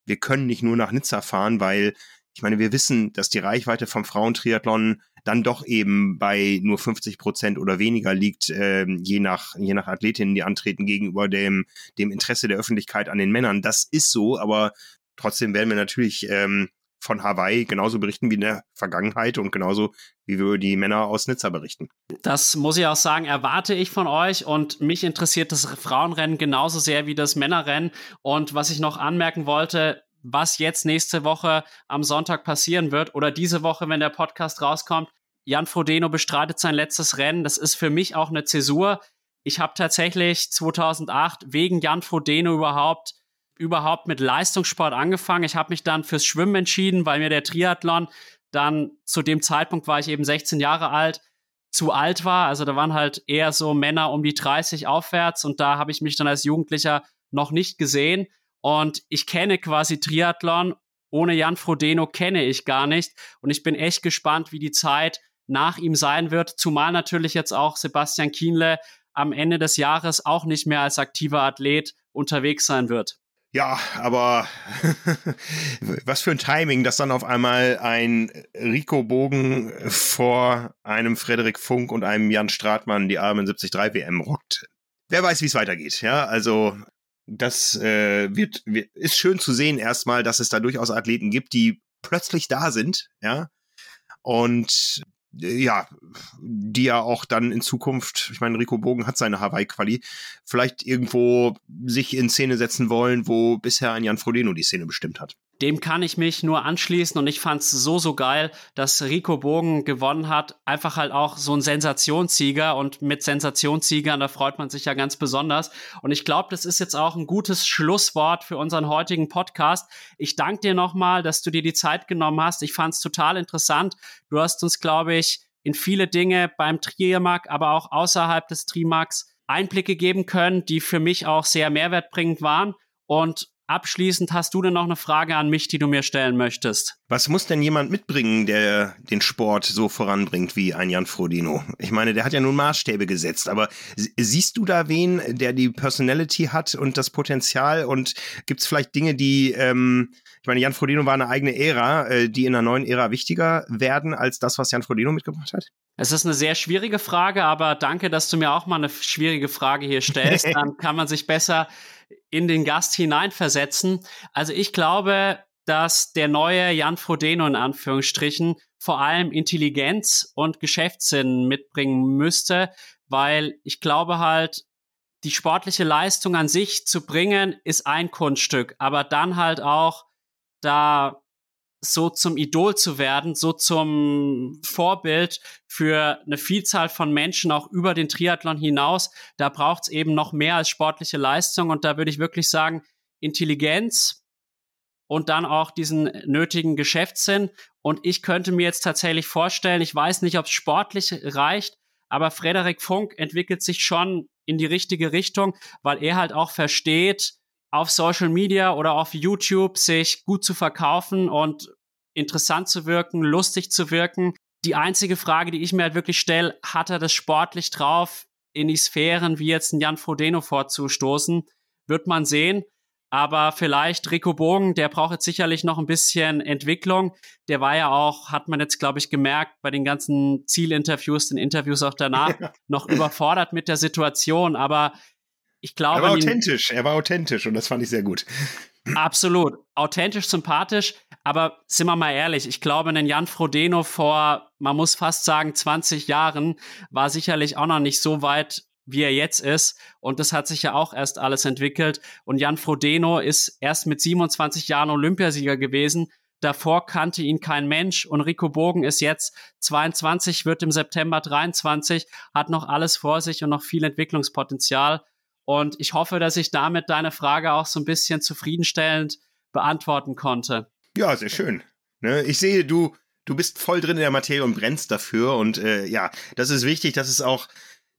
Wir können nicht nur nach Nizza fahren, weil ich meine, wir wissen, dass die Reichweite vom Frauentriathlon dann doch eben bei nur 50 Prozent oder weniger liegt, äh, je nach je nach Athletinnen, die antreten gegenüber dem dem Interesse der Öffentlichkeit an den Männern. Das ist so, aber trotzdem werden wir natürlich ähm, von Hawaii genauso berichten wie in der Vergangenheit und genauso wie wir über die Männer aus Nizza berichten. Das muss ich auch sagen, erwarte ich von euch und mich interessiert das Frauenrennen genauso sehr wie das Männerrennen. Und was ich noch anmerken wollte, was jetzt nächste Woche am Sonntag passieren wird oder diese Woche, wenn der Podcast rauskommt. Jan Frodeno bestreitet sein letztes Rennen. Das ist für mich auch eine Zäsur. Ich habe tatsächlich 2008 wegen Jan Frodeno überhaupt überhaupt mit Leistungssport angefangen. Ich habe mich dann fürs Schwimmen entschieden, weil mir der Triathlon dann zu dem Zeitpunkt war ich eben 16 Jahre alt, zu alt war. Also da waren halt eher so Männer um die 30 aufwärts und da habe ich mich dann als Jugendlicher noch nicht gesehen. Und ich kenne quasi Triathlon. Ohne Jan Frodeno kenne ich gar nicht. Und ich bin echt gespannt, wie die Zeit nach ihm sein wird. Zumal natürlich jetzt auch Sebastian Kienle am Ende des Jahres auch nicht mehr als aktiver Athlet unterwegs sein wird. Ja, aber was für ein Timing, dass dann auf einmal ein Rico Bogen vor einem Frederik Funk und einem Jan Stratmann die Arme in 73 WM rockt. Wer weiß, wie es weitergeht. Ja, also das äh, wird, wird, ist schön zu sehen erstmal, dass es da durchaus Athleten gibt, die plötzlich da sind, ja. Und ja, die ja auch dann in Zukunft, ich meine, Rico Bogen hat seine Hawaii-Quali, vielleicht irgendwo sich in Szene setzen wollen, wo bisher ein Jan Frodeno die Szene bestimmt hat. Dem kann ich mich nur anschließen und ich fand es so, so geil, dass Rico Bogen gewonnen hat. Einfach halt auch so ein Sensationssieger und mit Sensationssiegern, da freut man sich ja ganz besonders. Und ich glaube, das ist jetzt auch ein gutes Schlusswort für unseren heutigen Podcast. Ich danke dir nochmal, dass du dir die Zeit genommen hast. Ich fand es total interessant. Du hast uns, glaube ich, in viele Dinge beim Trimark, aber auch außerhalb des Trimarks Einblicke geben können, die für mich auch sehr mehrwertbringend waren. Und Abschließend hast du denn noch eine Frage an mich, die du mir stellen möchtest? Was muss denn jemand mitbringen, der den Sport so voranbringt wie ein Jan Frodino? Ich meine, der hat ja nun Maßstäbe gesetzt, aber siehst du da wen, der die Personality hat und das Potenzial und gibt es vielleicht Dinge, die, ähm, ich meine, Jan Frodino war eine eigene Ära, äh, die in einer neuen Ära wichtiger werden als das, was Jan Frodino mitgebracht hat? Es ist eine sehr schwierige Frage, aber danke, dass du mir auch mal eine schwierige Frage hier stellst. Dann kann man sich besser in den Gast hineinversetzen. Also ich glaube, dass der neue Jan Frodeno in Anführungsstrichen vor allem Intelligenz und Geschäftssinn mitbringen müsste, weil ich glaube halt, die sportliche Leistung an sich zu bringen, ist ein Kunststück, aber dann halt auch da so zum Idol zu werden, so zum Vorbild für eine Vielzahl von Menschen auch über den Triathlon hinaus. Da braucht es eben noch mehr als sportliche Leistung und da würde ich wirklich sagen, Intelligenz und dann auch diesen nötigen Geschäftssinn. Und ich könnte mir jetzt tatsächlich vorstellen, ich weiß nicht, ob es sportlich reicht, aber Frederik Funk entwickelt sich schon in die richtige Richtung, weil er halt auch versteht, auf Social Media oder auf YouTube sich gut zu verkaufen und interessant zu wirken, lustig zu wirken. Die einzige Frage, die ich mir halt wirklich stelle, hat er das sportlich drauf, in die Sphären wie jetzt ein Jan Frodeno vorzustoßen? Wird man sehen. Aber vielleicht Rico Bogen, der braucht jetzt sicherlich noch ein bisschen Entwicklung. Der war ja auch, hat man jetzt, glaube ich, gemerkt, bei den ganzen Zielinterviews, den Interviews auch danach, noch überfordert mit der Situation. Aber ich glaube. Er war authentisch, er war authentisch und das fand ich sehr gut. Absolut. Authentisch, sympathisch, aber sind wir mal ehrlich, ich glaube, ein Jan Frodeno vor, man muss fast sagen, 20 Jahren war sicherlich auch noch nicht so weit, wie er jetzt ist. Und das hat sich ja auch erst alles entwickelt. Und Jan Frodeno ist erst mit 27 Jahren Olympiasieger gewesen. Davor kannte ihn kein Mensch. Und Rico Bogen ist jetzt 22, wird im September 23, hat noch alles vor sich und noch viel Entwicklungspotenzial. Und ich hoffe, dass ich damit deine Frage auch so ein bisschen zufriedenstellend beantworten konnte. Ja, sehr schön. Ne? Ich sehe, du, du bist voll drin in der Materie und brennst dafür. Und äh, ja, das ist wichtig, dass es auch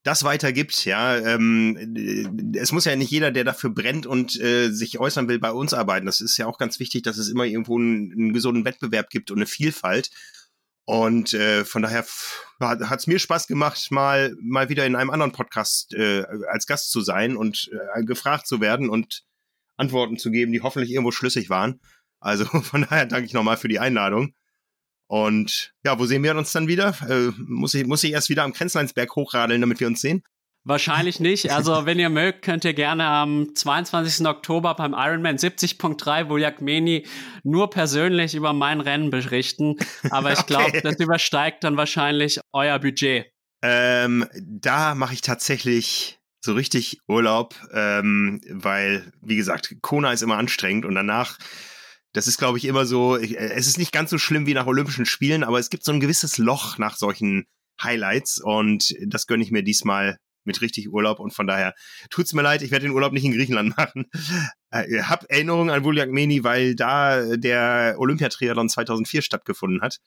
das weitergibt. Ja, ähm, es muss ja nicht jeder, der dafür brennt und äh, sich äußern will, bei uns arbeiten. Das ist ja auch ganz wichtig, dass es immer irgendwo einen, einen gesunden Wettbewerb gibt und eine Vielfalt. Und äh, von daher hat es mir Spaß gemacht, mal, mal wieder in einem anderen Podcast äh, als Gast zu sein und äh, gefragt zu werden und Antworten zu geben, die hoffentlich irgendwo schlüssig waren. Also von daher danke ich nochmal für die Einladung. Und ja, wo sehen wir uns dann wieder? Äh, muss, ich, muss ich erst wieder am Grenzleinsberg hochradeln, damit wir uns sehen? Wahrscheinlich nicht. Also, wenn ihr mögt, könnt ihr gerne am 22. Oktober beim Ironman 70.3 Voljagmeni nur persönlich über mein Rennen berichten. Aber ich glaube, okay. das übersteigt dann wahrscheinlich euer Budget. Ähm, da mache ich tatsächlich so richtig Urlaub, ähm, weil, wie gesagt, Kona ist immer anstrengend und danach das ist, glaube ich, immer so, ich, äh, es ist nicht ganz so schlimm wie nach Olympischen Spielen, aber es gibt so ein gewisses Loch nach solchen Highlights und das gönne ich mir diesmal mit richtig Urlaub und von daher tut's mir leid, ich werde den Urlaub nicht in Griechenland machen. Äh, hab Erinnerungen an Vuljagmeni, weil da der Olympiatriathlon 2004 stattgefunden hat.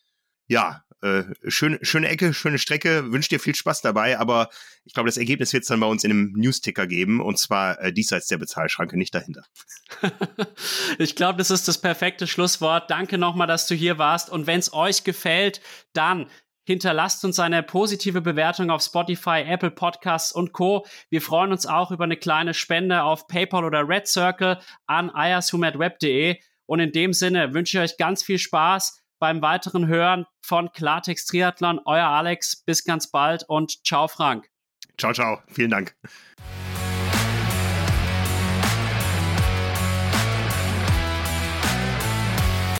Ja, äh, schön, schöne Ecke, schöne Strecke, wünsche dir viel Spaß dabei, aber ich glaube, das Ergebnis wird es dann bei uns in einem Newsticker geben und zwar äh, diesseits der Bezahlschranke, nicht dahinter. ich glaube, das ist das perfekte Schlusswort. Danke nochmal, dass du hier warst und wenn es euch gefällt, dann Hinterlasst uns eine positive Bewertung auf Spotify, Apple Podcasts und Co. Wir freuen uns auch über eine kleine Spende auf PayPal oder Red Circle an ayasumatweb.de. Und in dem Sinne wünsche ich euch ganz viel Spaß beim weiteren Hören von Klartext Triathlon. Euer Alex, bis ganz bald und ciao Frank. Ciao, ciao. Vielen Dank.